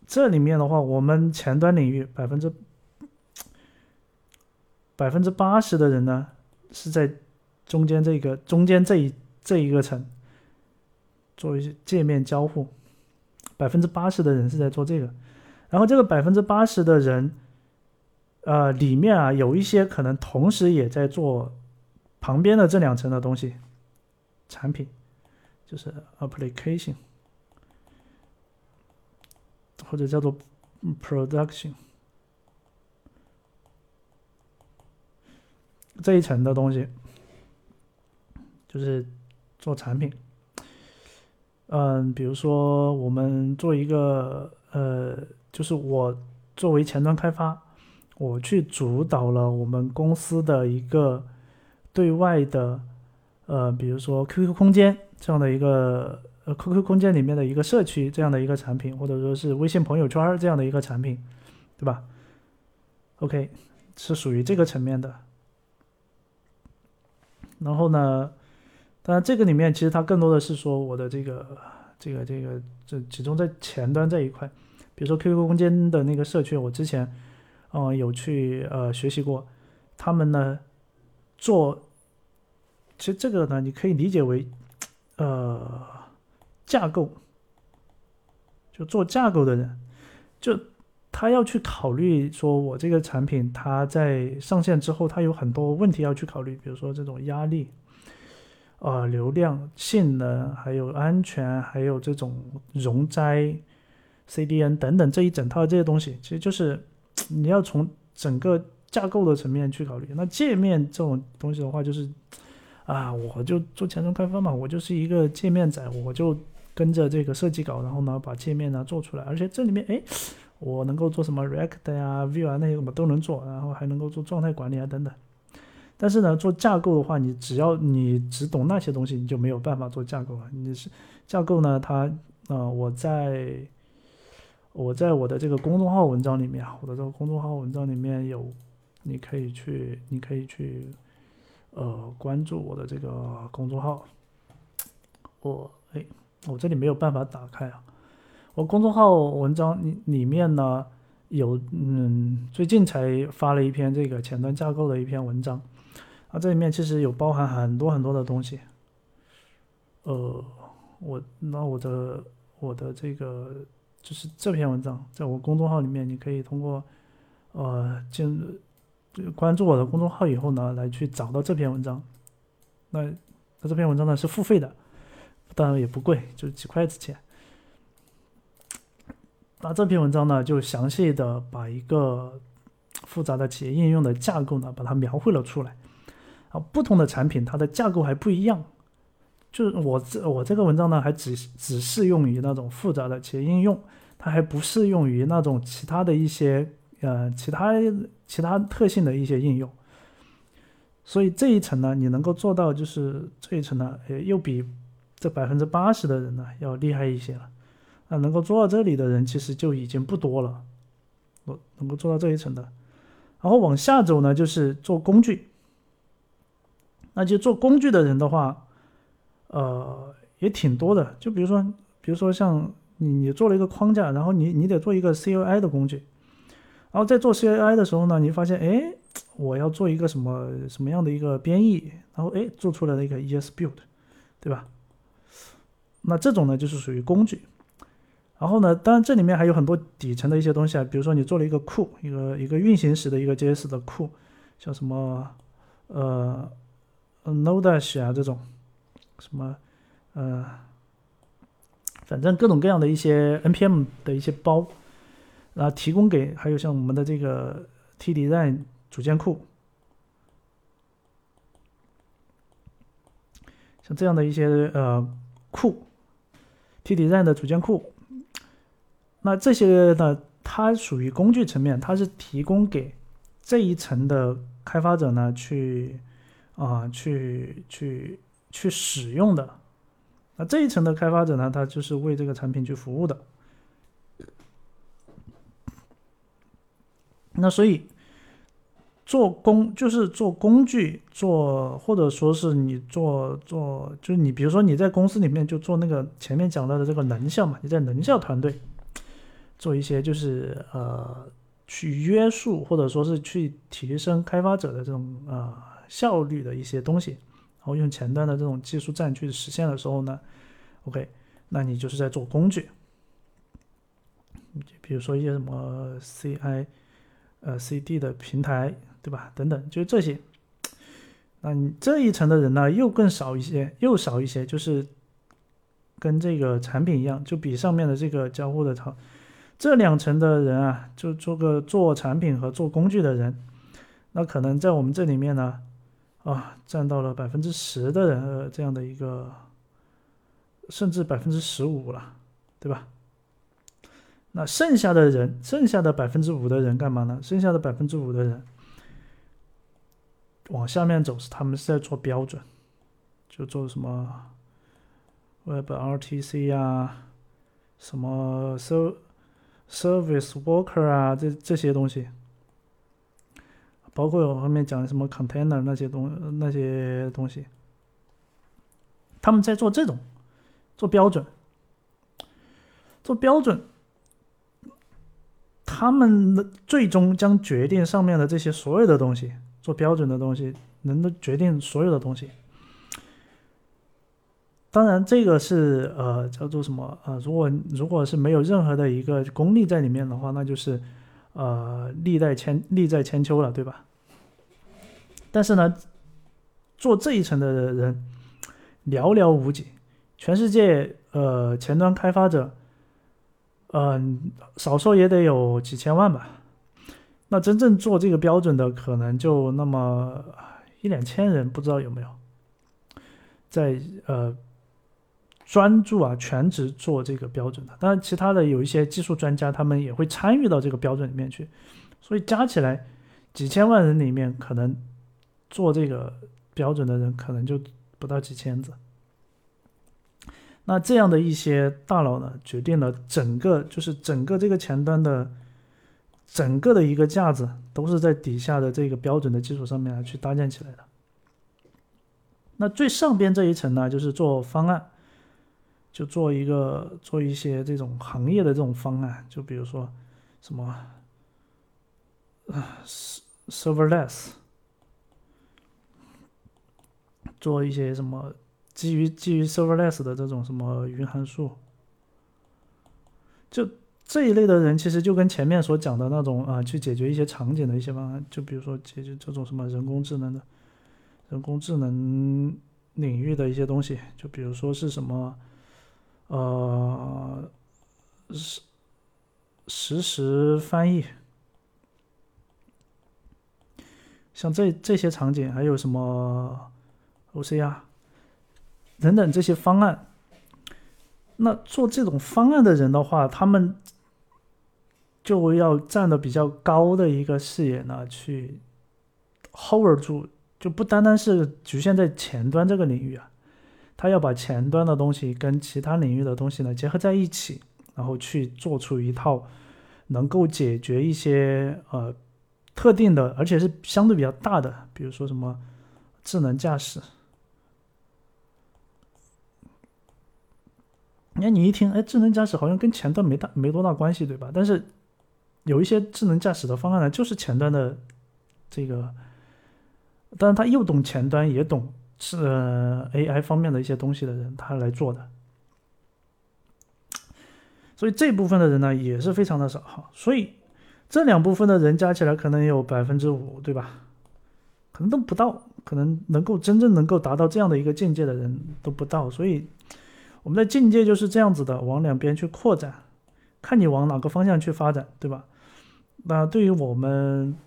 这里面的话，我们前端领域百分之百分之八十的人呢，是在中间这个中间这一这一个层做一些界面交互，百分之八十的人是在做这个，然后这个百分之八十的人。呃，里面啊有一些可能同时也在做旁边的这两层的东西，产品就是 application，或者叫做 production 这一层的东西，就是做产品。嗯，比如说我们做一个呃，就是我作为前端开发。我去主导了我们公司的一个对外的，呃，比如说 QQ 空间这样的一个呃 QQ 空间里面的一个社区这样的一个产品，或者说是微信朋友圈这样的一个产品，对吧？OK，是属于这个层面的。然后呢，当然这个里面其实它更多的是说我的这个这个这个这集中在前端这一块，比如说 QQ 空间的那个社区，我之前。嗯，有去呃学习过，他们呢做，其实这个呢你可以理解为，呃架构，就做架构的人，就他要去考虑说，我这个产品它在上线之后，它有很多问题要去考虑，比如说这种压力，呃流量、性能，还有安全，还有这种容灾、CDN 等等这一整套这些东西，其实就是。你要从整个架构的层面去考虑。那界面这种东西的话，就是啊，我就做前端开发嘛，我就是一个界面仔，我就跟着这个设计稿，然后呢把界面呢做出来。而且这里面，哎，我能够做什么 React 呀、Vue 啊那些我都能做，然后还能够做状态管理啊等等。但是呢，做架构的话，你只要你只懂那些东西，你就没有办法做架构了。你是架构呢，它呃，我在。我在我的这个公众号文章里面，我的这个公众号文章里面有，你可以去，你可以去，呃，关注我的这个公众号。我哎，我这里没有办法打开啊。我公众号文章里里面呢，有嗯，最近才发了一篇这个前端架构的一篇文章，啊，这里面其实有包含很多很多的东西。呃，我那我的我的这个。就是这篇文章，在我公众号里面，你可以通过，呃，进关注我的公众号以后呢，来去找到这篇文章。那那这篇文章呢是付费的，当然也不贵，就几块子钱。那这篇文章呢，就详细的把一个复杂的企业应用的架构呢，把它描绘了出来。啊，不同的产品它的架构还不一样。就是我这我这个文章呢，还只只适用于那种复杂的企业应用，它还不适用于那种其他的一些呃其他其他特性的一些应用。所以这一层呢，你能够做到，就是这一层呢，诶，又比这百分之八十的人呢要厉害一些了。那能够做到这里的人，其实就已经不多了。我能够做到这一层的，然后往下走呢，就是做工具。那就做工具的人的话。呃，也挺多的。就比如说，比如说像你，你做了一个框架，然后你你得做一个 CLI 的工具，然后在做 CLI 的时候呢，你发现，哎，我要做一个什么什么样的一个编译，然后哎，做出来了一个 ESBuild，对吧？那这种呢，就是属于工具。然后呢，当然这里面还有很多底层的一些东西啊，比如说你做了一个库，一个一个运行时的一个 JS 的库，像什么呃 Node-Dash 啊这种。什么，呃，反正各种各样的一些 npm 的一些包，然后提供给还有像我们的这个 tdesign 组件库，像这样的一些呃库，TDD 的组件库，那这些呢，它属于工具层面，它是提供给这一层的开发者呢去啊去。去去使用的，那这一层的开发者呢，他就是为这个产品去服务的。那所以做工就是做工具，做或者说是你做做，就是你比如说你在公司里面就做那个前面讲到的这个能效嘛，你在能效团队做一些就是呃去约束或者说是去提升开发者的这种呃效率的一些东西。然后用前端的这种技术栈去实现的时候呢，OK，那你就是在做工具。比如说一些什么 CI，呃 CD 的平台，对吧？等等，就是这些。那你这一层的人呢，又更少一些，又少一些，就是跟这个产品一样，就比上面的这个交互的好。这两层的人啊，就做个做产品和做工具的人，那可能在我们这里面呢，啊，占到了百分之十的人呃这样的一个，甚至百分之十五了，对吧？那剩下的人，剩下的百分之五的人干嘛呢？剩下的百分之五的人往下面走，是他们是在做标准，就做什么 WebRTC 啊，什么 So。Service Worker 啊，这这些东西，包括我后面讲的什么 Container 那些东那些东西，他们在做这种做标准，做标准，他们的最终将决定上面的这些所有的东西，做标准的东西，能够决定所有的东西。当然，这个是呃叫做什么呃，如果如果是没有任何的一个功力在里面的话，那就是呃历代千历在千秋了，对吧？但是呢，做这一层的人寥寥无几，全世界呃前端开发者，嗯，少说也得有几千万吧。那真正做这个标准的，可能就那么一两千人，不知道有没有在呃。专注啊，全职做这个标准的，当然其他的有一些技术专家，他们也会参与到这个标准里面去，所以加起来几千万人里面，可能做这个标准的人可能就不到几千子。那这样的一些大佬呢，决定了整个就是整个这个前端的整个的一个架子，都是在底下的这个标准的基础上面来去搭建起来的。那最上边这一层呢，就是做方案。就做一个做一些这种行业的这种方案，就比如说什么啊，serverless，做一些什么基于基于 serverless 的这种什么云函数，就这一类的人，其实就跟前面所讲的那种啊，去解决一些场景的一些方案，就比如说解决这种什么人工智能的，人工智能领域的一些东西，就比如说是什么。呃，实实时翻译，像这这些场景，还有什么 OCR 等等这些方案，那做这种方案的人的话，他们就要站的比较高的一个视野呢，去 hold 住，就不单单是局限在前端这个领域啊。他要把前端的东西跟其他领域的东西呢结合在一起，然后去做出一套能够解决一些呃特定的，而且是相对比较大的，比如说什么智能驾驶。那你一听，哎，智能驾驶好像跟前端没大没多大关系，对吧？但是有一些智能驾驶的方案呢，就是前端的这个，但是他又懂前端，也懂。是 AI 方面的一些东西的人，他来做的，所以这部分的人呢也是非常的少哈。所以这两部分的人加起来可能有百分之五，对吧？可能都不到，可能能够真正能够达到这样的一个境界的人都不到。所以我们的境界就是这样子的，往两边去扩展，看你往哪个方向去发展，对吧？那对于我们。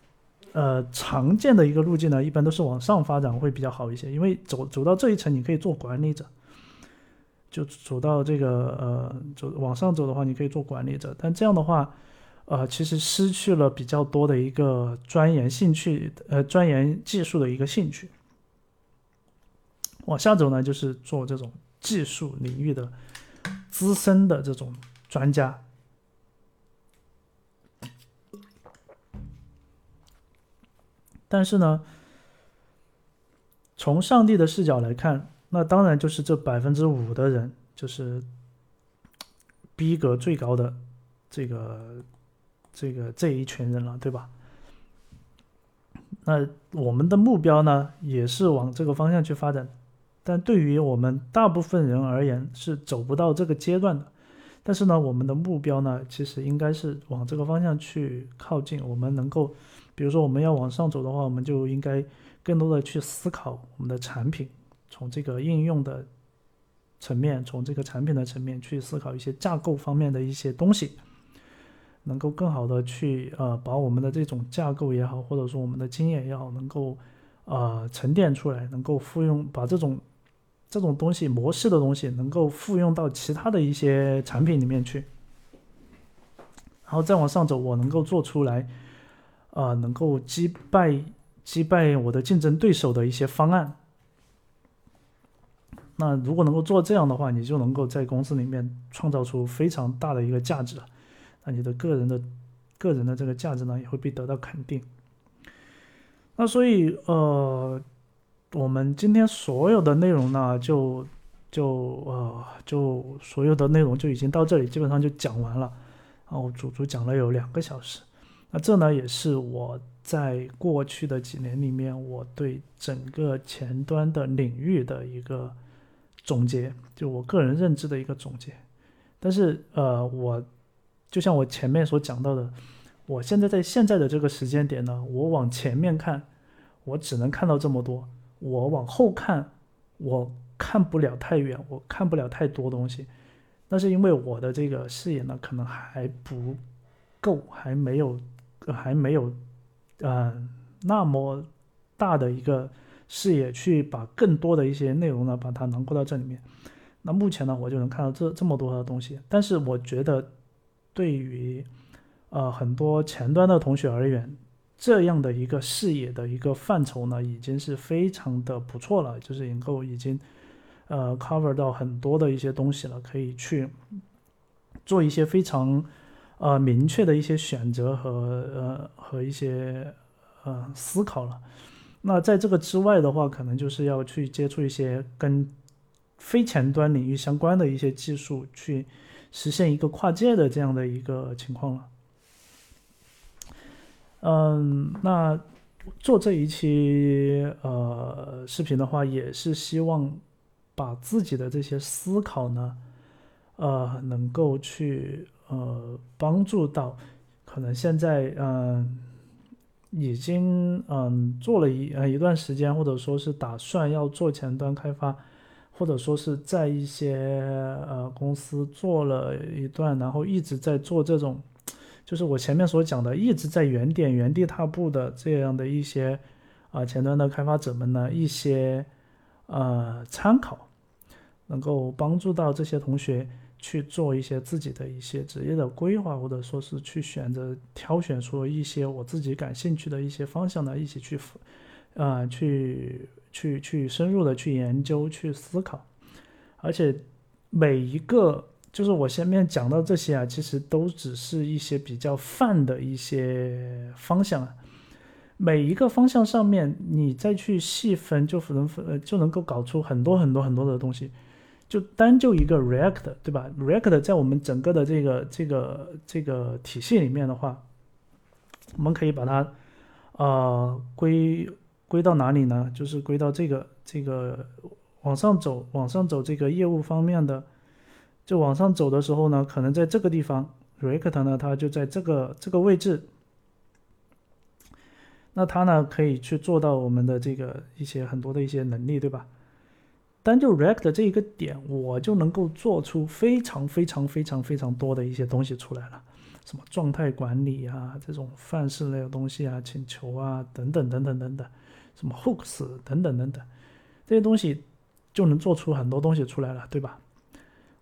呃，常见的一个路径呢，一般都是往上发展会比较好一些，因为走走到这一层，你可以做管理者，就走到这个呃，走往上走的话，你可以做管理者，但这样的话，呃，其实失去了比较多的一个钻研兴趣，呃，钻研技术的一个兴趣。往下走呢，就是做这种技术领域的资深的这种专家。但是呢，从上帝的视角来看，那当然就是这百分之五的人，就是逼格最高的这个这个这一群人了，对吧？那我们的目标呢，也是往这个方向去发展。但对于我们大部分人而言，是走不到这个阶段的。但是呢，我们的目标呢，其实应该是往这个方向去靠近。我们能够，比如说我们要往上走的话，我们就应该更多的去思考我们的产品，从这个应用的层面，从这个产品的层面去思考一些架构方面的一些东西，能够更好的去呃把我们的这种架构也好，或者说我们的经验也好，能够呃沉淀出来，能够复用，把这种。这种东西模式的东西能够复用到其他的一些产品里面去，然后再往上走，我能够做出来，呃，能够击败击败我的竞争对手的一些方案。那如果能够做这样的话，你就能够在公司里面创造出非常大的一个价值，那你的个人的个人的这个价值呢，也会被得到肯定。那所以，呃。我们今天所有的内容呢，就就呃就所有的内容就已经到这里，基本上就讲完了。然后足足讲了有两个小时。那这呢，也是我在过去的几年里面，我对整个前端的领域的一个总结，就我个人认知的一个总结。但是呃，我就像我前面所讲到的，我现在在现在的这个时间点呢，我往前面看，我只能看到这么多。我往后看，我看不了太远，我看不了太多东西，那是因为我的这个视野呢，可能还不够，还没有，还没有，嗯，那么大的一个视野去把更多的一些内容呢，把它囊括到这里面。那目前呢，我就能看到这这么多的东西，但是我觉得，对于呃很多前端的同学而言。这样的一个视野的一个范畴呢，已经是非常的不错了，就是能够已经，呃，cover 到很多的一些东西了，可以去做一些非常呃明确的一些选择和呃和一些呃思考了。那在这个之外的话，可能就是要去接触一些跟非前端领域相关的一些技术，去实现一个跨界的这样的一个情况了。嗯，那做这一期呃视频的话，也是希望把自己的这些思考呢，呃，能够去呃帮助到可能现在嗯已经嗯做了一呃一段时间，或者说是打算要做前端开发，或者说是在一些呃公司做了一段，然后一直在做这种。就是我前面所讲的，一直在原点原地踏步的这样的一些啊前端的开发者们呢，一些呃参考，能够帮助到这些同学去做一些自己的一些职业的规划，或者说是去选择挑选出一些我自己感兴趣的一些方向呢，一起去啊去去去深入的去研究去思考，而且每一个。就是我前面讲到这些啊，其实都只是一些比较泛的一些方向啊。每一个方向上面，你再去细分，就能分就能够搞出很多很多很多的东西。就单就一个 React，对吧？React 在我们整个的这个这个这个体系里面的话，我们可以把它呃归归到哪里呢？就是归到这个这个往上走，往上走这个业务方面的。就往上走的时候呢，可能在这个地方，React 呢，它就在这个这个位置。那它呢，可以去做到我们的这个一些很多的一些能力，对吧？单就 React 这一个点，我就能够做出非常非常非常非常多的一些东西出来了，什么状态管理啊，这种范式类的东西啊，请求啊，等等等等等等，什么 Hooks 等等等等，这些东西就能做出很多东西出来了，对吧？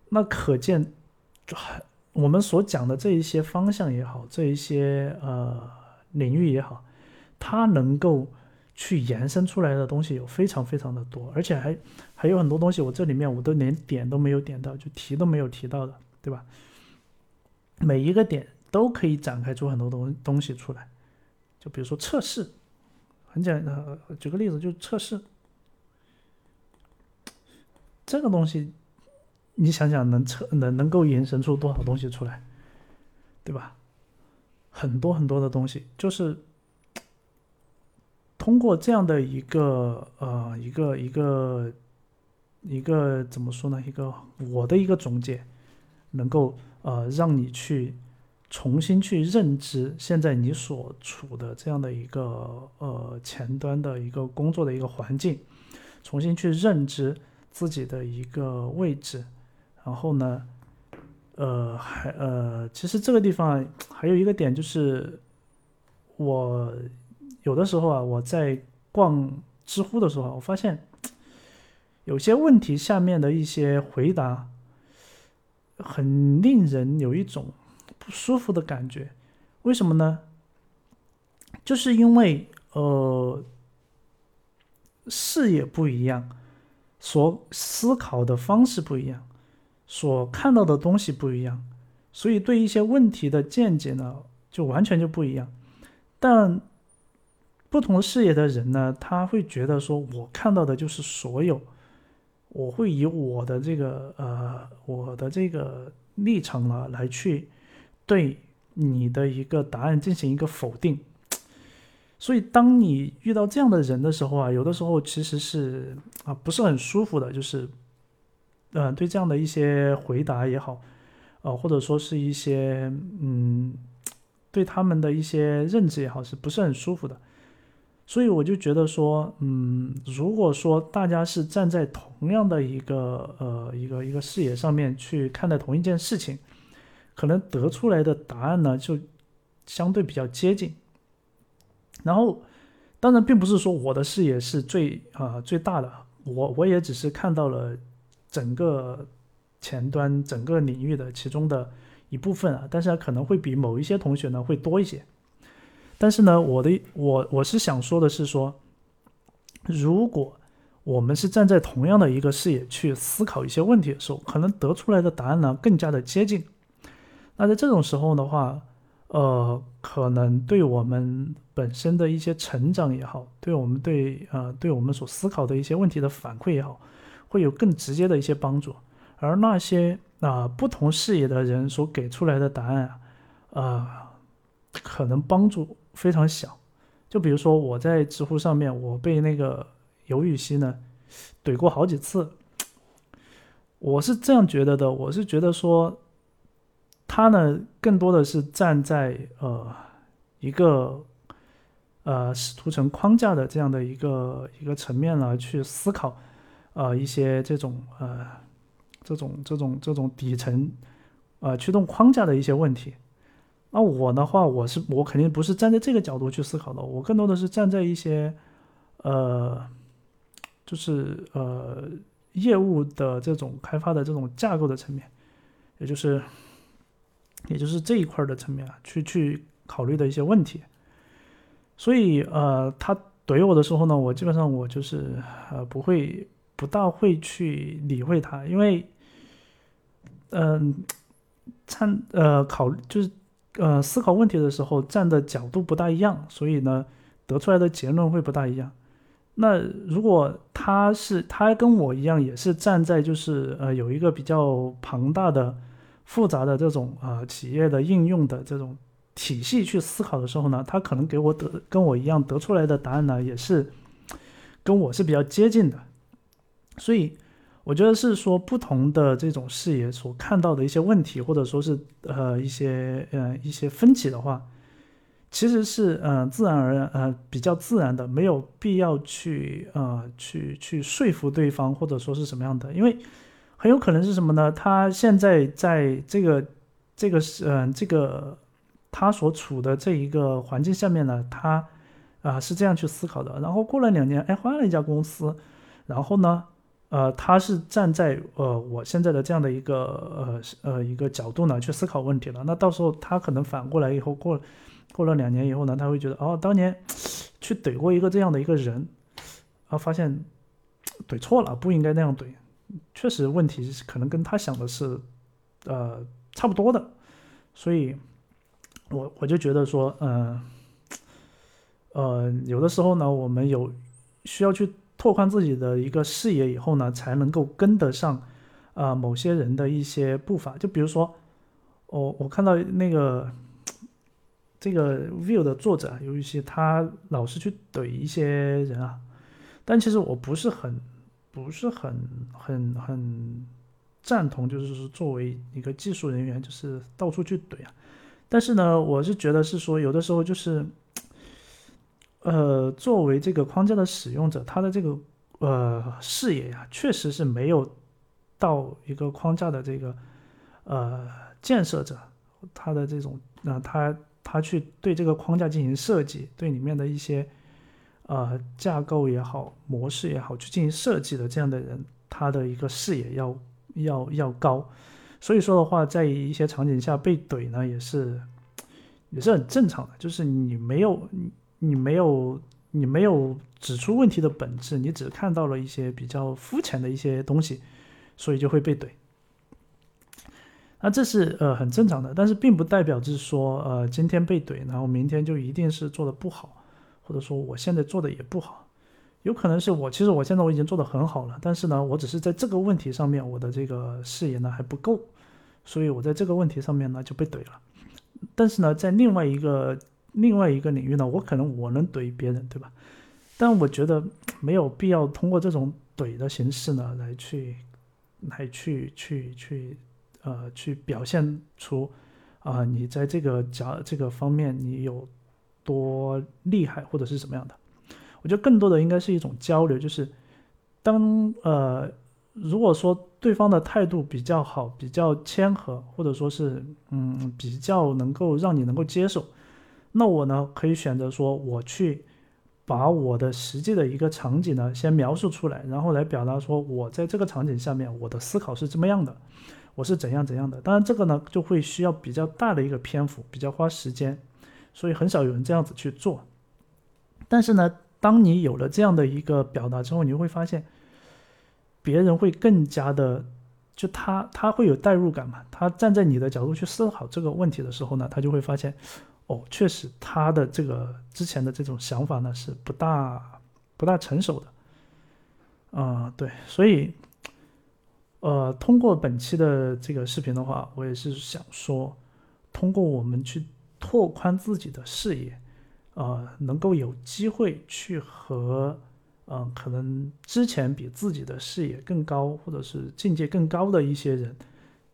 那可见，我们所讲的这一些方向也好，这一些呃领域也好，它能够去延伸出来的东西有非常非常的多，而且还还有很多东西，我这里面我都连点都没有点到，就提都没有提到的，对吧？每一个点都可以展开出很多东东西出来，就比如说测试，很简单，举个例子，就测试这个东西。你想想，能测能能够延伸出多少东西出来，对吧？很多很多的东西，就是通过这样的一个呃一个一个一个怎么说呢？一个我的一个总结，能够呃让你去重新去认知现在你所处的这样的一个呃前端的一个工作的一个环境，重新去认知自己的一个位置，然后呢，呃还呃其实这个地方还有一个点就是我有的时候啊我在逛知乎的时候，我发现。有些问题下面的一些回答，很令人有一种不舒服的感觉。为什么呢？就是因为呃视野不一样，所思考的方式不一样，所看到的东西不一样，所以对一些问题的见解呢，就完全就不一样。但不同视野的人呢，他会觉得说，我看到的就是所有。我会以我的这个呃，我的这个立场呢，来去对你的一个答案进行一个否定。所以，当你遇到这样的人的时候啊，有的时候其实是啊不是很舒服的，就是嗯，对这样的一些回答也好，呃，或者说是一些嗯，对他们的一些认知也好，是不是很舒服的？所以我就觉得说，嗯，如果说大家是站在同样的一个呃一个一个视野上面去看待同一件事情，可能得出来的答案呢就相对比较接近。然后，当然并不是说我的视野是最啊最大的，我我也只是看到了整个前端整个领域的其中的一部分啊，但是可能会比某一些同学呢会多一些。但是呢，我的我我是想说的是说，如果我们是站在同样的一个视野去思考一些问题的时候，可能得出来的答案呢更加的接近。那在这种时候的话，呃，可能对我们本身的一些成长也好，对我们对呃对我们所思考的一些问题的反馈也好，会有更直接的一些帮助。而那些啊不同视野的人所给出来的答案啊，呃，可能帮助。非常小，就比如说我在知乎上面，我被那个尤雨溪呢怼过好几次。我是这样觉得的，我是觉得说他呢更多的是站在呃一个呃使图层框架的这样的一个一个层面来去思考呃一些这种呃这种这种这种底层呃驱动框架的一些问题。那我的话，我是我肯定不是站在这个角度去思考的，我更多的是站在一些，呃，就是呃业务的这种开发的这种架构的层面，也就是，也就是这一块的层面啊，去去考虑的一些问题。所以呃，他怼我的时候呢，我基本上我就是呃不会不大会去理会他，因为，嗯，参呃考就是。呃，思考问题的时候站的角度不大一样，所以呢，得出来的结论会不大一样。那如果他是他跟我一样，也是站在就是呃有一个比较庞大的、复杂的这种啊企业的应用的这种体系去思考的时候呢，他可能给我得跟我一样得出来的答案呢，也是跟我是比较接近的，所以。我觉得是说不同的这种视野所看到的一些问题，或者说是呃一些呃一些分歧的话，其实是呃自然而然呃比较自然的，没有必要去呃去去说服对方或者说是什么样的，因为很有可能是什么呢？他现在在这个这个是嗯这个他所处的这一个环境下面呢，他啊是这样去思考的，然后过了两年，哎换了一家公司，然后呢？呃，他是站在呃我现在的这样的一个呃呃一个角度呢去思考问题了。那到时候他可能反过来以后过过了两年以后呢，他会觉得哦，当年去怼过一个这样的一个人，啊，发现怼错了，不应该那样怼。确实问题可能跟他想的是呃差不多的，所以我我就觉得说，嗯呃有的时候呢，我们有需要去。拓宽自己的一个视野以后呢，才能够跟得上，啊，某些人的一些步伐。就比如说，我我看到那个 这个 view 的作者有一些他老是去怼一些人啊，但其实我不是很不是很很很赞同，就是说作为一个技术人员，就是到处去怼啊。但是呢，我是觉得是说，有的时候就是，呃，作为这个框架的使用者，他的这个呃视野呀，确实是没有到一个框架的这个呃建设者，他的这种，那他他去对这个框架进行设计，对里面的一些呃架构也好、模式也好，去进行设计的这样的人，他的一个视野要要要高。所以说的话，在一些场景下被怼呢，也是也是很正常的。就是你没有你没有你没有指出问题的本质，你只看到了一些比较肤浅的一些东西，所以就会被怼。那这是呃很正常的，但是并不代表就是说呃今天被怼，然后明天就一定是做的不好，或者说我现在做的也不好。有可能是我，其实我现在我已经做的很好了，但是呢，我只是在这个问题上面，我的这个视野呢还不够，所以我在这个问题上面呢就被怼了。但是呢，在另外一个另外一个领域呢，我可能我能怼别人，对吧？但我觉得没有必要通过这种怼的形式呢来去来去去去呃去表现出啊你在这个角这个方面你有多厉害或者是什么样的。我觉得更多的应该是一种交流，就是当呃，如果说对方的态度比较好、比较谦和，或者说是嗯比较能够让你能够接受，那我呢可以选择说我去把我的实际的一个场景呢先描述出来，然后来表达说我在这个场景下面我的思考是怎么样的，我是怎样怎样的。当然这个呢就会需要比较大的一个篇幅，比较花时间，所以很少有人这样子去做。但是呢。当你有了这样的一个表达之后，你会发现，别人会更加的，就他他会有代入感嘛？他站在你的角度去思考这个问题的时候呢，他就会发现，哦，确实他的这个之前的这种想法呢是不大不大成熟的，啊，对，所以，呃，通过本期的这个视频的话，我也是想说，通过我们去拓宽自己的视野。呃，能够有机会去和，嗯，可能之前比自己的视野更高，或者是境界更高的一些人，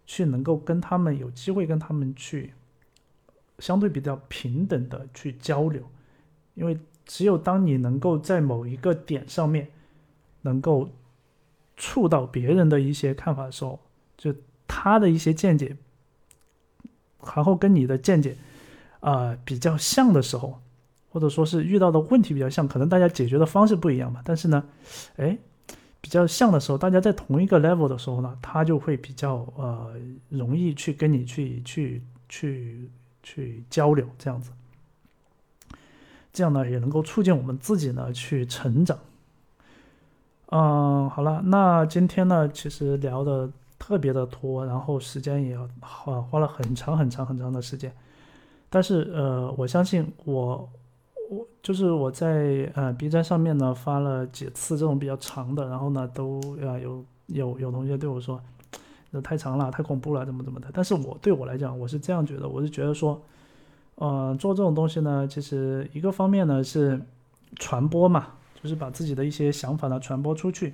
去能够跟他们有机会跟他们去相对比较平等的去交流，因为只有当你能够在某一个点上面能够触到别人的一些看法的时候，就他的一些见解，然后跟你的见解啊比较像的时候。或者说是遇到的问题比较像，可能大家解决的方式不一样嘛。但是呢，哎，比较像的时候，大家在同一个 level 的时候呢，他就会比较呃容易去跟你去去去去交流，这样子，这样呢也能够促进我们自己呢去成长。嗯，好了，那今天呢其实聊的特别的多，然后时间也花花了很长很长很长的时间，但是呃，我相信我。我就是我在呃 B 站上面呢发了几次这种比较长的，然后呢都呃有有有同学对我说，那太长了，太恐怖了，怎么怎么的。但是我对我来讲，我是这样觉得，我是觉得说，呃，做这种东西呢，其实一个方面呢是传播嘛，就是把自己的一些想法呢传播出去；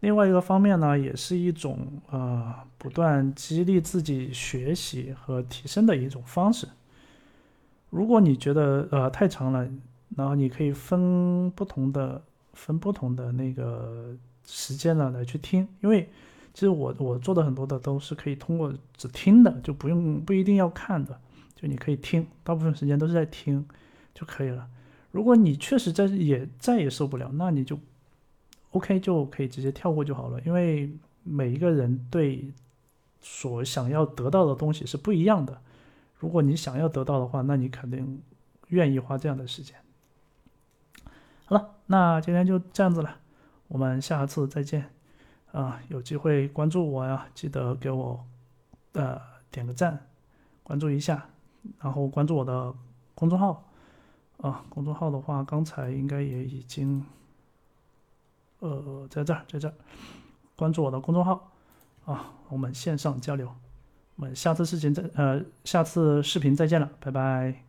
另外一个方面呢，也是一种呃不断激励自己学习和提升的一种方式。如果你觉得呃太长了，然后你可以分不同的分不同的那个时间呢来去听，因为其实我我做的很多的都是可以通过只听的，就不用不一定要看的，就你可以听，大部分时间都是在听就可以了。如果你确实再也再也受不了，那你就 OK 就可以直接跳过就好了，因为每一个人对所想要得到的东西是不一样的。如果你想要得到的话，那你肯定愿意花这样的时间。好了，那今天就这样子了，我们下次再见。啊，有机会关注我呀，记得给我呃点个赞，关注一下，然后关注我的公众号。啊，公众号的话，刚才应该也已经呃在这儿，在这儿关注我的公众号。啊，我们线上交流。我们下次视频再呃，下次视频再见了，拜拜。